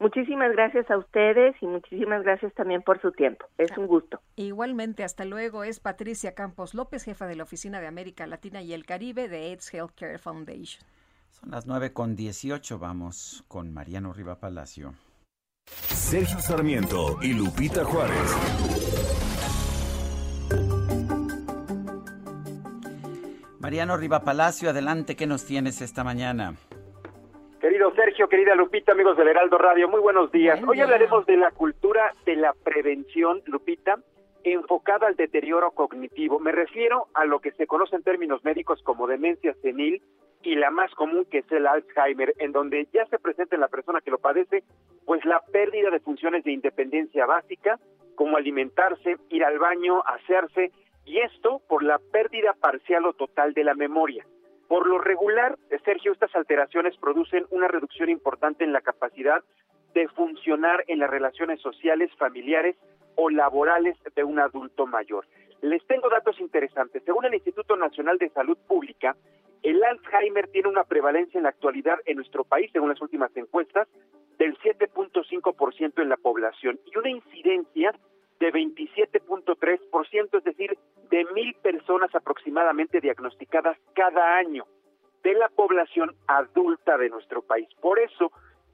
Muchísimas gracias a ustedes y muchísimas gracias también por su tiempo. Es un gusto. Igualmente, hasta luego. Es Patricia Campos López, jefa de la Oficina de América Latina y el Caribe de AIDS Healthcare Foundation. Son las nueve con dieciocho. Vamos con Mariano Riva Palacio. Sergio Sarmiento y Lupita Juárez. Mariano Riva Palacio, adelante, ¿qué nos tienes esta mañana? Querido Sergio, querida Lupita, amigos del Heraldo Radio, muy buenos días. Hoy hablaremos de la cultura de la prevención, Lupita, enfocada al deterioro cognitivo. Me refiero a lo que se conoce en términos médicos como demencia senil y la más común que es el Alzheimer, en donde ya se presenta en la persona que lo padece, pues la pérdida de funciones de independencia básica, como alimentarse, ir al baño, hacerse, y esto por la pérdida parcial o total de la memoria. Por lo regular, Sergio, estas alteraciones producen una reducción importante en la capacidad de funcionar en las relaciones sociales, familiares o laborales de un adulto mayor. Les tengo datos interesantes. Según el Instituto Nacional de Salud Pública, el Alzheimer tiene una prevalencia en la actualidad en nuestro país, según las últimas encuestas, del 7.5% en la población y una incidencia de 27.3%, es decir, de mil personas aproximadamente diagnosticadas cada año de la población adulta de nuestro país. Por eso,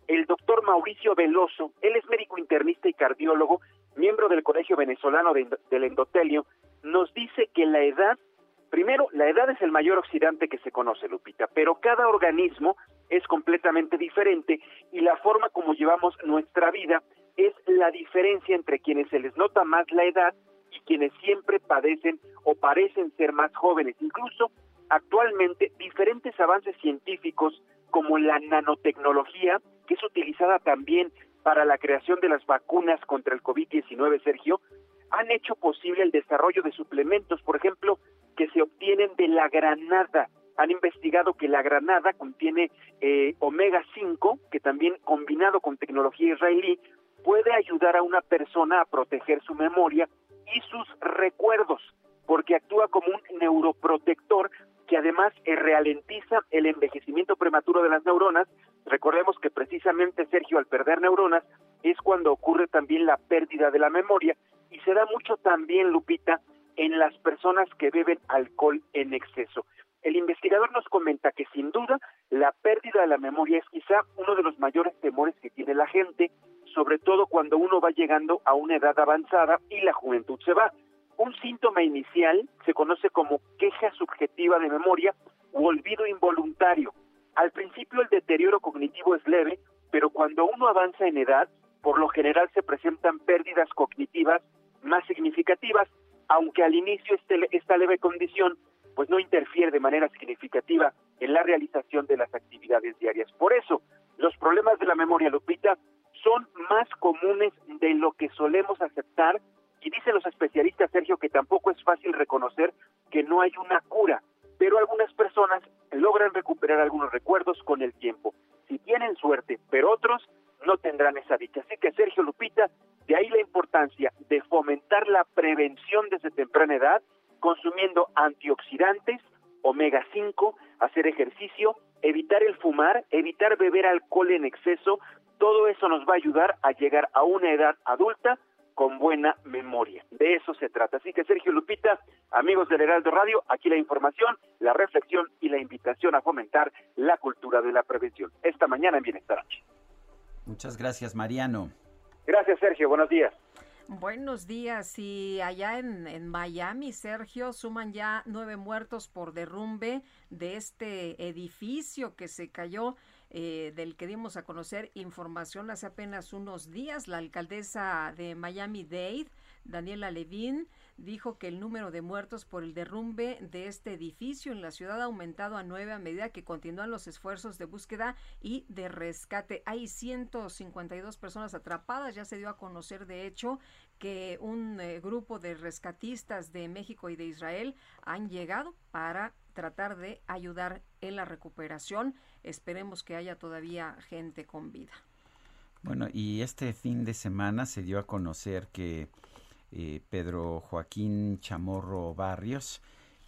el doctor Mauricio Veloso, él es médico internista y cardiólogo, miembro del Colegio Venezolano del Endotelio, nos dice que la edad, primero, la edad es el mayor oxidante que se conoce, Lupita, pero cada organismo es completamente diferente y la forma como llevamos nuestra vida es la diferencia entre quienes se les nota más la edad y quienes siempre padecen o parecen ser más jóvenes. Incluso actualmente diferentes avances científicos como la nanotecnología, que es utilizada también para la creación de las vacunas contra el COVID-19, Sergio, han hecho posible el desarrollo de suplementos, por ejemplo, que se obtienen de la granada. Han investigado que la granada contiene eh, omega 5, que también combinado con tecnología israelí puede ayudar a una persona a proteger su memoria y sus recuerdos, porque actúa como un neuroprotector que además ralentiza el envejecimiento prematuro de las neuronas. Recordemos que precisamente, Sergio, al perder neuronas es cuando ocurre también la pérdida de la memoria y se da mucho también, Lupita, en las personas que beben alcohol en exceso. El investigador nos comenta que sin duda la pérdida de la memoria es quizá uno de los mayores temores que tiene la gente, sobre todo cuando uno va llegando a una edad avanzada y la juventud se va. Un síntoma inicial se conoce como queja subjetiva de memoria u olvido involuntario. Al principio el deterioro cognitivo es leve, pero cuando uno avanza en edad, por lo general se presentan pérdidas cognitivas más significativas, aunque al inicio este, esta leve condición pues no interfiere de manera significativa en la realización de las actividades diarias. Por eso, los problemas de la memoria, Lupita, son más comunes de lo que solemos aceptar y dicen los especialistas, Sergio, que tampoco es fácil reconocer que no hay una cura, pero algunas personas logran recuperar algunos recuerdos con el tiempo. Si tienen suerte, pero otros no tendrán esa dicha. Así que, Sergio Lupita, de ahí la importancia de fomentar la prevención desde temprana edad, consumiendo antioxidantes, omega 5, hacer ejercicio, evitar el fumar, evitar beber alcohol en exceso, todo eso nos va a ayudar a llegar a una edad adulta con buena memoria. De eso se trata. Así que Sergio Lupita, amigos del Heraldo Radio, aquí la información, la reflexión y la invitación a fomentar la cultura de la prevención. Esta mañana en Bienestar. Muchas gracias, Mariano. Gracias, Sergio. Buenos días. Buenos días. Y allá en, en, Miami, Sergio, suman ya nueve muertos por derrumbe de este edificio que se cayó, eh, del que dimos a conocer información hace apenas unos días. La alcaldesa de Miami-Dade, Daniela Levin, dijo que el número de muertos por el derrumbe de este edificio en la ciudad ha aumentado a nueve a medida que continúan los esfuerzos de búsqueda y de rescate. Hay 152 personas atrapadas. Ya se dio a conocer, de hecho, que un eh, grupo de rescatistas de México y de Israel han llegado para tratar de ayudar en la recuperación. Esperemos que haya todavía gente con vida. Bueno, y este fin de semana se dio a conocer que eh, Pedro Joaquín Chamorro Barrios,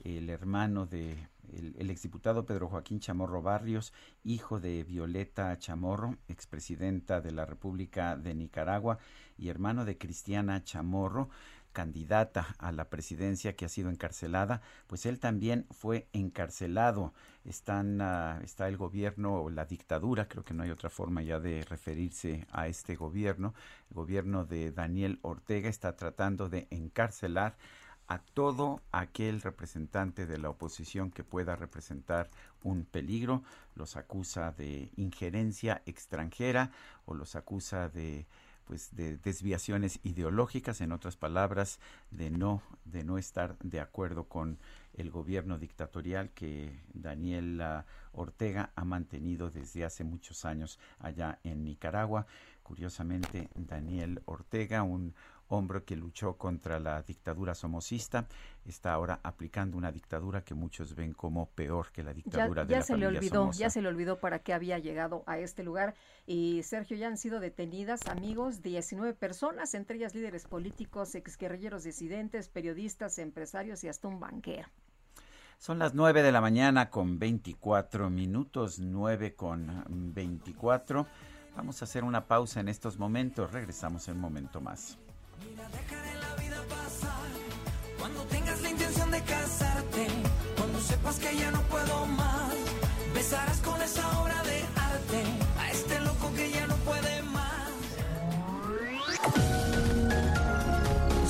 el hermano de el, el, exdiputado Pedro Joaquín Chamorro Barrios, hijo de Violeta Chamorro, expresidenta de la República de Nicaragua, y hermano de Cristiana Chamorro, candidata a la presidencia que ha sido encarcelada, pues él también fue encarcelado. Están, uh, está el gobierno o la dictadura, creo que no hay otra forma ya de referirse a este gobierno. El gobierno de Daniel Ortega está tratando de encarcelar a todo aquel representante de la oposición que pueda representar un peligro. Los acusa de injerencia extranjera o los acusa de pues de desviaciones ideológicas, en otras palabras, de no de no estar de acuerdo con el gobierno dictatorial que Daniel Ortega ha mantenido desde hace muchos años allá en Nicaragua. Curiosamente, Daniel Ortega, un hombre que luchó contra la dictadura somocista, está ahora aplicando una dictadura que muchos ven como peor que la dictadura ya, de ya la se le olvidó, Somoza. ya se le olvidó para qué había llegado a este lugar. Y Sergio, ya han sido detenidas, amigos, 19 personas, entre ellas líderes políticos, exguerrilleros disidentes, periodistas, empresarios y hasta un banquero. Son las 9 de la mañana con 24 minutos, 9 con 24. Vamos a hacer una pausa en estos momentos. Regresamos en un momento más. Mira, dejaré la vida pasar. Cuando tengas la intención de casarte, cuando sepas que ya no puedo más, besarás con esa obra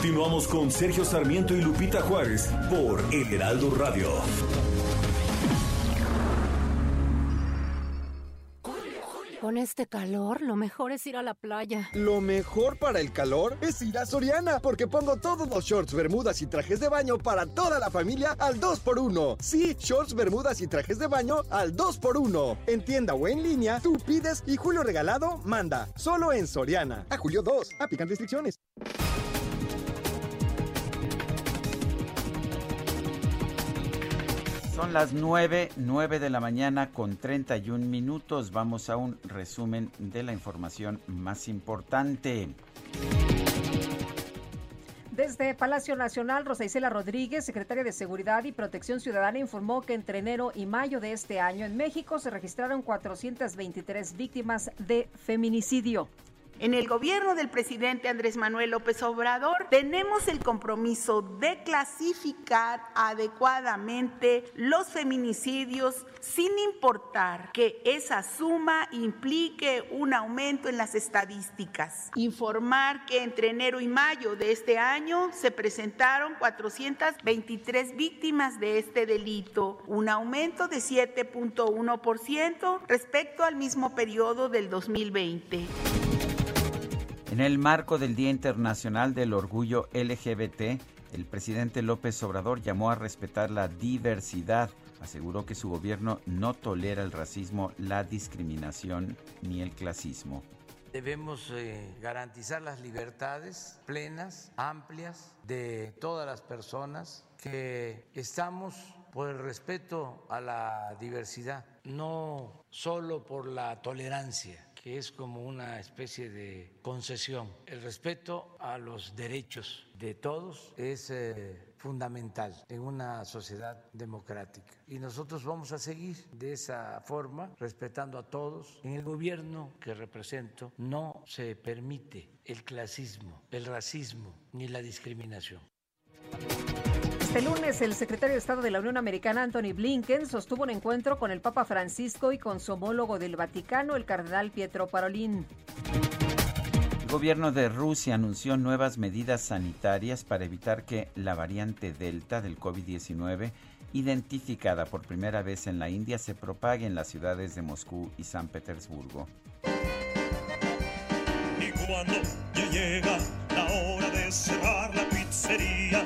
Continuamos con Sergio Sarmiento y Lupita Juárez por El Heraldo Radio. Con este calor, lo mejor es ir a la playa. Lo mejor para el calor es ir a Soriana, porque pongo todos los shorts, bermudas y trajes de baño para toda la familia al 2x1. Sí, shorts, bermudas y trajes de baño al 2x1. En tienda o en línea, tú pides y Julio Regalado manda. Solo en Soriana. A Julio 2. Aplican restricciones. Son las 9, 9 de la mañana con 31 minutos. Vamos a un resumen de la información más importante. Desde Palacio Nacional, Rosa Isela Rodríguez, secretaria de Seguridad y Protección Ciudadana, informó que entre enero y mayo de este año en México se registraron 423 víctimas de feminicidio. En el gobierno del presidente Andrés Manuel López Obrador tenemos el compromiso de clasificar adecuadamente los feminicidios sin importar que esa suma implique un aumento en las estadísticas. Informar que entre enero y mayo de este año se presentaron 423 víctimas de este delito, un aumento de 7.1% respecto al mismo periodo del 2020. En el marco del Día Internacional del Orgullo LGBT, el presidente López Obrador llamó a respetar la diversidad. Aseguró que su gobierno no tolera el racismo, la discriminación ni el clasismo. Debemos eh, garantizar las libertades plenas, amplias de todas las personas que estamos por el respeto a la diversidad, no solo por la tolerancia que es como una especie de concesión. El respeto a los derechos de todos es eh, fundamental en una sociedad democrática. Y nosotros vamos a seguir de esa forma, respetando a todos. En el gobierno que represento no se permite el clasismo, el racismo ni la discriminación. Este lunes, el secretario de Estado de la Unión Americana, Anthony Blinken, sostuvo un encuentro con el Papa Francisco y con su homólogo del Vaticano, el cardenal Pietro Parolin. El gobierno de Rusia anunció nuevas medidas sanitarias para evitar que la variante Delta del COVID-19, identificada por primera vez en la India, se propague en las ciudades de Moscú y San Petersburgo. Y cuando ya llega la hora de cerrar la pizzería,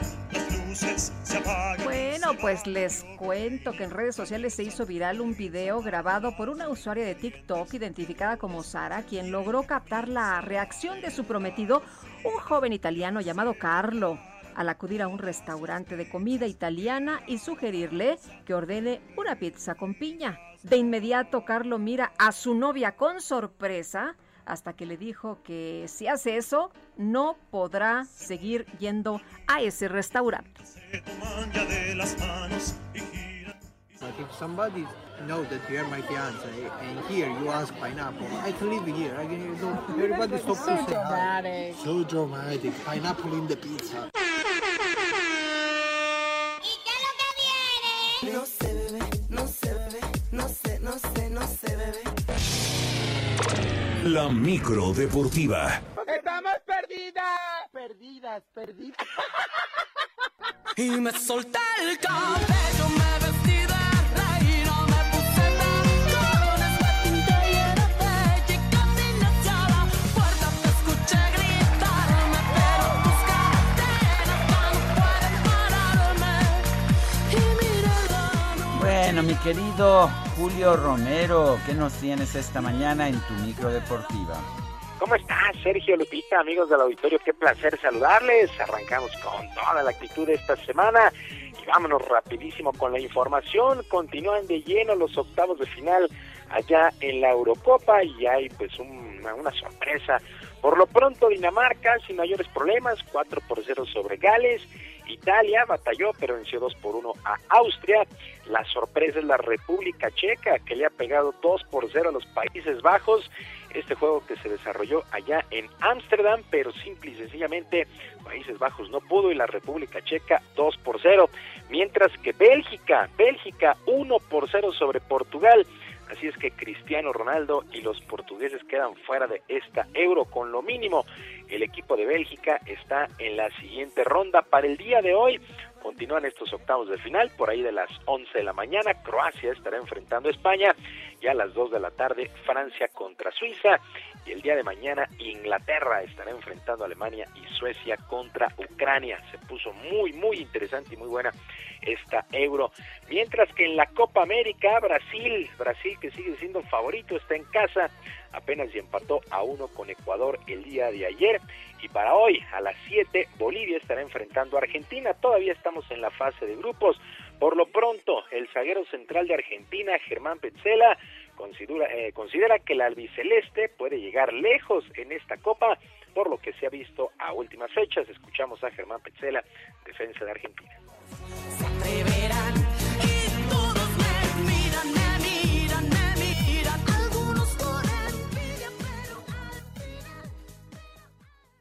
bueno, pues les cuento que en redes sociales se hizo viral un video grabado por una usuaria de TikTok identificada como Sara, quien logró captar la reacción de su prometido, un joven italiano llamado Carlo, al acudir a un restaurante de comida italiana y sugerirle que ordene una pizza con piña. De inmediato, Carlo mira a su novia con sorpresa hasta que le dijo que si hace eso, no podrá seguir yendo a ese restaurante. Like if somebody knows that you are my fiance and here you ask pineapple, I can live here. I can do everybody stop so to dramatic. So dramatic. Pineapple in the pizza. No sé, bebé, no sé, bebé, no sé, no sé, no sé, bebé. La micro deportiva. ¡Estamos perdidas! Perdidas, perdidas. [laughs] Y me solté el cabello, me vestí de reina, me puse tacones, me pinté y era bella y caminé hacia la puerta. Te escuché gritarme, pero tus cadenas no pueden pararme. Y mira Bueno, mi querido Julio Romero, ¿qué nos tienes esta mañana en tu micro deportiva? ¿Cómo estás, Sergio Lupita, amigos del auditorio? Qué placer saludarles. Arrancamos con toda la actitud de esta semana y vámonos rapidísimo con la información. Continúan de lleno los octavos de final allá en la Eurocopa y hay pues una, una sorpresa. Por lo pronto Dinamarca sin mayores problemas, 4 por 0 sobre Gales. Italia batalló pero venció 2 por 1 a Austria. La sorpresa es la República Checa que le ha pegado 2 por 0 a los Países Bajos este juego que se desarrolló allá en Ámsterdam, pero simple y sencillamente Países Bajos no pudo y la República Checa 2 por 0, mientras que Bélgica, Bélgica 1 por 0 sobre Portugal. Así es que Cristiano Ronaldo y los portugueses quedan fuera de esta euro con lo mínimo. El equipo de Bélgica está en la siguiente ronda para el día de hoy. Continúan estos octavos de final por ahí de las 11 de la mañana. Croacia estará enfrentando a España y a las 2 de la tarde Francia contra Suiza. Y el día de mañana Inglaterra estará enfrentando a Alemania y Suecia contra Ucrania. Se puso muy, muy interesante y muy buena esta euro. Mientras que en la Copa América, Brasil, Brasil que sigue siendo favorito, está en casa, apenas y empató a uno con Ecuador el día de ayer. Y para hoy, a las 7, Bolivia estará enfrentando a Argentina. Todavía estamos en la fase de grupos. Por lo pronto, el zaguero central de Argentina, Germán Petzela, considera, eh, considera que la albiceleste puede llegar lejos en esta copa, por lo que se ha visto a últimas fechas. Escuchamos a Germán Petzela, defensa de Argentina.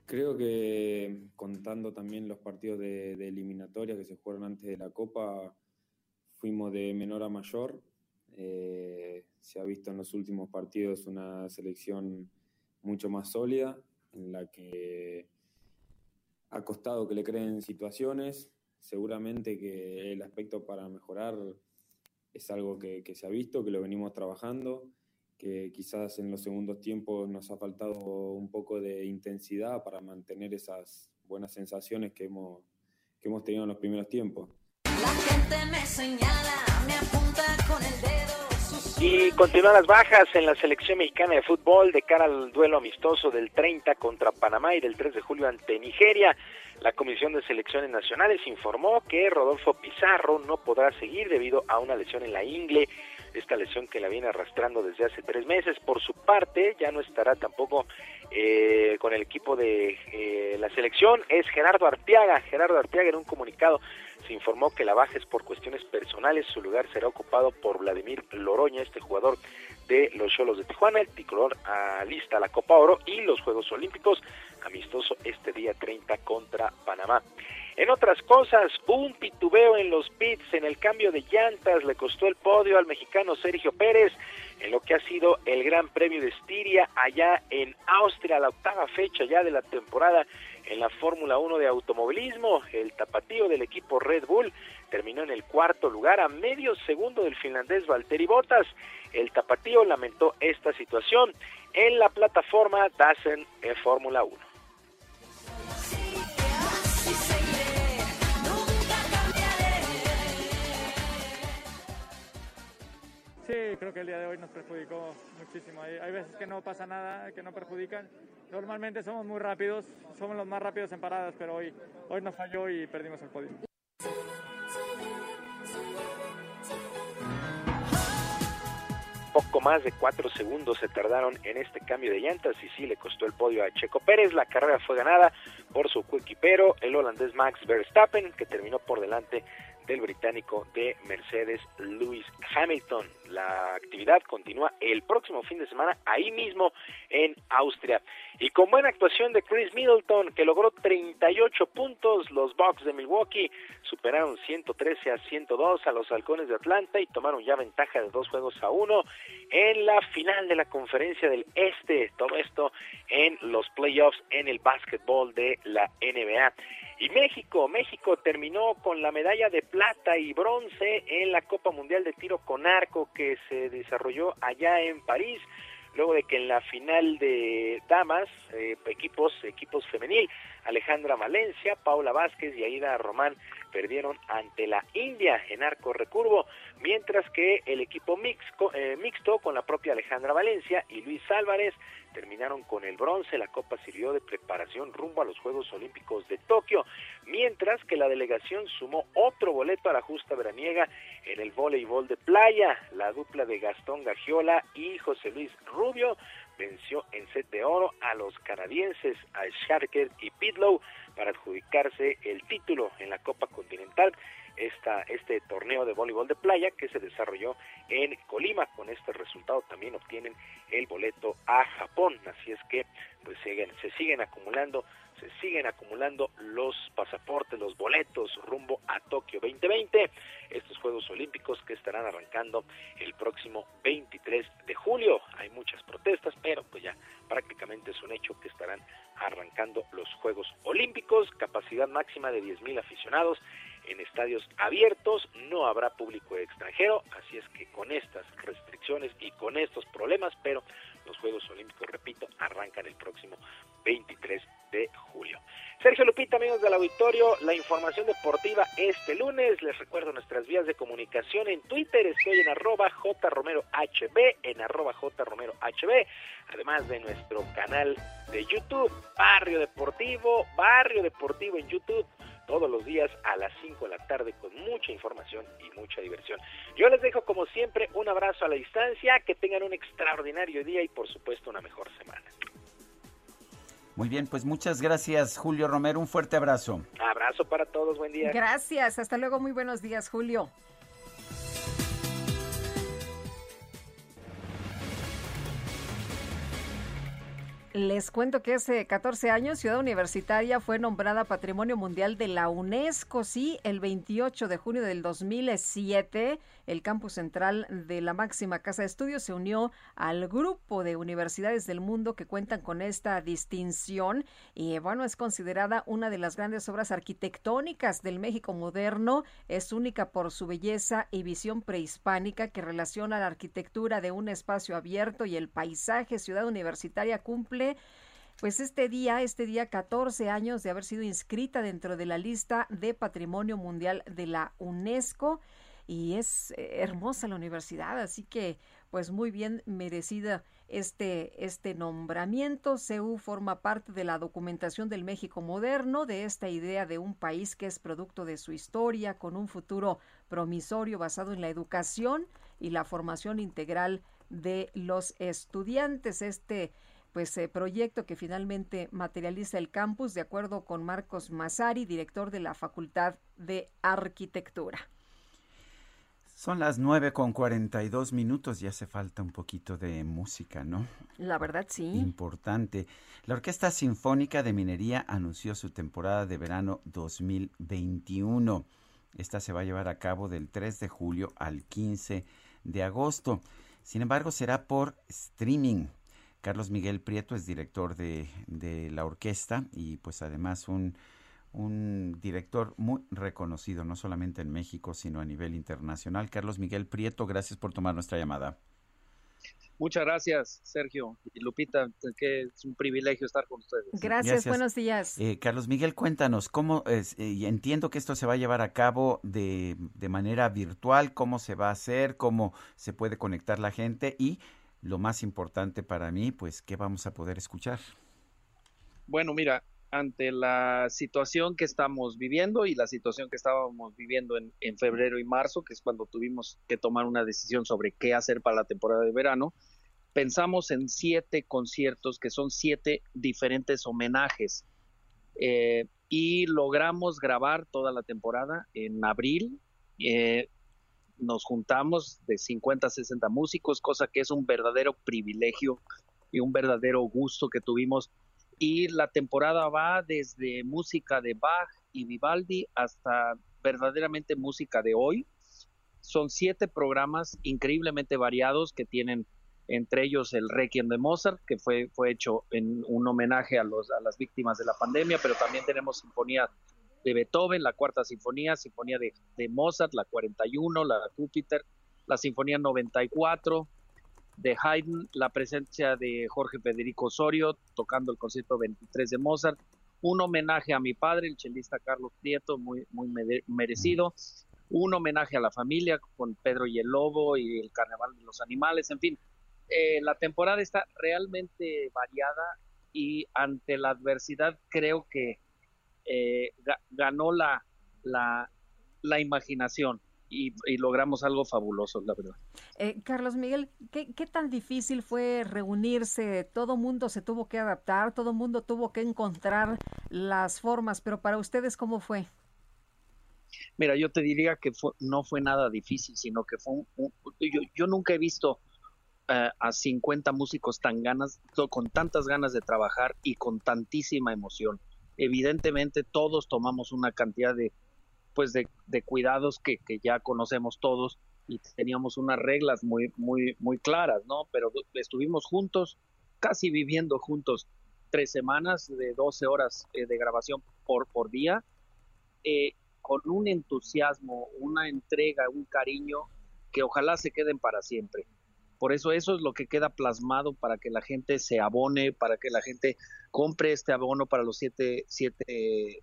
Creo que contando también los partidos de, de eliminatoria que se jugaron antes de la Copa, fuimos de menor a mayor. Eh, se ha visto en los últimos partidos una selección mucho más sólida, en la que ha costado que le creen situaciones. Seguramente que el aspecto para mejorar es algo que, que se ha visto, que lo venimos trabajando que quizás en los segundos tiempos nos ha faltado un poco de intensidad para mantener esas buenas sensaciones que hemos, que hemos tenido en los primeros tiempos. Y continúan las bajas en la selección mexicana de fútbol de cara al duelo amistoso del 30 contra Panamá y del 3 de julio ante Nigeria. La Comisión de Selecciones Nacionales informó que Rodolfo Pizarro no podrá seguir debido a una lesión en la ingle esta lesión que la viene arrastrando desde hace tres meses. Por su parte, ya no estará tampoco eh, con el equipo de eh, la selección, es Gerardo Arteaga. Gerardo Arteaga en un comunicado se informó que la baja es por cuestiones personales, su lugar será ocupado por Vladimir Loroña, este jugador de los Cholos de Tijuana, el tricolor alista la Copa Oro y los Juegos Olímpicos, amistoso este día 30 contra Panamá. En otras cosas, un pitubeo en los pits en el cambio de llantas le costó el podio al mexicano Sergio Pérez en lo que ha sido el Gran Premio de Estiria allá en Austria, la octava fecha ya de la temporada en la Fórmula 1 de automovilismo. El tapatío del equipo Red Bull terminó en el cuarto lugar a medio segundo del finlandés Valtteri Bottas. El tapatío lamentó esta situación en la plataforma Dazen Fórmula 1. Sí, creo que el día de hoy nos perjudicó muchísimo. Hay, hay, veces que no pasa nada, que no perjudican. Normalmente somos muy rápidos, somos los más rápidos en paradas, pero hoy, hoy nos falló y perdimos el podio. Poco más de cuatro segundos se tardaron en este cambio de llantas y sí le costó el podio a Checo Pérez. La carrera fue ganada por su coequipero, el holandés Max Verstappen, que terminó por delante del británico de Mercedes Lewis Hamilton. La actividad continúa el próximo fin de semana ahí mismo en Austria. Y con buena actuación de Chris Middleton, que logró 38 puntos, los Bucks de Milwaukee superaron 113 a 102 a los Halcones de Atlanta y tomaron ya ventaja de dos juegos a uno en la final de la conferencia del Este. Todo esto en los playoffs en el básquetbol de la NBA. Y México, México terminó con la medalla de plata y bronce en la Copa Mundial de Tiro con Arco que se desarrolló allá en París, luego de que en la final de damas, eh, equipos, equipos femenil, Alejandra Valencia, Paula Vázquez y Aida Román perdieron ante la India en arco recurvo, mientras que el equipo mixto, eh, mixto con la propia Alejandra Valencia y Luis Álvarez terminaron con el bronce. La Copa sirvió de preparación rumbo a los Juegos Olímpicos de Tokio, mientras que la delegación sumó otro boleto a la justa veraniega en el voleibol de playa. La dupla de Gastón Gagiola y José Luis Rubio venció en set de oro a los canadienses, a Sharker y Pitlow, para adjudicarse el título en la Copa Continental este torneo de voleibol de playa que se desarrolló en Colima. Con este resultado también obtienen el boleto a Japón. Así es que pues siguen, se siguen acumulando, se siguen acumulando los pasaportes, los boletos rumbo a Tokio 2020, estos Juegos Olímpicos que estarán arrancando el próximo 23 de julio. Hay muchas protestas, pero pues ya prácticamente es un hecho que estarán arrancando los Juegos Olímpicos, capacidad máxima de 10.000 aficionados en estadios abiertos, no habrá público extranjero, así es que con estas restricciones y con estos problemas, pero los Juegos Olímpicos, repito, arrancan el próximo 23 de julio. Sergio Lupita, amigos del auditorio, la información deportiva este lunes. Les recuerdo nuestras vías de comunicación en Twitter. Estoy en arroba jromerohb, en arroba jromerohb, además de nuestro canal de YouTube, Barrio Deportivo, Barrio Deportivo en YouTube todos los días a las 5 de la tarde con mucha información y mucha diversión. Yo les dejo como siempre un abrazo a la distancia, que tengan un extraordinario día y por supuesto una mejor semana. Muy bien, pues muchas gracias Julio Romero, un fuerte abrazo. Abrazo para todos, buen día. Gracias, hasta luego, muy buenos días Julio. Les cuento que hace 14 años Ciudad Universitaria fue nombrada Patrimonio Mundial de la UNESCO. Sí, el 28 de junio del 2007, el campus central de la máxima casa de estudios se unió al grupo de universidades del mundo que cuentan con esta distinción y bueno, es considerada una de las grandes obras arquitectónicas del México moderno. Es única por su belleza y visión prehispánica que relaciona la arquitectura de un espacio abierto y el paisaje. Ciudad Universitaria cumple pues este día, este día 14 años de haber sido inscrita dentro de la lista de Patrimonio Mundial de la UNESCO y es eh, hermosa la universidad, así que pues muy bien merecida este, este nombramiento. CEU forma parte de la documentación del México moderno, de esta idea de un país que es producto de su historia, con un futuro promisorio basado en la educación y la formación integral de los estudiantes. Este pues eh, proyecto que finalmente materializa el campus de acuerdo con Marcos Masari, director de la Facultad de Arquitectura. Son las nueve con cuarenta y dos minutos y hace falta un poquito de música, ¿no? La verdad, sí. Importante. La Orquesta Sinfónica de Minería anunció su temporada de verano 2021. Esta se va a llevar a cabo del 3 de julio al 15 de agosto. Sin embargo, será por streaming. Carlos Miguel Prieto es director de, de la orquesta y pues además un, un director muy reconocido, no solamente en México, sino a nivel internacional. Carlos Miguel Prieto, gracias por tomar nuestra llamada. Muchas gracias, Sergio y Lupita, que es un privilegio estar con ustedes. Gracias, buenos días. Eh, Carlos Miguel, cuéntanos, ¿cómo es, eh, entiendo que esto se va a llevar a cabo de, de manera virtual, cómo se va a hacer, cómo se puede conectar la gente y lo más importante para mí, pues, ¿qué vamos a poder escuchar? Bueno, mira, ante la situación que estamos viviendo y la situación que estábamos viviendo en, en, febrero y marzo, que es cuando tuvimos que tomar una decisión sobre qué hacer para la temporada de verano, pensamos en siete conciertos que son siete diferentes homenajes eh, y logramos grabar toda la temporada en abril. Eh, nos juntamos de 50 a 60 músicos, cosa que es un verdadero privilegio y un verdadero gusto que tuvimos. Y la temporada va desde música de Bach y Vivaldi hasta verdaderamente música de hoy. Son siete programas increíblemente variados que tienen entre ellos el Requiem de Mozart, que fue, fue hecho en un homenaje a, los, a las víctimas de la pandemia, pero también tenemos sinfonía de Beethoven, la cuarta sinfonía, sinfonía de, de Mozart, la 41, la Júpiter, la sinfonía 94, de Haydn, la presencia de Jorge Federico Osorio tocando el concierto 23 de Mozart, un homenaje a mi padre, el chelista Carlos Prieto, muy, muy merecido, un homenaje a la familia con Pedro y el Lobo y el Carnaval de los Animales, en fin, eh, la temporada está realmente variada y ante la adversidad creo que eh, ganó la, la, la imaginación. Y, y, logramos algo fabuloso, la verdad. Eh, Carlos Miguel, ¿qué, ¿qué, tan difícil fue reunirse? Todo mundo se tuvo que adaptar, todo mundo tuvo que encontrar las formas, pero para ustedes, ¿cómo fue? Mira, yo te diría que fue, no fue nada difícil, sino que fue un, un yo, yo, nunca he visto uh, a 50 músicos tan ganas, con tantas ganas de trabajar y con tantísima emoción evidentemente todos tomamos una cantidad de pues de, cuidados que, ya conocemos todos y teníamos unas reglas muy muy muy claras no pero estuvimos juntos casi viviendo juntos tres semanas de 12 horas eh, de grabación por por día eh, con un entusiasmo una entrega un cariño que ojalá se queden para siempre por eso eso es lo que queda plasmado para que la gente se abone, para que la gente compre este abono para los siete, siete eh,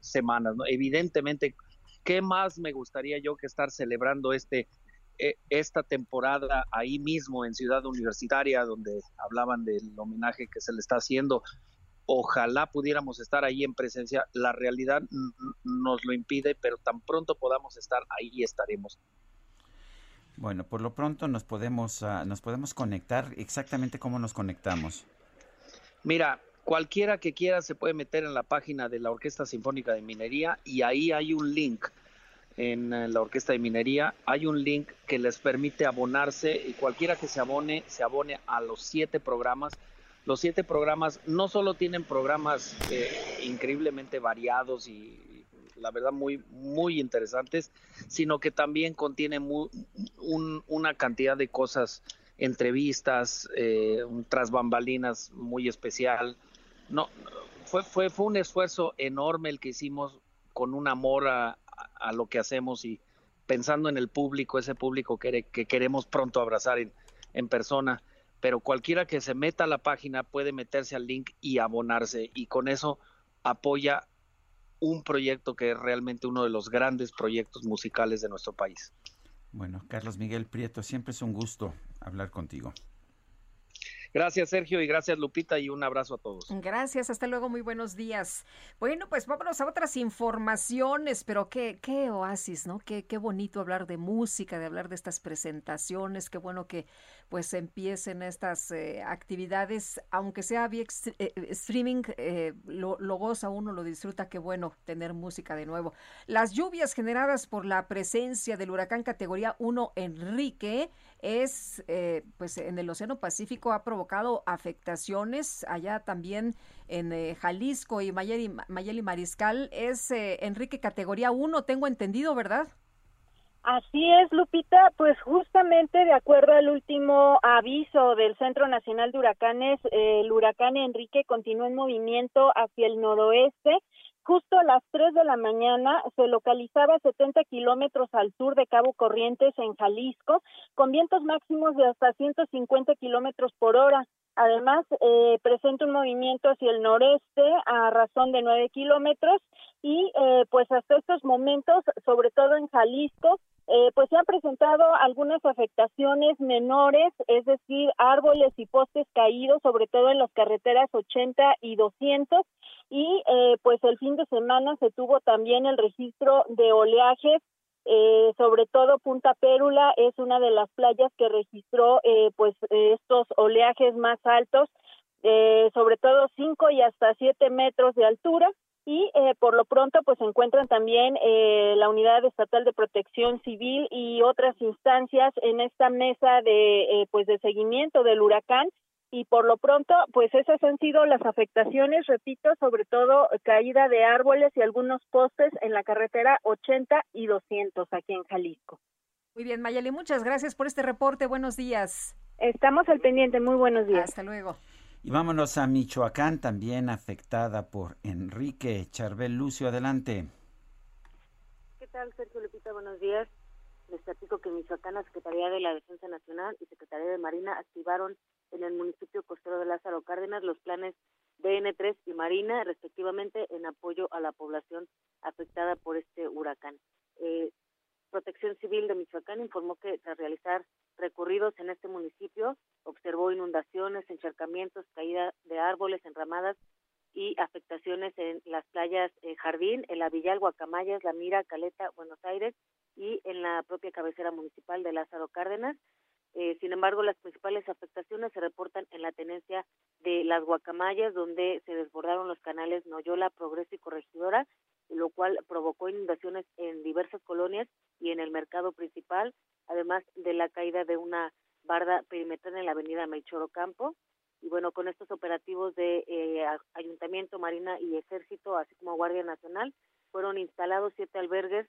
semanas. ¿no? Evidentemente, ¿qué más me gustaría yo que estar celebrando este eh, esta temporada ahí mismo en Ciudad Universitaria, donde hablaban del homenaje que se le está haciendo? ojalá pudiéramos estar ahí en presencia. La realidad nos lo impide, pero tan pronto podamos estar ahí estaremos. Bueno, por lo pronto nos podemos uh, nos podemos conectar. Exactamente cómo nos conectamos. Mira, cualquiera que quiera se puede meter en la página de la Orquesta Sinfónica de Minería y ahí hay un link en eh, la Orquesta de Minería hay un link que les permite abonarse y cualquiera que se abone se abone a los siete programas los siete programas no solo tienen programas eh, increíblemente variados y la verdad muy muy interesantes sino que también contiene una cantidad de cosas entrevistas eh, tras bambalinas muy especial no fue fue fue un esfuerzo enorme el que hicimos con un amor a, a lo que hacemos y pensando en el público, ese público que, que queremos pronto abrazar en, en persona. Pero cualquiera que se meta a la página puede meterse al link y abonarse y con eso apoya un proyecto que es realmente uno de los grandes proyectos musicales de nuestro país. Bueno, Carlos Miguel Prieto, siempre es un gusto hablar contigo. Gracias, Sergio, y gracias, Lupita, y un abrazo a todos. Gracias, hasta luego, muy buenos días. Bueno, pues vámonos a otras informaciones, pero qué, qué oasis, ¿no? Qué, qué bonito hablar de música, de hablar de estas presentaciones, qué bueno que pues empiecen estas eh, actividades, aunque sea vía eh, streaming, eh, lo, goza uno, lo disfruta, qué bueno tener música de nuevo. Las lluvias generadas por la presencia del huracán categoría 1 Enrique es, pues en el Océano Pacífico ha provocado afectaciones allá también en eh, Jalisco y Mayeli, Mayeli Mariscal. Es eh, Enrique categoría 1, tengo entendido, ¿verdad? Así es, Lupita, pues justamente de acuerdo al último aviso del Centro Nacional de Huracanes, el huracán Enrique continúa en movimiento hacia el noroeste. Justo a las 3 de la mañana se localizaba a 70 kilómetros al sur de Cabo Corrientes, en Jalisco, con vientos máximos de hasta 150 kilómetros por hora. Además, eh, presenta un movimiento hacia el noreste a razón de 9 kilómetros y eh, pues hasta estos momentos, sobre todo en Jalisco, eh, pues se han presentado algunas afectaciones menores, es decir, árboles y postes caídos, sobre todo en las carreteras 80 y 200. Y eh, pues el fin de semana se tuvo también el registro de oleajes, eh, sobre todo Punta Pérula es una de las playas que registró eh, pues estos oleajes más altos, eh, sobre todo 5 y hasta 7 metros de altura y eh, por lo pronto pues se encuentran también eh, la unidad estatal de protección civil y otras instancias en esta mesa de eh, pues de seguimiento del huracán. Y por lo pronto pues esas han sido las afectaciones repito sobre todo caída de árboles y algunos postes en la carretera 80 y 200 aquí en Jalisco. Muy bien Mayeli muchas gracias por este reporte. Buenos días. Estamos al pendiente. Muy buenos días. Hasta luego y vámonos a Michoacán, también afectada por Enrique Charbel Lucio. Adelante. ¿Qué tal, Sergio Lupita? Buenos días. Les platico que Michoacán, la Secretaría de la Defensa Nacional y Secretaría de Marina activaron en el municipio costero de Lázaro Cárdenas los planes DN3 y Marina, respectivamente, en apoyo a la población afectada por este huracán. Eh, Protección Civil de Michoacán informó que tras realizar recorridos en este municipio, observó inundaciones, encharcamientos, caída de árboles, enramadas y afectaciones en las playas eh, Jardín, en la Villal, Guacamayas, La Mira, Caleta, Buenos Aires y en la propia cabecera municipal de Lázaro Cárdenas. Eh, sin embargo, las principales afectaciones se reportan en la tenencia de las Guacamayas, donde se desbordaron los canales Noyola, Progreso y Corregidora, lo cual provocó inundaciones en diversas colonias y en el mercado principal, además de la caída de una barda perimetral en la avenida Melchor Campo. Y bueno, con estos operativos de eh, Ayuntamiento, Marina y Ejército, así como Guardia Nacional, fueron instalados siete albergues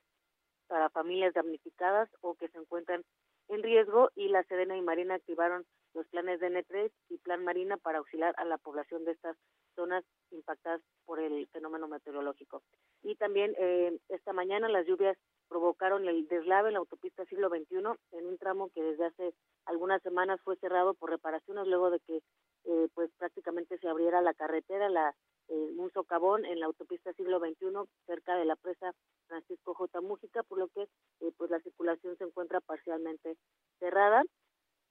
para familias damnificadas o que se encuentran en riesgo y la Sedena y Marina activaron los planes de N3 y Plan Marina para auxiliar a la población de estas zonas impactadas por el fenómeno meteorológico. Y también eh, esta mañana las lluvias provocaron el deslave en la autopista siglo XXI en un tramo que desde hace algunas semanas fue cerrado por reparaciones luego de que eh, pues prácticamente se abriera la carretera, la eh, un socavón en la autopista siglo XXI cerca de la presa Francisco J. Mújica, por lo que eh, pues la circulación se encuentra parcialmente cerrada.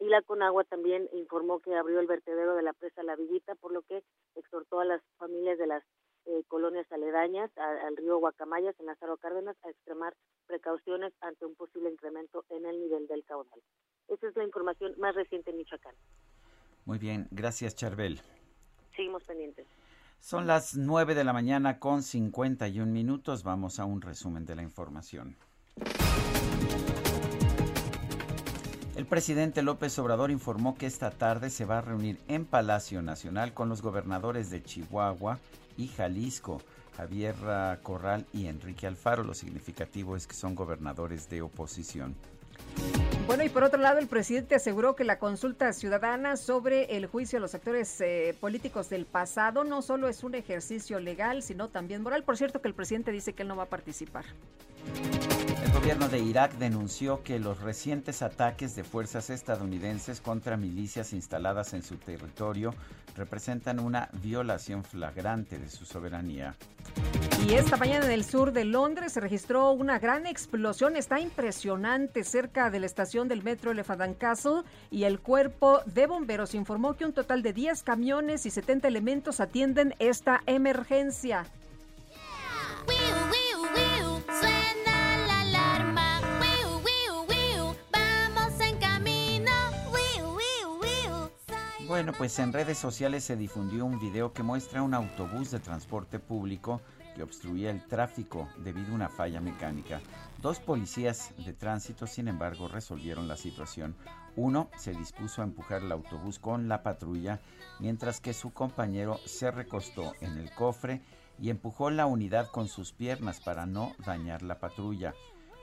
Y la Conagua también informó que abrió el vertedero de la presa La Villita, por lo que exhortó a las familias de las eh, colonias aledañas al río Guacamayas en Lázaro Cárdenas a extremar precauciones ante un posible incremento en el nivel del caudal. Esa es la información más reciente en Michoacán. Muy bien, gracias Charbel. Seguimos pendientes. Son las 9 de la mañana con 51 minutos. Vamos a un resumen de la información. El presidente López Obrador informó que esta tarde se va a reunir en Palacio Nacional con los gobernadores de Chihuahua y Jalisco, Javier Corral y Enrique Alfaro. Lo significativo es que son gobernadores de oposición. Bueno, y por otro lado, el presidente aseguró que la consulta ciudadana sobre el juicio a los actores eh, políticos del pasado no solo es un ejercicio legal, sino también moral. Por cierto, que el presidente dice que él no va a participar. El gobierno de Irak denunció que los recientes ataques de fuerzas estadounidenses contra milicias instaladas en su territorio representan una violación flagrante de su soberanía. Y esta mañana en el sur de Londres se registró una gran explosión, está impresionante, cerca de la estación del metro Elephant Castle y el cuerpo de bomberos informó que un total de 10 camiones y 70 elementos atienden esta emergencia. Bueno, pues en redes sociales se difundió un video que muestra un autobús de transporte público que obstruía el tráfico debido a una falla mecánica. Dos policías de tránsito, sin embargo, resolvieron la situación. Uno se dispuso a empujar el autobús con la patrulla, mientras que su compañero se recostó en el cofre y empujó la unidad con sus piernas para no dañar la patrulla.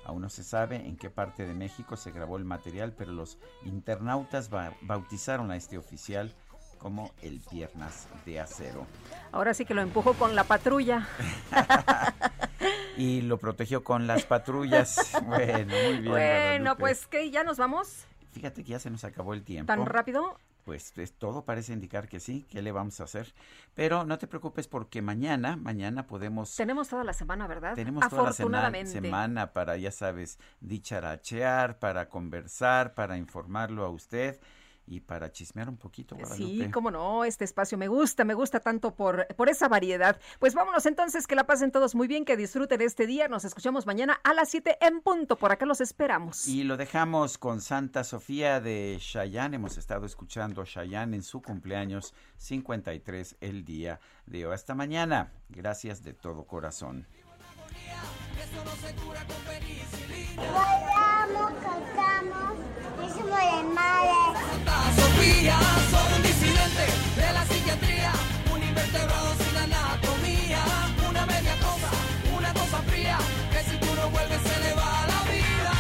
Aún no se sabe en qué parte de México se grabó el material, pero los internautas bautizaron a este oficial como el Piernas de Acero. Ahora sí que lo empujó con la patrulla. [laughs] y lo protegió con las patrullas. [laughs] Bueno, muy bien. Bueno, pues que ya nos vamos. Fíjate que ya se nos acabó el tiempo. ¿Tan rápido? Pues todo parece indicar que sí, ¿qué le vamos a hacer? Pero no te preocupes porque mañana, mañana podemos... Tenemos toda la semana, ¿verdad? Tenemos toda la semana, semana para, ya sabes, dicharachear, para conversar, para informarlo a usted y para chismear un poquito. Sí, cómo no, este espacio me gusta, me gusta tanto por, por esa variedad. Pues vámonos entonces, que la pasen todos muy bien, que disfruten este día. Nos escuchamos mañana a las 7 en punto. Por acá los esperamos. Y lo dejamos con Santa Sofía de Chayán. Hemos estado escuchando Chayán en su cumpleaños 53 el día de hoy. Hasta mañana. Gracias de todo corazón. Bailamos, cantamos, hicimos de madre. Sofía, soy un disidente de la psiquiatría, un invertebrado sin anatomía, una media cosa, una cosa fría, que si tú no vuelves se le va la vida.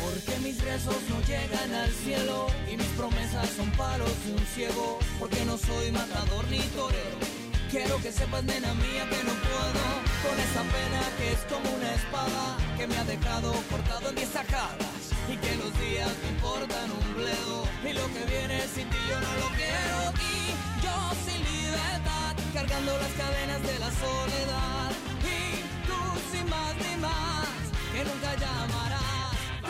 Porque mis rezos no llegan al cielo y mis promesas son palos de un ciego. Porque no soy matador ni torero. Quiero que sepas, nena mía, que no puedo con esa pena que es como una espada que me ha dejado cortado en diez sacadas y que los días me importan un bledo y lo que viene sin ti yo no lo quiero y yo sin libertad cargando las cadenas de la soledad y tú sin más ni más que nunca llamarás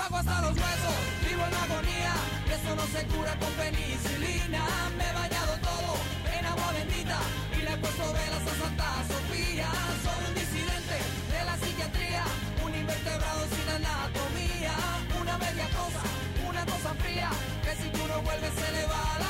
Pago hasta los huesos, vivo en agonía eso no se cura con penicilina. Me he bañado todo en agua bendita y le he puesto velas a Santa Sofía. Soy un disidente de la psiquiatría un invertebrado sin anatomía. Una media cosa, una cosa fría que si tú no vuelves se le va la